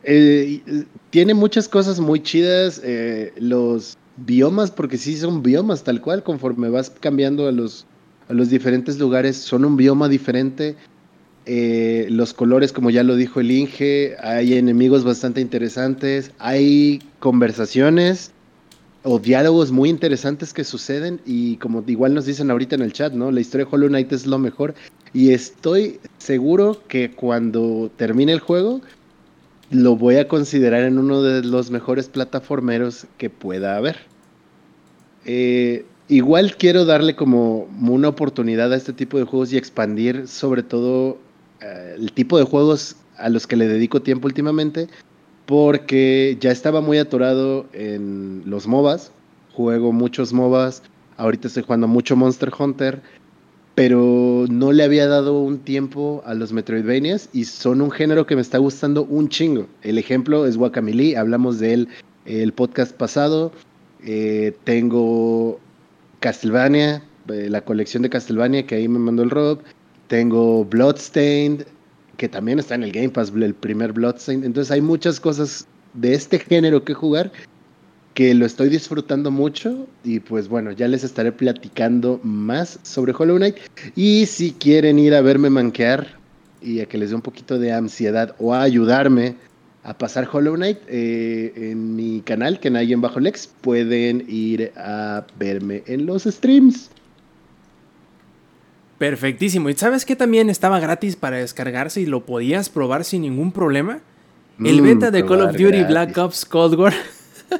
Eh, tiene muchas cosas muy chidas. Eh, los biomas, porque sí son biomas tal cual, conforme vas cambiando a los, los diferentes lugares, son un bioma diferente. Eh, los colores, como ya lo dijo el Inge, hay enemigos bastante interesantes, hay conversaciones o diálogos muy interesantes que suceden y como igual nos dicen ahorita en el chat, ¿no? La historia de Hollow Knight es lo mejor y estoy seguro que cuando termine el juego lo voy a considerar en uno de los mejores plataformeros que pueda haber. Eh, Igual quiero darle como una oportunidad a este tipo de juegos y expandir sobre todo eh, el tipo de juegos a los que le dedico tiempo últimamente, porque ya estaba muy atorado en los MOBAs, juego muchos MOBAs, ahorita estoy jugando mucho Monster Hunter, pero no le había dado un tiempo a los Metroidvanias y son un género que me está gustando un chingo. El ejemplo es Guacamole, hablamos de él el podcast pasado. Eh, tengo Castlevania, eh, la colección de Castlevania que ahí me mandó el Rob. Tengo Bloodstained, que también está en el Game Pass, el primer Bloodstained. Entonces hay muchas cosas de este género que jugar que lo estoy disfrutando mucho y pues bueno, ya les estaré platicando más sobre Hollow Knight y si quieren ir a verme manquear y a que les dé un poquito de ansiedad o a ayudarme a pasar Hollow Knight eh, en mi canal, que nadie en bajo Lex, pueden ir a verme en los streams. Perfectísimo. ¿Y sabes qué también estaba gratis para descargarse y lo podías probar sin ningún problema? El mm, beta de Call of Duty Black Ops Cold War.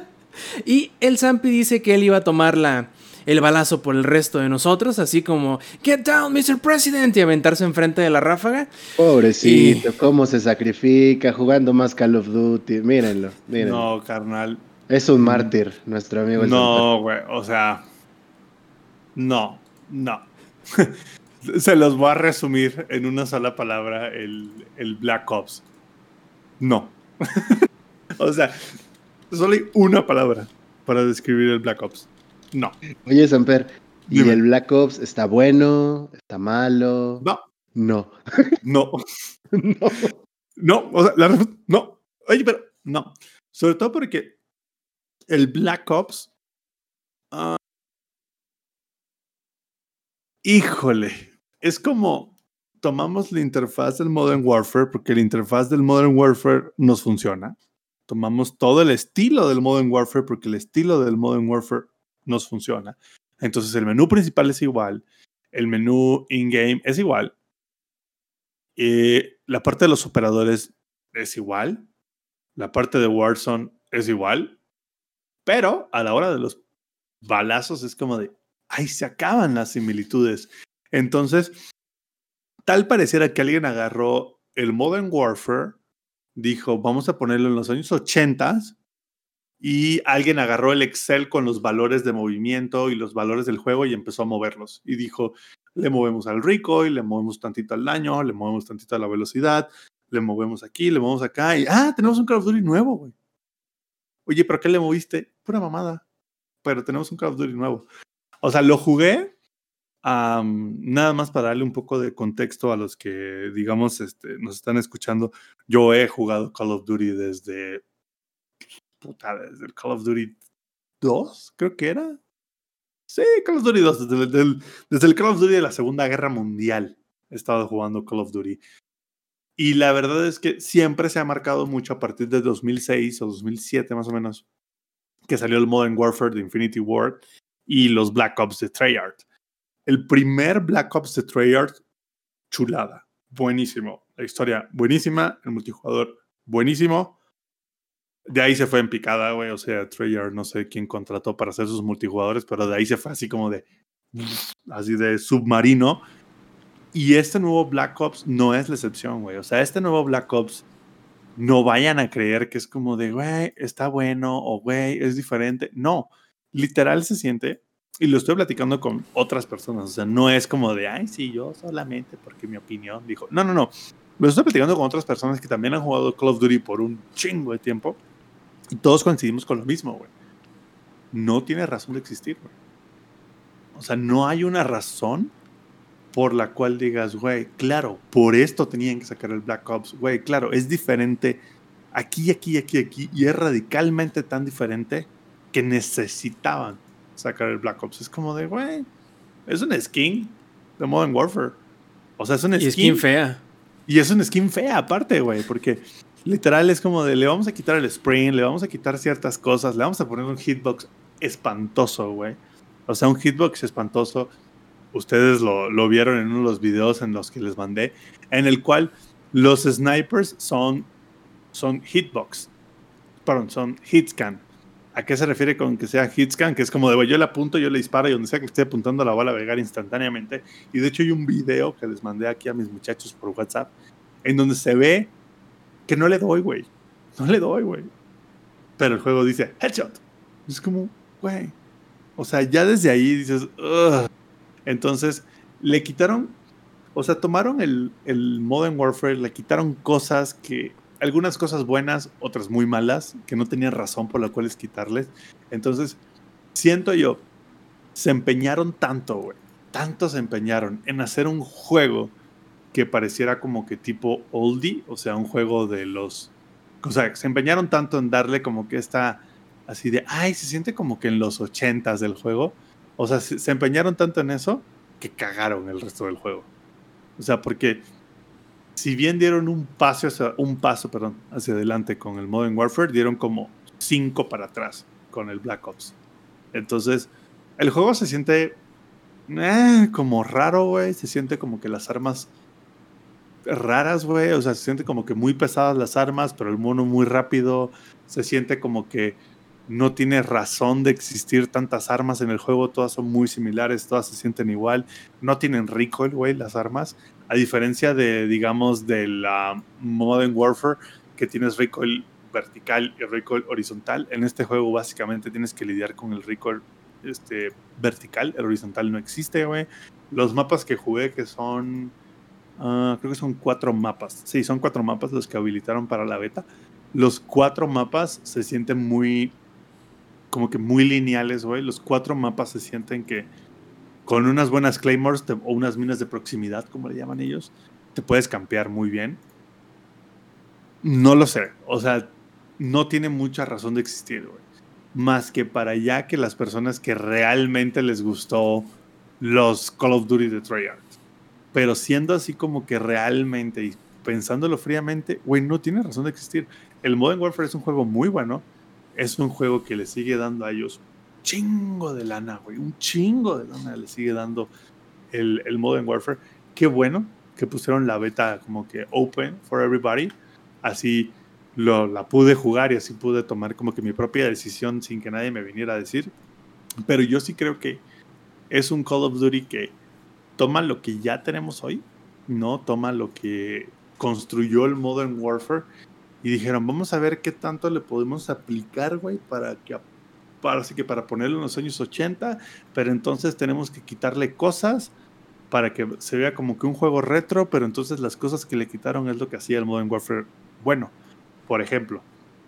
y el Zampi dice que él iba a tomar la, el balazo por el resto de nosotros, así como Get down, Mr. President, y aventarse enfrente de la ráfaga. Pobrecito, cómo se sacrifica jugando más Call of Duty. Mírenlo, mírenlo. No, carnal. Es un mártir, nuestro amigo. no, güey, o sea. No, no. se los voy a resumir en una sola palabra: el, el Black Ops. No. o sea, solo hay una palabra para describir el Black Ops. No. Oye, Samper, ¿y el Black Ops está bueno? ¿Está malo? No. No. No. no. No, o sea, la no. Oye, pero no. Sobre todo porque el Black Ops. ah, híjole, es como tomamos la interfaz del Modern Warfare porque la interfaz del Modern Warfare nos funciona. Tomamos todo el estilo del Modern Warfare porque el estilo del Modern Warfare nos funciona. Entonces el menú principal es igual, el menú in-game es igual, eh, la parte de los operadores es igual, la parte de Warzone es igual, pero a la hora de los balazos es como de, ahí se acaban las similitudes. Entonces, tal pareciera que alguien agarró el Modern Warfare, dijo, vamos a ponerlo en los años 80 y alguien agarró el Excel con los valores de movimiento y los valores del juego y empezó a moverlos. Y dijo, le movemos al recoil, le movemos tantito al daño, le movemos tantito a la velocidad, le movemos aquí, le movemos acá y, ah, tenemos un Call of Duty nuevo, güey. Oye, ¿pero qué le moviste? Pura mamada. Pero tenemos un Call of Duty nuevo. O sea, lo jugué nada más para darle un poco de contexto a los que, digamos, este, nos están escuchando. Yo he jugado Call of Duty desde, puta, desde Call of Duty 2, creo que era. Sí, Call of Duty 2, desde el, el Call of Duty de la Segunda Guerra Mundial he estado jugando Call of Duty. Y la verdad es que siempre se ha marcado mucho a partir de 2006 o 2007 más o menos, que salió el Modern Warfare de Infinity War y los Black Ops de Treyarch. El primer Black Ops de Treyarch, chulada, buenísimo. La historia buenísima, el multijugador buenísimo. De ahí se fue en picada, güey. O sea, Treyarch no sé quién contrató para hacer sus multijugadores, pero de ahí se fue así como de, así de submarino. Y este nuevo Black Ops no es la excepción, güey. O sea, este nuevo Black Ops no vayan a creer que es como de, güey, está bueno o güey, es diferente. No, literal se siente, y lo estoy platicando con otras personas, o sea, no es como de, ay, sí, yo solamente porque mi opinión dijo, no, no, no, lo estoy platicando con otras personas que también han jugado Call of Duty por un chingo de tiempo y todos coincidimos con lo mismo, güey. No tiene razón de existir, güey. O sea, no hay una razón por la cual digas, güey, claro, por esto tenían que sacar el Black Ops, güey, claro, es diferente aquí, aquí, aquí, aquí, y es radicalmente tan diferente que necesitaban sacar el Black Ops. Es como de, güey, es un skin de Modern Warfare. O sea, es un Y skin, skin fea. y es un skin fea aparte, güey, porque literal es como de, le vamos a quitar el sprint, le vamos a quitar ciertas cosas, le vamos a poner un hitbox espantoso, güey. O sea, un hitbox espantoso. Ustedes lo, lo vieron en uno de los videos en los que les mandé, en el cual los snipers son, son hitbox. Perdón, son hitscan. ¿A qué se refiere con que sea hitscan? Que es como de, güey, yo le apunto, yo le disparo y donde sea que esté apuntando la bala a instantáneamente. Y de hecho hay un video que les mandé aquí a mis muchachos por WhatsApp, en donde se ve que no le doy, güey. No le doy, güey. Pero el juego dice headshot. Es como, güey. O sea, ya desde ahí dices. Entonces, le quitaron, o sea, tomaron el, el Modern Warfare, le quitaron cosas que, algunas cosas buenas, otras muy malas, que no tenían razón por la cual es quitarles. Entonces, siento yo, se empeñaron tanto, güey. Tanto se empeñaron en hacer un juego que pareciera como que tipo oldie, o sea, un juego de los... O sea, se empeñaron tanto en darle como que esta, así de, ay, se siente como que en los ochentas del juego. O sea, se, empeñaron tanto en eso que cagaron el resto del juego. O sea, porque si bien dieron un paso hacia, un paso, perdón, hacia adelante con el Modern Warfare, dieron como cinco para atrás con el Black Ops. Entonces, el juego se siente eh, como raro, güey. Se siente como que las armas raras, güey. O sea, se siente como que muy pesadas las armas, pero el mono muy rápido. Se siente como que no tiene razón de existir tantas armas en el juego. Todas son muy similares, todas se sienten igual. No tienen recoil, güey, las armas. A diferencia de, digamos, de la Modern Warfare, que tienes recoil vertical y recoil horizontal. En este juego, básicamente, tienes que lidiar con el recoil este, vertical. El horizontal no existe, güey. Los mapas que jugué, que son. Ah, creo que son cuatro mapas. Sí, son cuatro mapas los que habilitaron para la beta. Los cuatro mapas se sienten muy. Como que muy lineales, güey. Los cuatro mapas se sienten que. Con unas buenas claymores o unas minas de proximidad, como le llaman ellos, te puedes campear muy bien. No lo sé. O sea, no tiene mucha razón de existir, güey. más que para ya que las personas que realmente les gustó los Call of Duty de Treyarch. Pero siendo así como que realmente y pensándolo fríamente, güey, no tiene razón de existir. El Modern Warfare es un juego muy bueno. Es un juego que le sigue dando a ellos un chingo de lana, güey. Un chingo de lana le sigue dando el, el Modern Warfare. Qué bueno que pusieron la beta como que open for everybody. Así lo, la pude jugar y así pude tomar como que mi propia decisión sin que nadie me viniera a decir. Pero yo sí creo que es un Call of Duty que toma lo que ya tenemos hoy, no toma lo que construyó el Modern Warfare y dijeron, vamos a ver qué tanto le podemos aplicar, güey, para que para, así que para ponerlo en los años 80, pero entonces tenemos que quitarle cosas para que se vea como que un juego retro, pero entonces las cosas que le quitaron es lo que hacía el Modern Warfare bueno. Por ejemplo,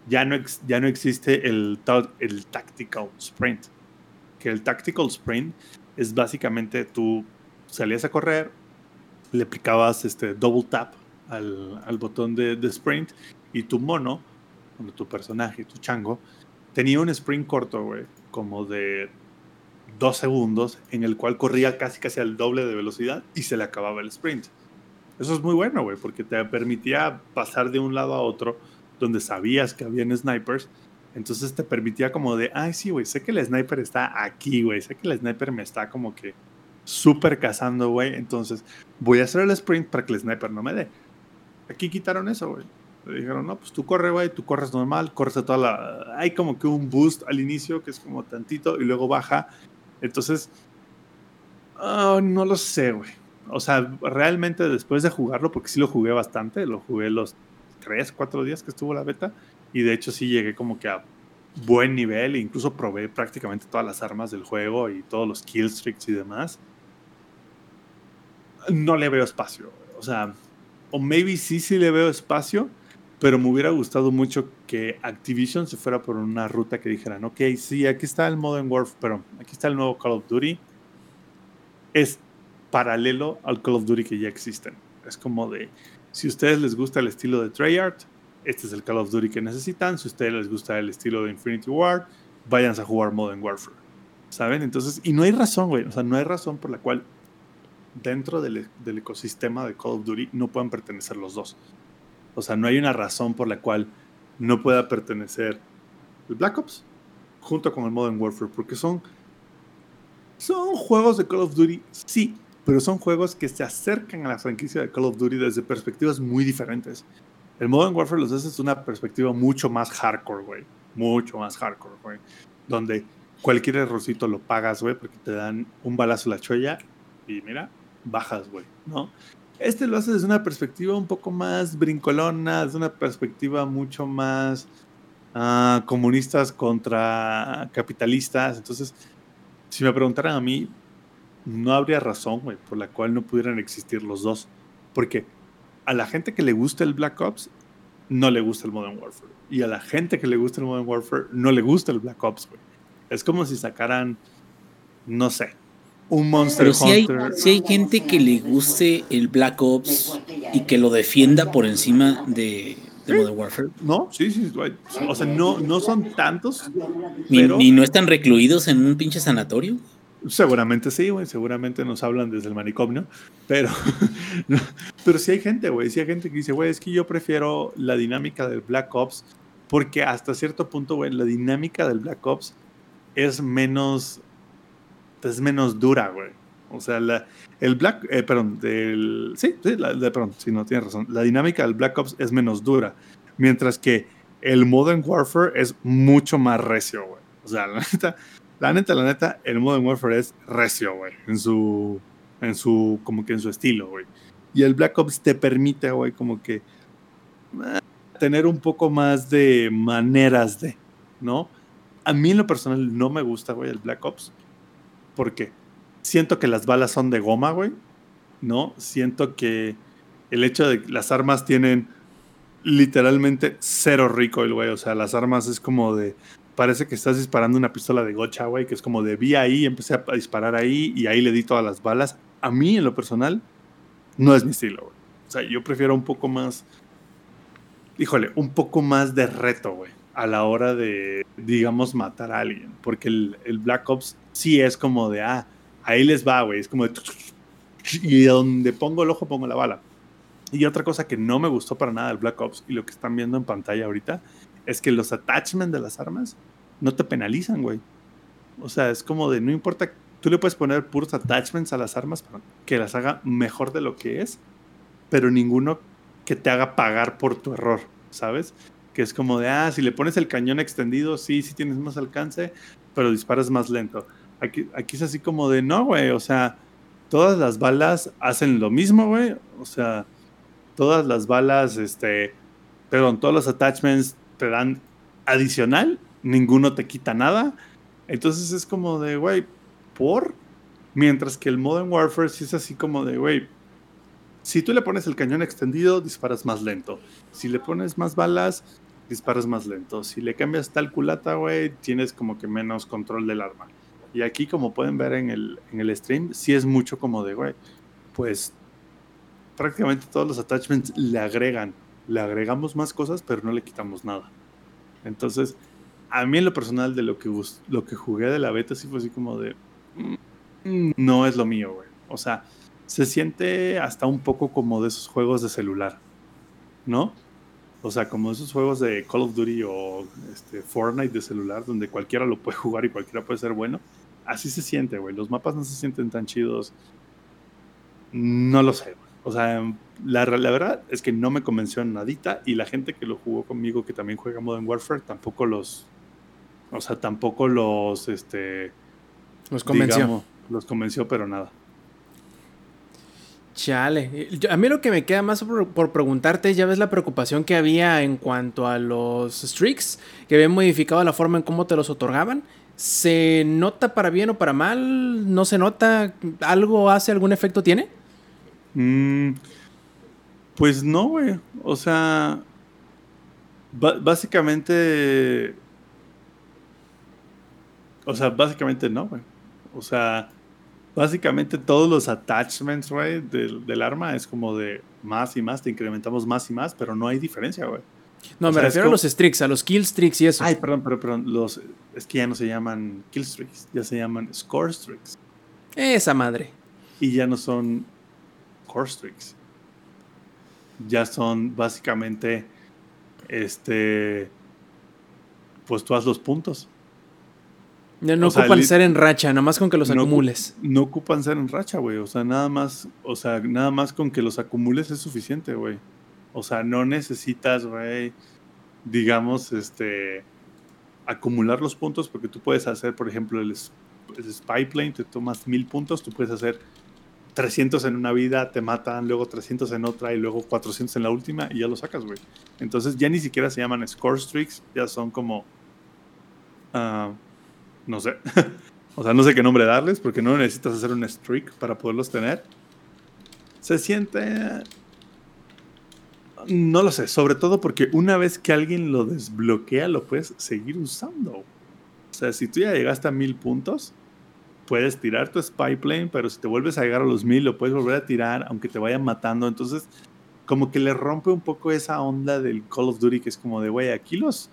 ya no, ya no existe el, el Tactical Sprint. Que el Tactical Sprint es básicamente tú salías a correr, le aplicabas este double tap al, al botón de, de, sprint y tu mono, tu personaje, tu chango, tenía un sprint corto, güey, como de dos segundos, en el cual corría casi casi al doble de velocidad y se le acababa el sprint. Eso es muy bueno, güey, porque te permitía pasar de un lado a otro donde sabías que habían snipers. Entonces te permitía como de, ay, sí, güey, sé que el sniper está aquí, güey, sé que el sniper me está como que súper cazando, güey. Entonces voy a hacer el sprint para que el sniper no me dé. Aquí quitaron eso, güey. Le dijeron, no, pues tú corre, güey, tú corres normal, corres a toda la... Hay como que un boost al inicio que es como tantito y luego baja. Entonces, oh, no lo sé, güey o sea, realmente después de jugarlo, porque sí lo jugué bastante, lo jugué los 3, 4 días que estuvo la beta, y de hecho sí llegué como que a buen nivel, e incluso probé prácticamente todas las armas del juego y todos los killstreaks y demás. No le veo espacio, o sea, o maybe sí, sí le veo espacio, pero me hubiera gustado mucho que Activision se fuera por una ruta que dijeran, ok, sí, aquí está el Modern Warfare, pero aquí está el nuevo Call of Duty. Es paralelo al Call of Duty que ya existen. Es como de, si a ustedes les gusta el estilo de Treyarch, este es el Call of Duty que necesitan. Si a ustedes les gusta el estilo de Infinity Ward, váyanse a jugar Modern Warfare. ¿Saben? Entonces, y no hay razón, güey. O sea, no hay razón por la cual dentro del, del, ecosistema de Call of Duty no puedan pertenecer los dos. O sea, no hay una razón por la cual no pueda pertenecer el Black Ops junto con el Modern Warfare, porque son, son juegos de Call of Duty, sí, pero son juegos que se acercan a la franquicia de Call of Duty desde perspectivas muy diferentes. El Modern Warfare los hace desde una perspectiva mucho más hardcore, güey. Mucho más hardcore, güey. Donde cualquier errorcito lo pagas, güey, porque te dan un balazo a la cholla y mira, bajas, güey, ¿no? Este lo hace desde una perspectiva un poco más brincolona, desde una perspectiva mucho más uh, comunistas contra capitalistas. Entonces, si me preguntaran a mí, no habría razón, güey, por la cual no pudieran existir los dos. Porque a la gente que le gusta el Black Ops, no le gusta el Modern Warfare. Y a la gente que le gusta el Modern Warfare, no le gusta el Black Ops, güey. Es como si sacaran, no sé, un Monster Pero si Hunter. Hay, si hay gente que le guste el Black Ops y que lo defienda por encima de, de Modern Warfare. No, sí, sí. O sea, no, no son tantos. ¿Ni, pero... ¿Ni no están recluidos en un pinche sanatorio? Seguramente sí, güey, seguramente nos hablan desde el manicomio, pero, pero sí hay gente, güey, sí hay gente que dice, güey, es que yo prefiero la dinámica del Black Ops, porque hasta cierto punto, güey, la dinámica del Black Ops es menos, es menos dura, güey. O sea, la, el Black, eh, perdón, sí, sí, la, de, perdón, sí, no, tienes razón, la dinámica del Black Ops es menos dura, mientras que el Modern Warfare es mucho más recio, güey. O sea, la neta, la neta, la neta, el Modern Warfare es recio, güey. En su. En su. Como que en su estilo, güey. Y el Black Ops te permite, güey, como que. Eh, tener un poco más de maneras de. ¿No? A mí en lo personal no me gusta, güey, el Black Ops. Porque siento que las balas son de goma, güey. ¿No? Siento que el hecho de que las armas tienen literalmente cero recoil, güey. O sea, las armas es como de parece que estás disparando una pistola de gocha, güey, que es como de vi ahí, empecé a disparar ahí y ahí le di todas las balas. A mí, en lo personal, no es mi estilo, güey. O sea, yo prefiero un poco más, híjole, un poco más de reto, güey. a la hora de, digamos, matar a alguien. Porque el, el Black Ops sí es como de, ah, ahí les va, güey. Es como de... Y donde pongo el ojo, pongo la bala. Y otra cosa que no me gustó para nada del Black Ops y lo que están viendo en pantalla ahorita es que los attachments de las armas no te penalizan, güey. O sea, es como de no importa, tú le puedes poner puros attachments a las armas para que las haga mejor de lo que es, pero ninguno que te haga pagar por tu error, ¿sabes? Que es como de, ah, si le pones el cañón extendido, sí, sí tienes más alcance, pero disparas más lento. Aquí, es así como de, no, güey, o sea, todas las balas hacen lo mismo, güey. O sea, todas las balas, este, perdón, todos los attachments te dan adicional, ninguno te quita nada. Entonces es como de, güey, por. Mientras que el Modern Warfare sí es así como de, güey, si tú le pones el cañón extendido, disparas más lento. Si le pones más balas, disparas más lento. Si le cambias tal culata, güey, tienes como que menos control del arma. Y aquí, como pueden ver en el, en el stream, sí es mucho como de, güey, pues prácticamente todos los attachments le agregan, le agregamos más cosas, pero no le quitamos nada. Entonces, a mí en lo personal de lo que, lo que jugué de la beta sí fue así como de, mm, no es lo mío, güey. O sea, se siente hasta un poco como de esos juegos de celular, ¿no? O sea, como esos juegos de Call of Duty o este, Fortnite de celular, donde cualquiera lo puede jugar y cualquiera puede ser bueno. Así se siente, güey. Los mapas no se sienten tan chidos. No lo sé, O sea, la, la, verdad es que no me convenció en nadita y la gente que lo jugó conmigo, que también juega Modern Warfare, tampoco los... O sea, tampoco los... Este, los convenció. los convenció, pero nada. Chale. A mí lo que me queda más por, preguntarte, ya ves la preocupación que había en cuanto a los streaks, que habían modificado la forma en cómo te los otorgaban. ¿Se nota para bien o para mal? ¿No se nota? ¿Algo hace, algún efecto tiene? Mm, pues no, güey. O sea, básicamente... O sea, básicamente no, güey. O sea, Básicamente todos los attachments, güey, del, arma es como de más y más, te incrementamos más y más, pero no hay diferencia, güey. No, me refiero a los streaks, a los kill streaks y eso. Ay, perdón, perdón, perdón. Los, es que ya no se llaman kill streaks, ya se llaman score streaks. Esa madre. Y ya no son core streaks. Ya son básicamente, este, pues tú haz los puntos. No, ocupan ser en racha, nada más con que los acumules. No ocupan ser en racha, güey. O sea, nada más, o sea, nada más con que los acumules es suficiente, güey. O sea, no necesitas, güey, digamos, este, acumular los puntos porque tú puedes hacer, por ejemplo, el, spy plane, te tomas mil puntos, tú puedes hacer 300 en una vida, te matan, luego 300 en otra y luego 400 en la última y ya lo sacas, güey. Entonces ya ni siquiera se llaman score streaks, ya son como... Uh, no sé. o sea, no sé qué nombre darles porque no necesitas hacer un streak para poderlos tener. Se siente... No lo sé, sobre todo porque una vez que alguien lo desbloquea, lo puedes seguir usando. O sea, si tú ya llegaste a mil puntos, puedes tirar tu spy plane, pero si te vuelves a llegar a los mil, lo puedes volver a tirar, aunque te vayan matando. Entonces, como que le rompe un poco esa onda del Call of Duty, que es como de, güey, aquí los,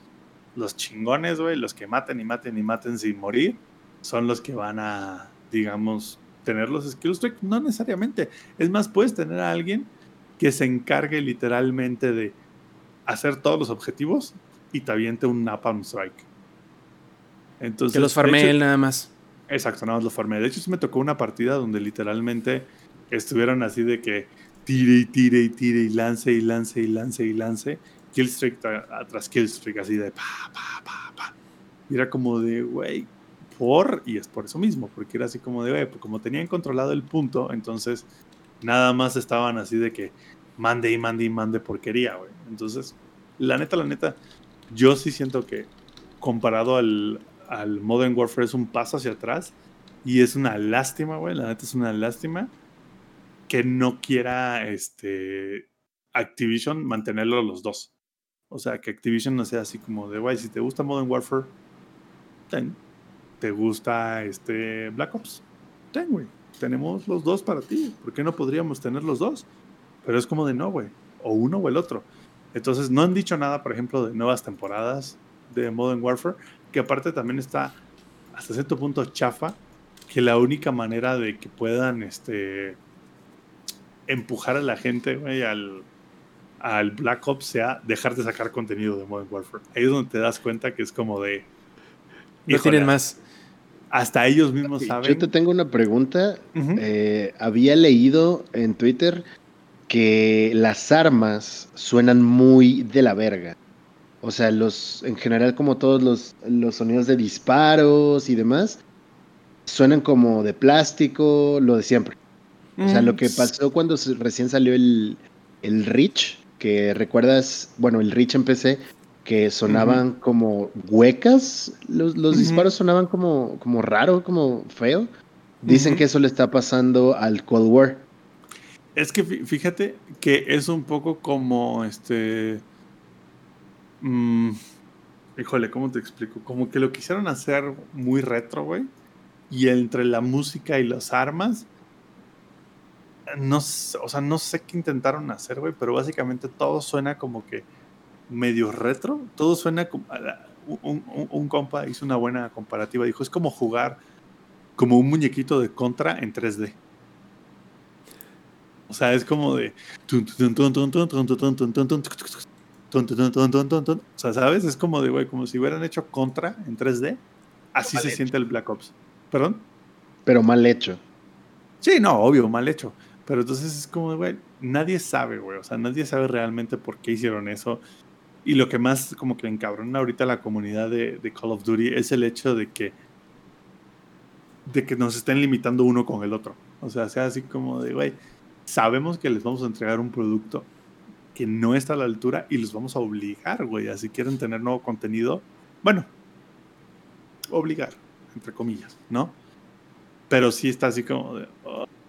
los chingones, güey, los que maten y maten y maten sin morir, son los que van a, digamos, tener los skills No necesariamente. Es más, puedes tener a alguien que se encargue literalmente de hacer todos los objetivos y te aviente un Napalm Strike. Entonces, que los farme él nada más. Exacto, nada más lo farme. De hecho, sí me tocó una partida donde literalmente estuvieron así de que tire y tire y tire y lance y lance y lance y lance killstreak tras killstreak, así de pa, pa, pa, pa. Y era como de, güey, por, y es por eso mismo, porque era así como de, güey, pues como tenían controlado el punto, entonces nada más estaban así de que mande y mande y mande porquería, güey. Entonces, la neta, la neta, yo sí siento que comparado al, al Modern Warfare es un paso hacia atrás y es una lástima, güey, la neta es una lástima que no quiera este Activision mantenerlo los dos. O sea, que Activision no sea así como de, güey, si te gusta Modern Warfare, ten. ¿Te gusta este Black Ops? Ten, güey. Tenemos los dos para ti. ¿Por qué no podríamos tener los dos? Pero es como de no, güey. O uno o el otro. Entonces, no han dicho nada, por ejemplo, de nuevas temporadas. de Modern Warfare, que aparte también está hasta cierto punto chafa, que la única manera de que puedan este, empujar a la gente, güey, al, al Black Ops sea dejar de sacar contenido de Modern Warfare. Ahí es donde te das cuenta que es como de... No tienen más. Hasta ellos mismos saben. Yo te tengo una pregunta. Eh, había leído en Twitter que las armas suenan muy de la verga. O sea, los, en general, como todos los, los sonidos de disparos y demás, suenan como de plástico, lo de siempre. O sea, lo que pasó cuando recién salió el, el Reach, que recuerdas, bueno, el Reach en PC, que sonaban como huecas, los, disparos sonaban como, como raro, como feo. Dicen que eso le está pasando al Cold War. Es que fíjate que es un poco como este. Mm, híjole, ¿cómo te explico? Como que lo quisieron hacer muy retro, güey. Y entre la música y las armas. No, o sea, no sé qué intentaron hacer, güey, pero básicamente todo suena como que medio retro. Todo suena como. Un, un, compa hizo una buena comparativa. Dijo: es como jugar como un muñequito de contra en 3D. O sea, es como de. O sea, ¿sabes? Es como de, güey, como si hubieran hecho contra en 3D. Así se siente el Black Ops. ¿Perdón? Pero mal hecho. Sí, no, obvio, mal hecho. Pero entonces es como, güey, nadie sabe, güey. O sea, nadie sabe realmente por qué hicieron eso. Y lo que más como que encabrona ahorita la comunidad de, Call of Duty es el hecho de que de que nos estén limitando uno con el otro. O sea, sea así como de, güey, sabemos que les vamos a entregar un producto que no está a la altura y los vamos a obligar, güey, a si quieren tener nuevo contenido, bueno, obligar, entre comillas, ¿no? Pero sí está así como de,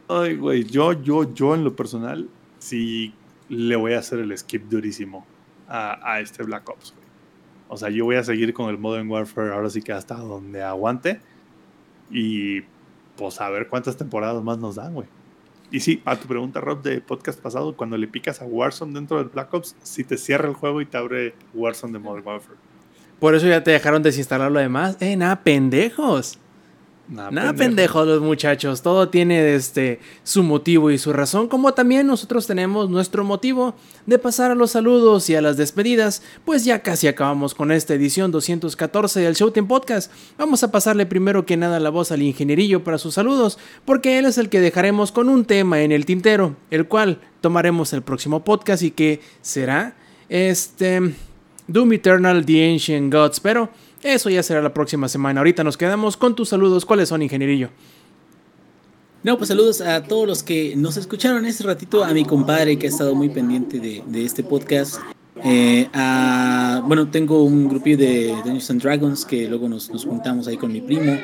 ay, güey, yo, yo, yo en lo personal, sí le voy a hacer el skip durísimo a, este Black Ops. O sea, yo voy a seguir con el Modern Warfare ahora sí que hasta donde aguante. Y pues a ver cuántas temporadas más nos dan, güey. Y sí, a tu pregunta, Rob, de podcast pasado, cuando le picas a Warzone dentro del Black Ops, si te cierra el juego y te abre Warzone de Modern Warfare. Por eso ya te dejaron desinstalar lo demás. Eh, nada, pendejos. Nada, pendejos los muchachos. Todo tiene este, su motivo y su razón, como también nosotros tenemos nuestro motivo de pasar a los saludos y a las despedidas, pues ya casi acabamos con esta edición 214 del Showtime Podcast. Vamos a pasarle primero que nada la voz al ingenierillo para sus saludos, porque él es el que dejaremos con un tema en el tintero, el cual tomaremos el próximo podcast y que será este Doom Eternal The Ancient Gods, pero eso ya será la próxima semana. Ahorita nos quedamos con tus saludos. ¿Cuáles son, ingenierillo? No, pues saludos a todos los que nos escucharon este ratito, a mi compadre que ha estado muy pendiente de, este podcast. Eh, bueno, tengo un grupillo de Dungeons and Dragons que luego nos, nos juntamos ahí con mi primo.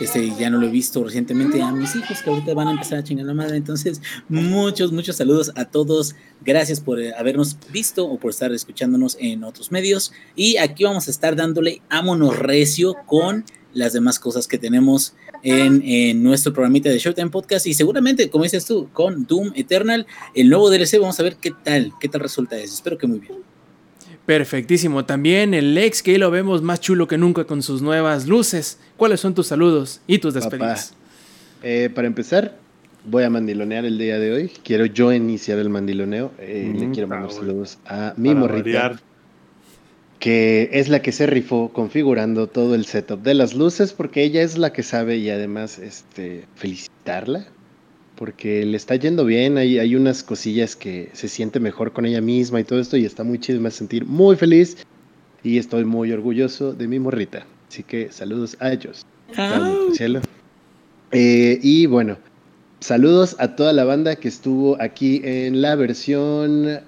Este, ya no lo he visto recientemente a mis hijos que ahorita van a empezar a chingar la madre. Entonces, muchos, muchos saludos a todos. Gracias por eh, habernos visto o por estar escuchándonos en otros medios. Y aquí vamos a estar dándole ámonos recio con las demás cosas que tenemos en, nuestro programita de Showtime Podcast. Y seguramente, como dices tú, con Doom Eternal, el nuevo DLC, vamos a ver qué tal, qué tal resulta eso. Espero que muy bien. Perfectísimo. También el Lex, que ahí lo vemos más chulo que nunca con sus nuevas luces. ¿Cuáles son tus saludos y tus despedidas? Eh, para empezar, voy a mandilonear el día de hoy. Quiero yo iniciar el mandiloneo. Eh, le mm, quiero mandar saludos a mi morrita. Que es la que se rifó configurando todo el setup de las luces, porque ella es la que sabe y además este, felicitarla porque le está yendo bien, hay, hay unas cosillas que se siente mejor con ella misma y todo esto, y está muy chido, me hace sentir muy feliz y estoy muy orgulloso de mi morrita. Así que saludos a ellos. Cielo. Eh, y bueno, saludos a toda la banda que estuvo aquí en la versión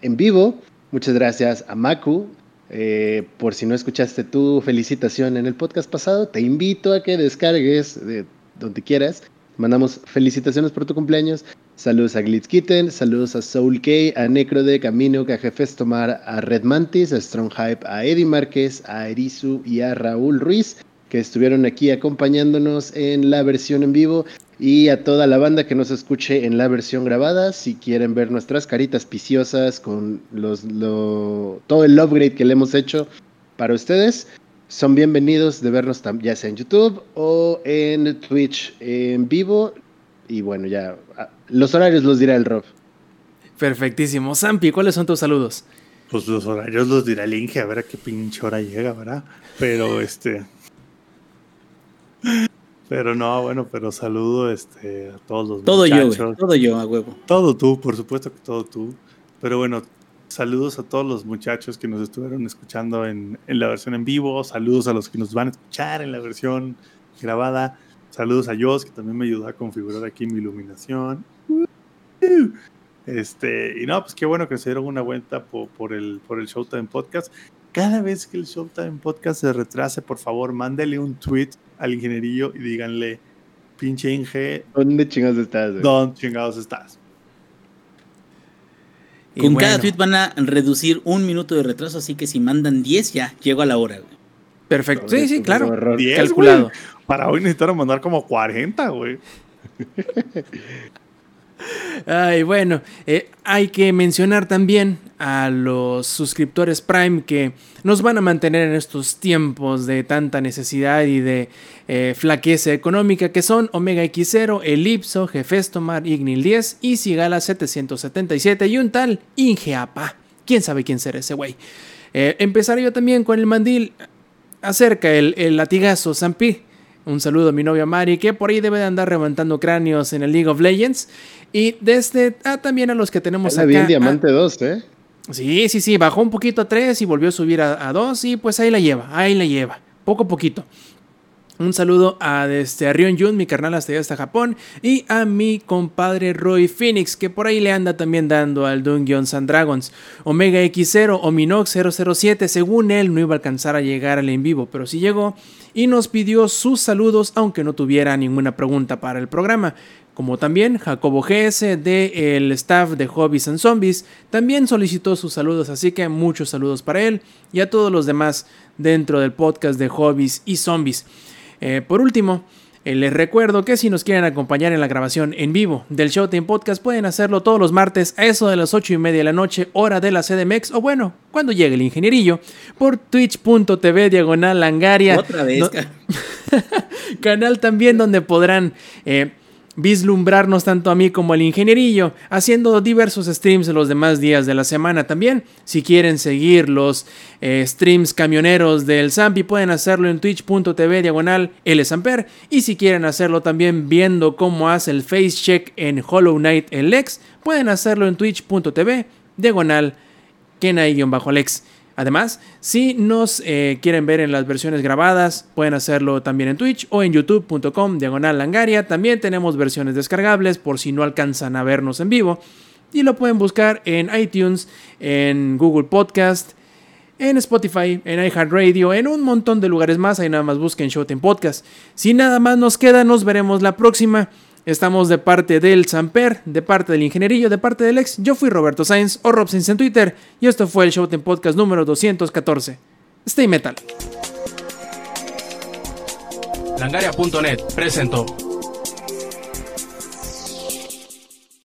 en vivo. Muchas gracias a Maku. Eh, por si no escuchaste tu felicitación en el podcast pasado, te invito a que descargues de donde quieras Mandamos felicitaciones por tu cumpleaños. Saludos a Glitzkitten, saludos a Soul K, a Necrode, a Camino, a Jefes Tomar, a Red Mantis, a Strong Hype, a Eddie Márquez, a Erizu y a Raúl Ruiz, que estuvieron aquí acompañándonos en la versión en vivo. Y a toda la banda que nos escuche en la versión grabada, si quieren ver nuestras caritas piciosas con los, todo el upgrade que le hemos hecho para ustedes. Son bienvenidos de vernos ya sea en YouTube o en Twitch en vivo. Y bueno, ya ah, los horarios los dirá el Rob. Perfectísimo. Zampi, ¿cuáles son tus saludos? Pues los horarios los dirá el Inge, a ver a qué pinche hora llega, ¿verdad? Pero este. Pero no, bueno, pero saludo este, a todos los Todo yo, todo yo, a huevo. Todo tú, por supuesto que todo tú. Pero bueno, saludos a todos los muchachos que nos estuvieron escuchando en, en, la versión en vivo. Saludos a los que nos van a escuchar en la versión grabada. Saludos a Jos, que también me ayudó a configurar aquí mi iluminación. Este, y no, pues qué bueno que se dieron una vuelta por, por, el, por el Showtime Podcast. Cada vez que el Showtime Podcast se retrase, por favor, mándele un tweet al ingenierillo y díganle, pinche Inge. ¿Dónde chingados estás? ¿Dónde chingados estás? Con cada tweet van a reducir un minuto de retraso, así que si mandan 10 ya, llego a la hora. Perfecto. Sí, sí, claro. Calculado. Para hoy necesitaron mandar como 40, güey. Ay, bueno, eh, hay que mencionar también a los suscriptores Prime que nos van a mantener en estos tiempos de tanta necesidad y de eh, flaqueza económica que son Omega X0, Elipso, Jefestomar, Ignil 10 y Sigala 777 y un tal Ingeapa. ¿Quién sabe quién será ese güey? Eh, empezaré yo también con el mandil acerca el, el latigazo Zampi. Un saludo a mi novia Mari, que por ahí debe de andar levantando cráneos en el League of Legends. Y desde ah, también a los que tenemos acá. bien Diamante 2, ¿eh? Sí, sí, sí, bajó un poquito a 3 y volvió a subir a, 2 y pues ahí la lleva, ahí la lleva, poco a poquito. Un saludo a, este, a Rion Jun, mi carnal hasta allá hasta Japón, y a mi compadre Roy Phoenix, que por ahí le anda también dando al Dungeons Dragons. Omega X0 o Minox 007, según él no iba a alcanzar a llegar al en vivo, pero sí llegó y nos pidió sus saludos, aunque no tuviera ninguna pregunta para el programa como también Jacobo GS del staff de Hobbies and Zombies también solicitó sus saludos, así que muchos saludos para él y a todos los demás dentro del podcast de Hobbies y Zombies. Eh, por último, eh, les recuerdo que si nos quieren acompañar en la grabación en vivo del Showtime Podcast pueden hacerlo todos los martes a eso de las 8 y media de la noche, hora de la CDMX, o bueno, cuando llegue el ingenierillo, por twitch.tv diagonal langaria. Otra vez. canal también donde podrán... Eh, vislumbrarnos tanto a mí como al ingenierillo, haciendo diversos streams los demás días de la semana también. Si quieren seguir los eh, streams camioneros del Zampi, pueden hacerlo en twitch.tv diagonal Samper. Y si quieren hacerlo también viendo cómo hace el face check en Hollow Knight el Lex, pueden hacerlo en twitch.tv diagonal Kenai-Lex. Además, si nos eh, quieren ver en las versiones grabadas, pueden hacerlo también en Twitch o en youtube.com diagonal langaria. También tenemos versiones descargables por si no alcanzan a vernos en vivo. Y lo pueden buscar en iTunes, en Google Podcast, en Spotify, en iHeartRadio, en un montón de lugares más. Ahí nada más busquen Showtime Podcast. Si nada más nos queda, nos veremos la próxima. Estamos de parte del Samper, de parte del Ingenierillo, de parte del ex. Yo fui Roberto Sainz o Rob Sainz en Twitter y esto fue el Showtime Podcast número 214. Stay Metal. Langaria.net presentó.